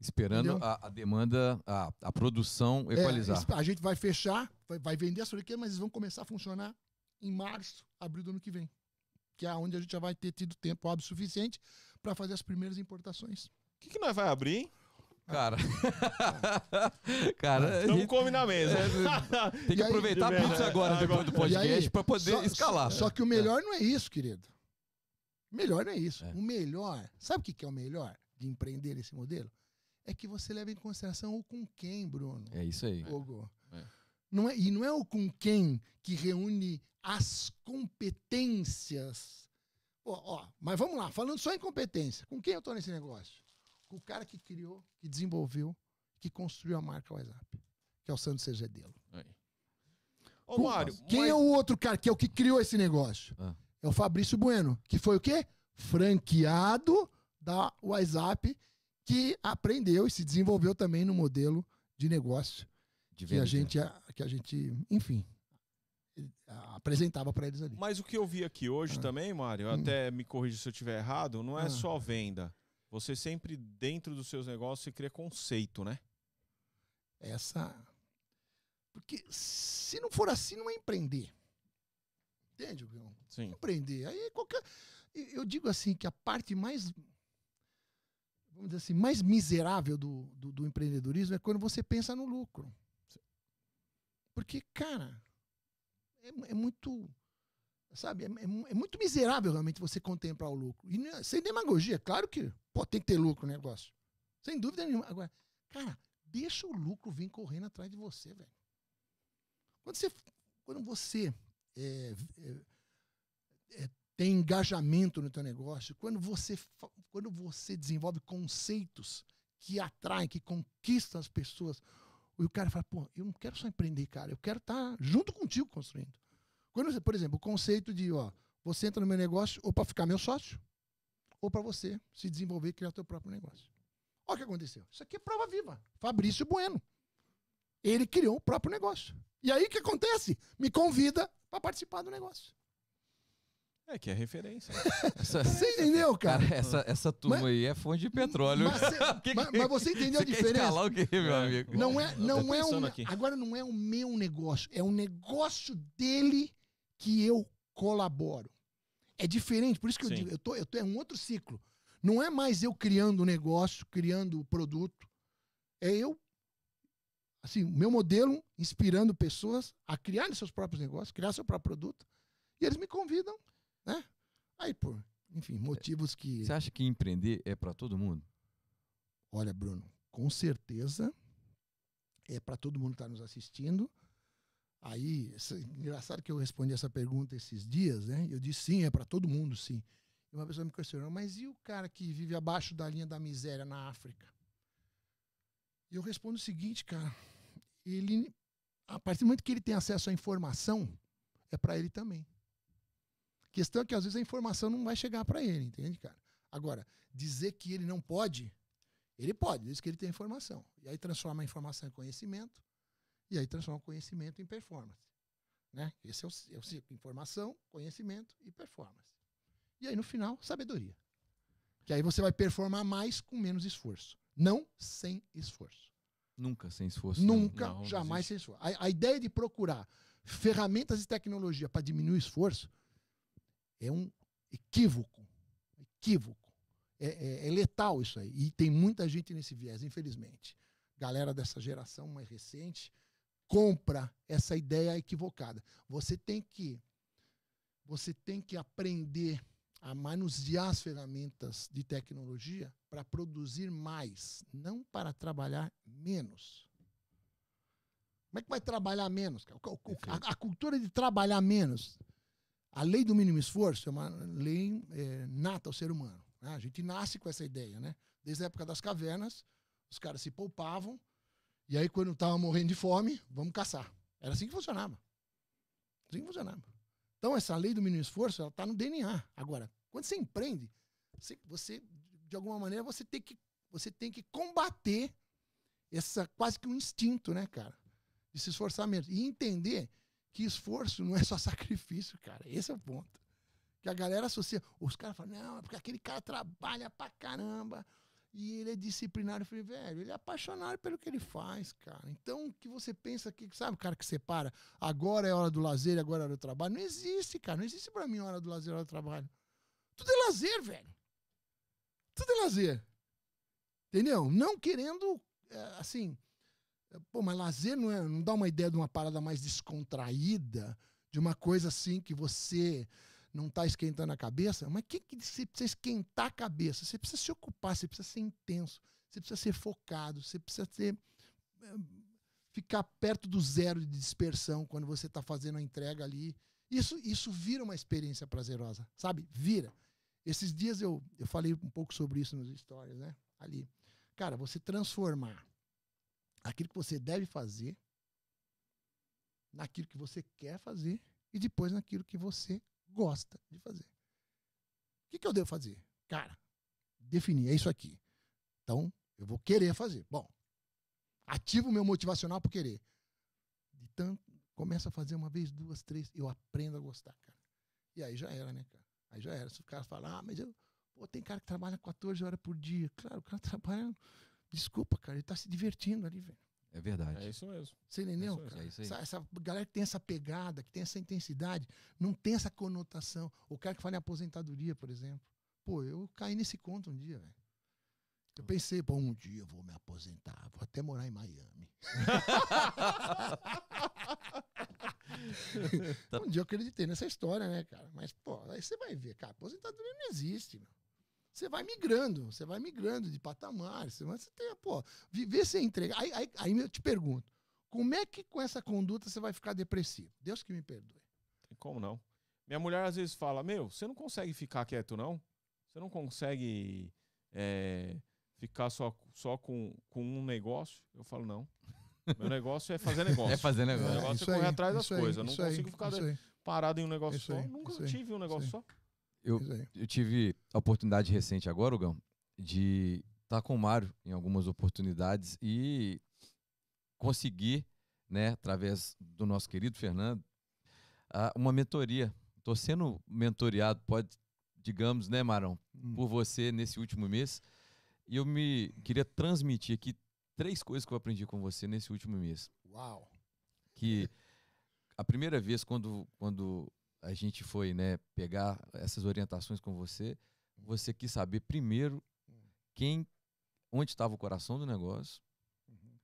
Esperando a, a demanda, a, a produção É, equalizar. esse- a gente vai fechar, vai, vai vender as franquias, mas eles vão começar a funcionar em março, abril do ano que vem. Que é onde a gente já vai ter tido tempo hábil suficiente para fazer as primeiras importações. O que, que nós vai abrir, hein? Cara. [LAUGHS] Cara, Estamos gente come na mesa. tem que E aí- aproveitar a pizza agora, depois do podcast, para poder só- escalar. Só que o melhor não é isso, querido. Melhor não é isso. É. O melhor, sabe o que é o melhor de empreender esse modelo? É que você leva em consideração o com quem, Bruno. É isso aí. Hugo. É. Não é, e não é o com quem que reúne as competências. Ó, ó, mas vamos lá, falando só em competência. Com quem eu estou nesse negócio? Com o cara que criou, que desenvolveu, que construiu a marca WhatsApp, que é o Sandro Segedelo. Aí. Ô, Mário, Quem mas- é o outro cara que é o que criou esse negócio? Ah. É o Fabrício Bueno, que foi o quê? Franqueado da WhatsApp, que aprendeu e se desenvolveu também no modelo de negócio De que a gente, que a gente, enfim, apresentava para eles ali. Mas o que eu vi aqui hoje Ah. também, Mário, Hum. até me corrija se eu estiver errado, não é Ah. só venda. Você sempre, dentro dos seus negócios, você cria conceito, né? Essa. Porque se não for assim, não é empreender. Entende, João? Sim. Empreender. Aí qualquer. eu- digo assim que a parte mais. Vamos dizer assim, mais miserável do, do, do empreendedorismo é quando você pensa no lucro. Porque, cara, é, é muito. Sabe, é, é é muito miserável realmente você contemplar o lucro. E é- sem demagogia, claro que pô, tem que ter lucro o negócio. Sem dúvida nenhuma. Agora, cara, deixa o lucro vir correndo atrás de você, velho. Quando você, quando você é, é, é, tem engajamento no teu negócio, quando você, quando você desenvolve conceitos que atraem, que conquistam as pessoas, e o cara fala, pô, eu não quero só empreender, cara, eu quero estar junto contigo construindo. Quando você, por exemplo, o conceito de, ó, você entra no meu negócio ou para ficar meu sócio, ou para você se desenvolver e criar teu próprio negócio. Olha o que aconteceu. Isso aqui é prova viva. Fabrício Bueno. Ele criou o próprio negócio. E aí o que acontece? Me convida para participar do negócio. É que é referência. [LAUGHS] Essa, Você entendeu, cara? cara, essa, essa turma Mas- aí é fonte de petróleo. Mas, cê- [LAUGHS] Que- mas- mas você entendeu a diferença? o quê, meu É. amigo? Não é, Eu não é um, aqui. agora não é o meu negócio, é o negócio dele que eu colaboro. É diferente, por isso que eu Sim. digo, eu tô, eu tô é um outro ciclo. Não é mais eu criando o negócio, criando o produto. É eu, assim, o meu modelo inspirando pessoas a criarem seus próprios negócios, criar seu próprio produto. E eles me convidam, né? Aí, por, enfim, motivos que. Você acha que empreender é para todo mundo? Olha, Bruno, com certeza é para todo mundo que está nos assistindo. Aí, essa, engraçado que eu respondi essa pergunta esses dias, né? Eu disse sim, é para todo mundo, sim. E uma pessoa me questionou, mas e o cara que vive abaixo da linha da miséria na África? E eu respondo o seguinte, cara, ele, a partir do momento que ele tem acesso à informação, é para ele também. A questão é que às vezes a informação não vai chegar para ele, entende, cara? Agora, dizer que ele não pode, ele pode, desde que ele tenha informação. E aí transforma a informação em conhecimento, e aí transforma o conhecimento em performance. Né? Esse é o, é o ciclo: informação, conhecimento e performance. E aí, no final, sabedoria. Que aí você vai performar mais com menos esforço. Não sem esforço. Nunca sem esforço. Nunca, não, jamais sem esforço. A, a, ideia de procurar ferramentas e tecnologia para diminuir o esforço é um equívoco. Equívoco. É, é, é, letal isso aí. E tem muita gente nesse viés, infelizmente. Galera dessa geração mais recente compra essa ideia equivocada. Você tem que você tem que aprender a manusear as ferramentas de tecnologia para produzir mais, não para trabalhar menos. Como é que vai trabalhar menos? A, a cultura de trabalhar menos. A lei do mínimo esforço é uma lei é, nata ao ser humano. Né? A gente nasce com essa ideia, né? Desde a época das cavernas, os caras se poupavam, e aí quando estavam morrendo de fome, vamos caçar. Era assim que funcionava. Assim que funcionava. Então, essa lei do mínimo esforço, ela está no DNA. Agora, quando você empreende, você, você, de alguma maneira, você tem que, você tem que combater essa quase que um instinto, né, cara? De se esforçar menos. E entender que esforço não é só [LAUGHS] sacrifício, cara. Esse é o ponto. Que a galera associa. Os caras falam, não, é porque aquele cara trabalha pra caramba e ele é disciplinário. Eu falei, velho, ele é apaixonado pelo que ele faz, cara. Então, o que você pensa que, sabe cara que separa? Agora é hora do lazer, agora é hora do trabalho. Não existe, cara. Não existe para mim hora do lazer, hora do trabalho. Tudo é lazer, velho. Tudo é lazer. Entendeu? Não querendo, é, assim. Pô, mas lazer não, é, não dá uma ideia de uma parada mais descontraída, de uma coisa assim que você não está esquentando a cabeça, mas que, que você precisa esquentar a cabeça? Você precisa se ocupar, você precisa ser intenso, você precisa ser focado, você precisa ser, eh, ficar perto do zero de dispersão quando você está fazendo a entrega ali. Isso, isso vira uma experiência prazerosa, sabe? Vira. Esses dias eu, eu falei um pouco sobre isso nos stories, né? Ali. Cara, você transformar aquilo que você deve fazer naquilo que você quer fazer e depois naquilo que você gosta de fazer. O que, que eu devo fazer? Cara, definir, é isso aqui. Então, eu vou querer fazer. Bom, ativo o meu motivacional por querer. De tanto, começa a fazer uma vez, duas, três, eu aprendo a gostar, cara. E aí já era, né, cara? Aí já era. Se o cara falar, ah, mas eu. Pô, tem cara que trabalha 14 horas por dia. Claro, o cara [LAUGHS] trabalha. Desculpa, cara, ele tá se divertindo ali, velho. É verdade. É isso mesmo. Você entendeu? É isso, é essa, essa, galera que tem essa pegada, que tem essa intensidade, não tem essa conotação. O cara que fala em aposentadoria, por exemplo. Pô, eu caí nesse conto um dia, velho. Eu pensei, pô, um dia eu vou me aposentar, vou até morar em Miami. [LAUGHS] um dia eu acreditei nessa história, né, cara? Mas, pô, aí você vai ver, cara, aposentadoria não existe, meu você vai migrando, você vai migrando de patamar. Você, você tem, pô, viver sem entregar. Aí, aí, aí eu te pergunto, como é que com essa conduta você vai ficar depressivo? Deus que me perdoe. Tem como não? Minha mulher às vezes fala, meu, você não consegue ficar quieto, não? Você não consegue é, ficar só, só com, com um negócio? Eu falo, não. Meu negócio é fazer [LAUGHS] negócio. é fazer negócio. Meu negócio é, é correr aí, atrás das coisas. Eu não consigo ficar parado em um negócio só. Nunca tive um negócio só. Eu, eu tive a oportunidade recente agora, Gão, de estar com o Mário em algumas oportunidades e conseguir, né, através do nosso querido Fernando, uma mentoria. Estou sendo mentoriado, pode, digamos, né, Marão, hum. por você nesse último mês. E eu me queria transmitir aqui três coisas que eu aprendi com você nesse último mês. Uau! Que a primeira vez quando, quando a gente foi né, pegar essas orientações com você, você quis saber primeiro quem, onde estava o coração do negócio, Uhum.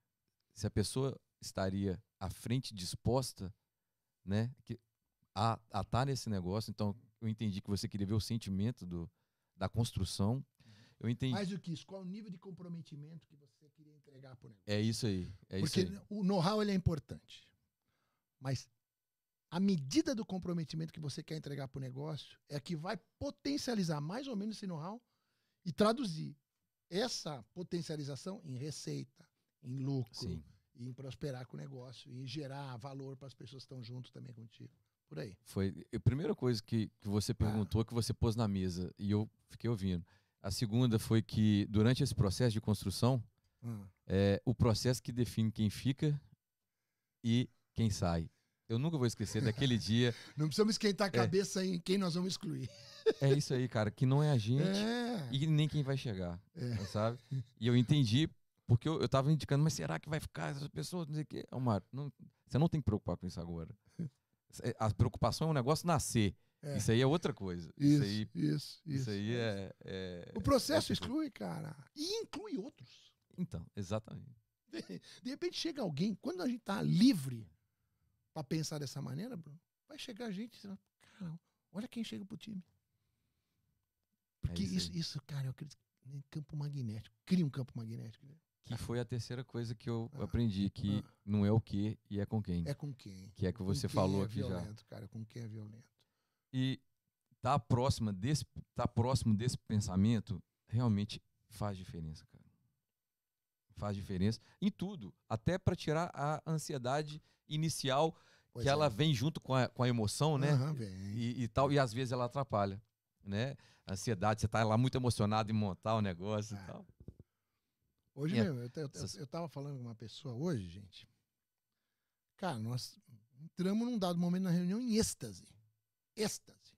se a pessoa estaria à frente disposta, né, que, a estar tá nesse negócio. Então, eu entendi que você queria ver o sentimento do, da construção. Eu entendi. Mais do que isso, qual o nível de comprometimento que você queria entregar para o negócio? É isso aí. É Porque isso aí. o know-how é importante. Mas a medida do comprometimento que você quer entregar para o negócio é a que vai potencializar mais ou menos esse know-how e traduzir essa potencialização em receita, em lucro, Sim. e em prosperar com o negócio, e em gerar valor para as pessoas que estão junto também contigo. Por aí. Foi a primeira coisa que, que você perguntou, que você pôs na mesa, e eu fiquei ouvindo. A segunda foi que, durante esse processo de construção, é o processo que define quem fica e quem sai. Eu nunca vou esquecer daquele [LAUGHS] dia. Não precisamos esquentar a cabeça em quem nós vamos excluir. É isso aí, cara, que não é a gente É. e nem quem vai chegar, É. sabe? E eu entendi, porque eu, eu tava indicando, mas será que vai ficar essas pessoas? Não sei o quê. Mário, não- você não tem que preocupar com isso agora. [LAUGHS] É, A preocupação é um negócio nascer. É. Isso aí é outra coisa. Isso, Isso aí, isso, isso isso. aí é, é- O processo é- exclui, cara. E inclui outros. Então, exatamente. De repente chega alguém, quando a gente tá livre para pensar dessa maneira, Bruno, vai chegar gente e vai, cara, olha quem chega pro time. Porque É isso isso, cara, eu acredito campo magnético. Cria um campo magnético. né? Que foi a terceira coisa que eu Ah. aprendi, que Ah. não é o que e é com quem. É com quem? Que é que você falou é aqui já. violento, cara, com quem é violento. E tá próxima desse, tá próximo desse pensamento realmente faz diferença, cara. Faz diferença em tudo, até para tirar a ansiedade inicial Pois que é. ela vem junto com a, com a emoção, né? Vem. E, e tal, e às vezes ela atrapalha, né? A ansiedade, você tá lá muito emocionado em montar o negócio É. e tal. Hoje É. mesmo, eu, eu, Essas- eu tava falando com uma pessoa hoje, gente. Cara, nós entramos num dado momento na reunião em êxtase. Êxtase.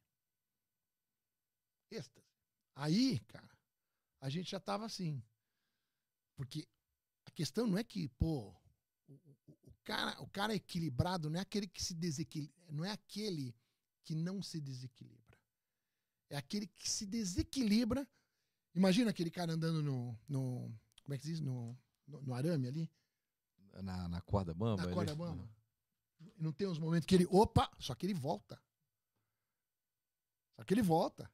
Êxtase. Aí, cara, a gente já tava assim. Porque a questão não é que, pô, cara, o cara equilibrado não é aquele que se desequilibra, não é aquele que não se desequilibra. É aquele que se desequilibra. Imagina aquele cara andando no, no como é que se diz? No, no, no arame ali, Na, na corda bamba. na corda bamba. Não tem uns momentos que ele, opa, só que ele volta. Só que ele volta.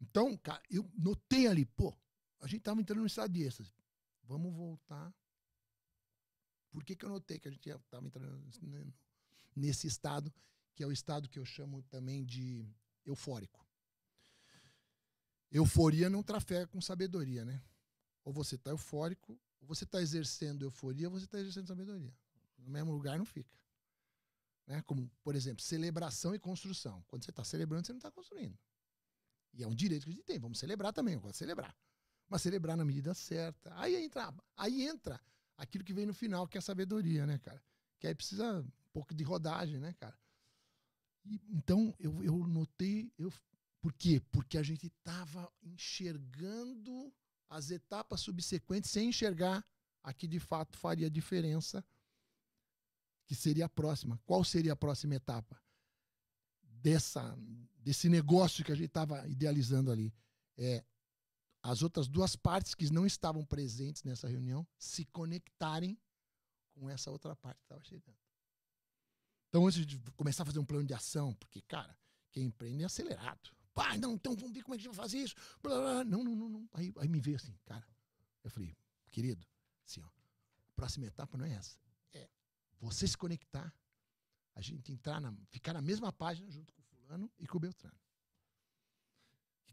Então, cara, eu notei ali, pô, a gente tava entrando no estado de êxtase. Vamos voltar. Por que, que eu notei que a gente tava entrando nesse- nesse estado, que é o estado que eu chamo também de eufórico? Euforia não trafega com sabedoria, né? Ou você está eufórico, ou você está exercendo euforia, ou você está exercendo sabedoria. No mesmo lugar não fica. Né? Como, por exemplo, celebração e construção. Quando você está celebrando, você não está construindo. E é um direito que a gente tem. Vamos celebrar também, eu gosto de celebrar. Mas celebrar na medida certa. Aí entra, aí entra aquilo que vem no final, que é a sabedoria, né, cara? Que aí precisa um pouco de rodagem, né, cara? E, então, eu, eu notei. Eu, por quê? Porque a gente estava enxergando as etapas subsequentes sem enxergar a que de fato faria diferença, que seria a próxima. Qual seria a próxima etapa dessa desse negócio que a gente estava idealizando ali? É as outras duas partes que não estavam presentes nessa reunião se conectarem com essa outra parte que estava chegando. Então, antes de começar a fazer um plano de ação, porque, cara, quem empreende é acelerado. Pá, não, então vamos ver como é que a gente vai fazer isso. Blá, blá, blá. Não, não, não, não. Aí, aí me veio assim, cara. Eu falei, querido, assim, ó, a próxima etapa não é essa. É você se conectar, a gente entrar na, ficar na mesma página junto com o fulano e com o Beltrano.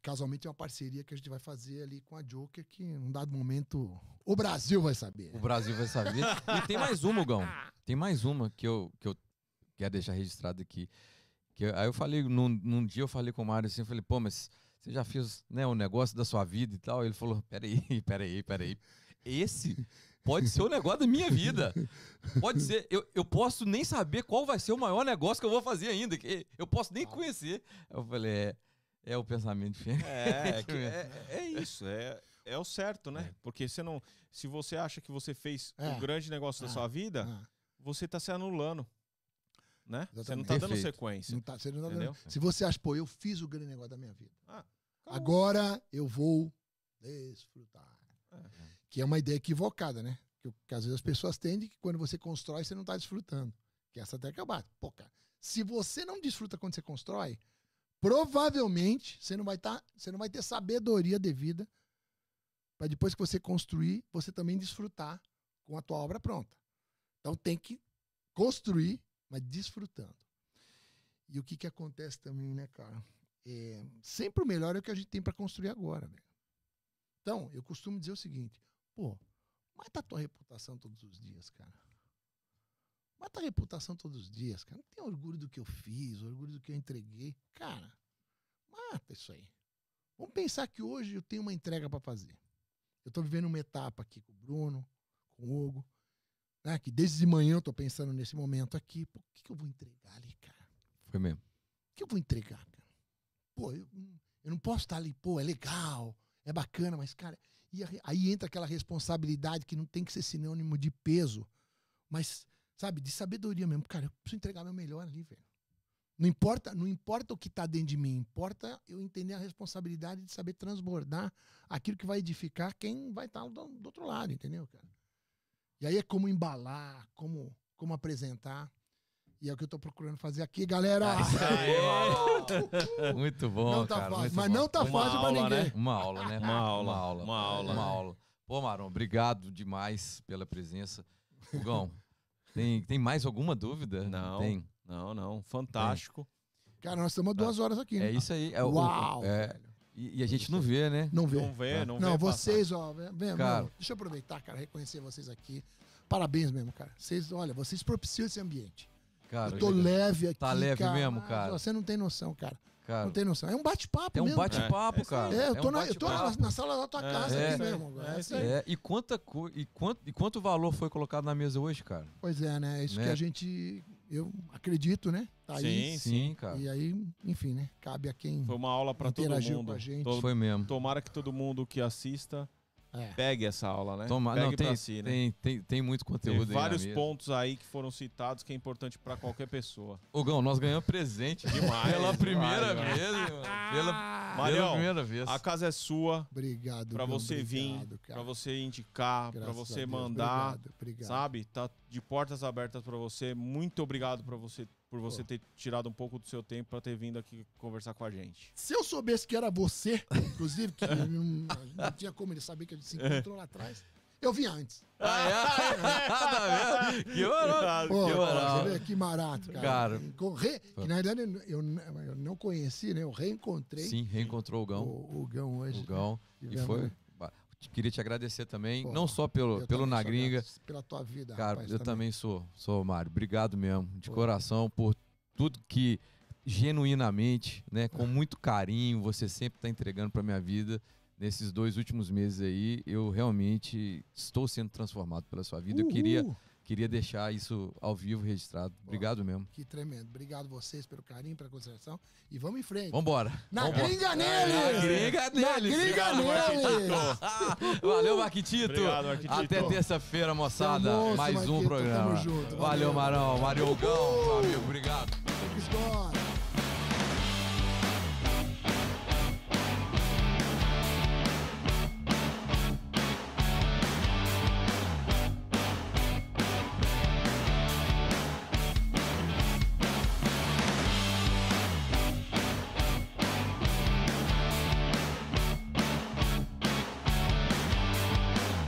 Casualmente é uma parceria que a gente vai fazer ali com a Joker, que num dado momento o Brasil vai saber. O Brasil vai saber. e tem mais uma, Gão. Tem mais uma que eu, que eu quero deixar registrado aqui. Que aí eu falei, num, num dia eu falei com o Mário assim, eu falei, pô, mas você já fez né, o negócio da sua vida e tal? Ele falou, peraí, [LAUGHS] peraí, peraí. Esse pode ser o negócio da minha vida. Pode ser. Eu, eu posso nem saber qual vai ser o maior negócio que eu vou fazer ainda. Que eu posso nem conhecer. Eu falei, é, é o pensamento [LAUGHS] diferente. É, é, [LAUGHS] que é, é isso, é, é o certo, né? É. Porque você não, se você acha que você fez É. o grande negócio da sua vida, você tá se anulando, né? Você não Exatamente. tá dando sequência. não tá, você não tá dando- Se você acha, pô, eu fiz o grande negócio da minha vida. Ah. Agora eu vou desfrutar. Que é uma ideia equivocada, né? Que, que às vezes as pessoas tendem que quando você constrói, você não está desfrutando. Que essa até acabar. Pô, cara, se você não desfruta quando você constrói, provavelmente você não vai estar, você não vai ter sabedoria devida para depois que você construir, você também desfrutar com a tua obra pronta. Então tem que construir, mas desfrutando. E o que que acontece também, né, cara? É, sempre o melhor é o que a gente tem para construir agora, velho. Então, eu costumo dizer o seguinte, pô, mata a tua reputação todos os dias, cara. Mata a reputação todos os dias, cara. Não tem orgulho do que eu fiz, orgulho do que eu entreguei. Cara, mata isso aí. Vamos pensar que hoje eu tenho uma entrega para fazer. Eu tô vivendo uma etapa aqui com o Bruno, com o Hugo, né? Que desde de manhã eu tô pensando nesse momento aqui. Pô, o que, que eu vou entregar ali, cara? Foi mesmo. O que eu vou entregar, cara? Pô, eu, eu não posso estar ali, pô, é legal, é bacana, mas, cara, e aí entra aquela responsabilidade que não tem que ser sinônimo de peso, mas, sabe, de sabedoria mesmo. Cara, eu preciso entregar meu melhor ali, velho. Não importa, não importa o que está dentro de mim, importa eu entender a responsabilidade de saber transbordar aquilo que vai edificar quem vai estar tá do, do, outro lado, entendeu, cara? E aí é como embalar, como, como apresentar. E é o que eu tô procurando fazer aqui, galera. É [LAUGHS] muito bom, não tá cara. Fácil, mas não tá uma fácil para ninguém. Né? Uma aula, né? Uma aula. Uma aula. Uma aula. Uma aula. Pô, Marão, obrigado demais pela presença. Hugão, tem, tem mais alguma dúvida? Não. Tem. Não, não. Fantástico. Cara, nós estamos duas horas aqui. Né? É isso aí. É Uau! O, é, e, e, a gente não vê, né? Não vê. Não vê, não, não vê. vocês, passar. ó, vem, cara. deixa eu aproveitar, cara, reconhecer vocês aqui. Parabéns mesmo, cara. Vocês, olha, vocês propiciam esse ambiente. Cara, eu tô leve aqui. Tá leve cara. mesmo, cara. Você não tem noção, cara. Cara, não tem noção. É um bate-papo É um mesmo. bate-papo, é, cara. É, eu tô, é um na, eu tô na, na, sala da tua casa é, aqui mesmo. É, e, quanta, e, quanto, e quanto valor foi colocado na mesa hoje, cara? Pois é, né? Isso né? que a gente, eu acredito, né? Tá sim, aí. sim, cara. E aí, enfim, né? Cabe a quem Foi uma aula para todo mundo. Com a gente. Todo, foi mesmo. Tomara que todo mundo que assista é. Pegue essa aula, né? Toma, Pegue não, tem, si, né? tem, tem, tem, muito conteúdo tem vários pontos aí que foram citados que é importante para qualquer pessoa. Ogão, nós ganhamos presente [LAUGHS] demais. pela primeira vez, pela, Marião, pela primeira vez. A casa é sua. Obrigado. Para você vir, para você indicar, para você mandar, obrigado, obrigado. sabe? Tá de portas abertas para você. Muito obrigado para você por você ter tirado um pouco do seu tempo para ter vindo aqui conversar com a gente. Se eu soubesse que era você, inclusive, que [LAUGHS] não, não, tinha como ele saber que a gente se encontrou lá atrás, eu vinha antes. [LAUGHS] Ah, é? que moral. Pô, que moral. que marato, cara. cara. Re, que, na verdade, eu, eu, não conheci, né? Eu reencontrei. Sim, reencontrou o Gão. O, o Gão hoje. O Gão. E foi queria te agradecer também, Pô, não só pelo, pelo Na Gringa. Pela tua vida, Cara, rapaz, eu também. sou, sou, Mário. Obrigado mesmo, de Pô. coração, por tudo que genuinamente, né, com muito carinho, você sempre está entregando para minha vida. Nesses dois últimos meses aí, eu realmente estou sendo transformado pela sua vida. Eu queria queria deixar isso ao vivo registrado. Obrigado mesmo. Que tremendo. Obrigado vocês pelo carinho, pela consideração. E vamos em frente. Vambora. Na Vambora. gringa nele! Na gringa nele! Na gringa nele! [LAUGHS] Valeu, Marquitito. Obrigado, Marquitito. Até terça-feira, moçada. Monstro, Mais um Marquito. programa. Tamo junto. Valeu, Marão. Mariogão, meu amigo. Obrigado.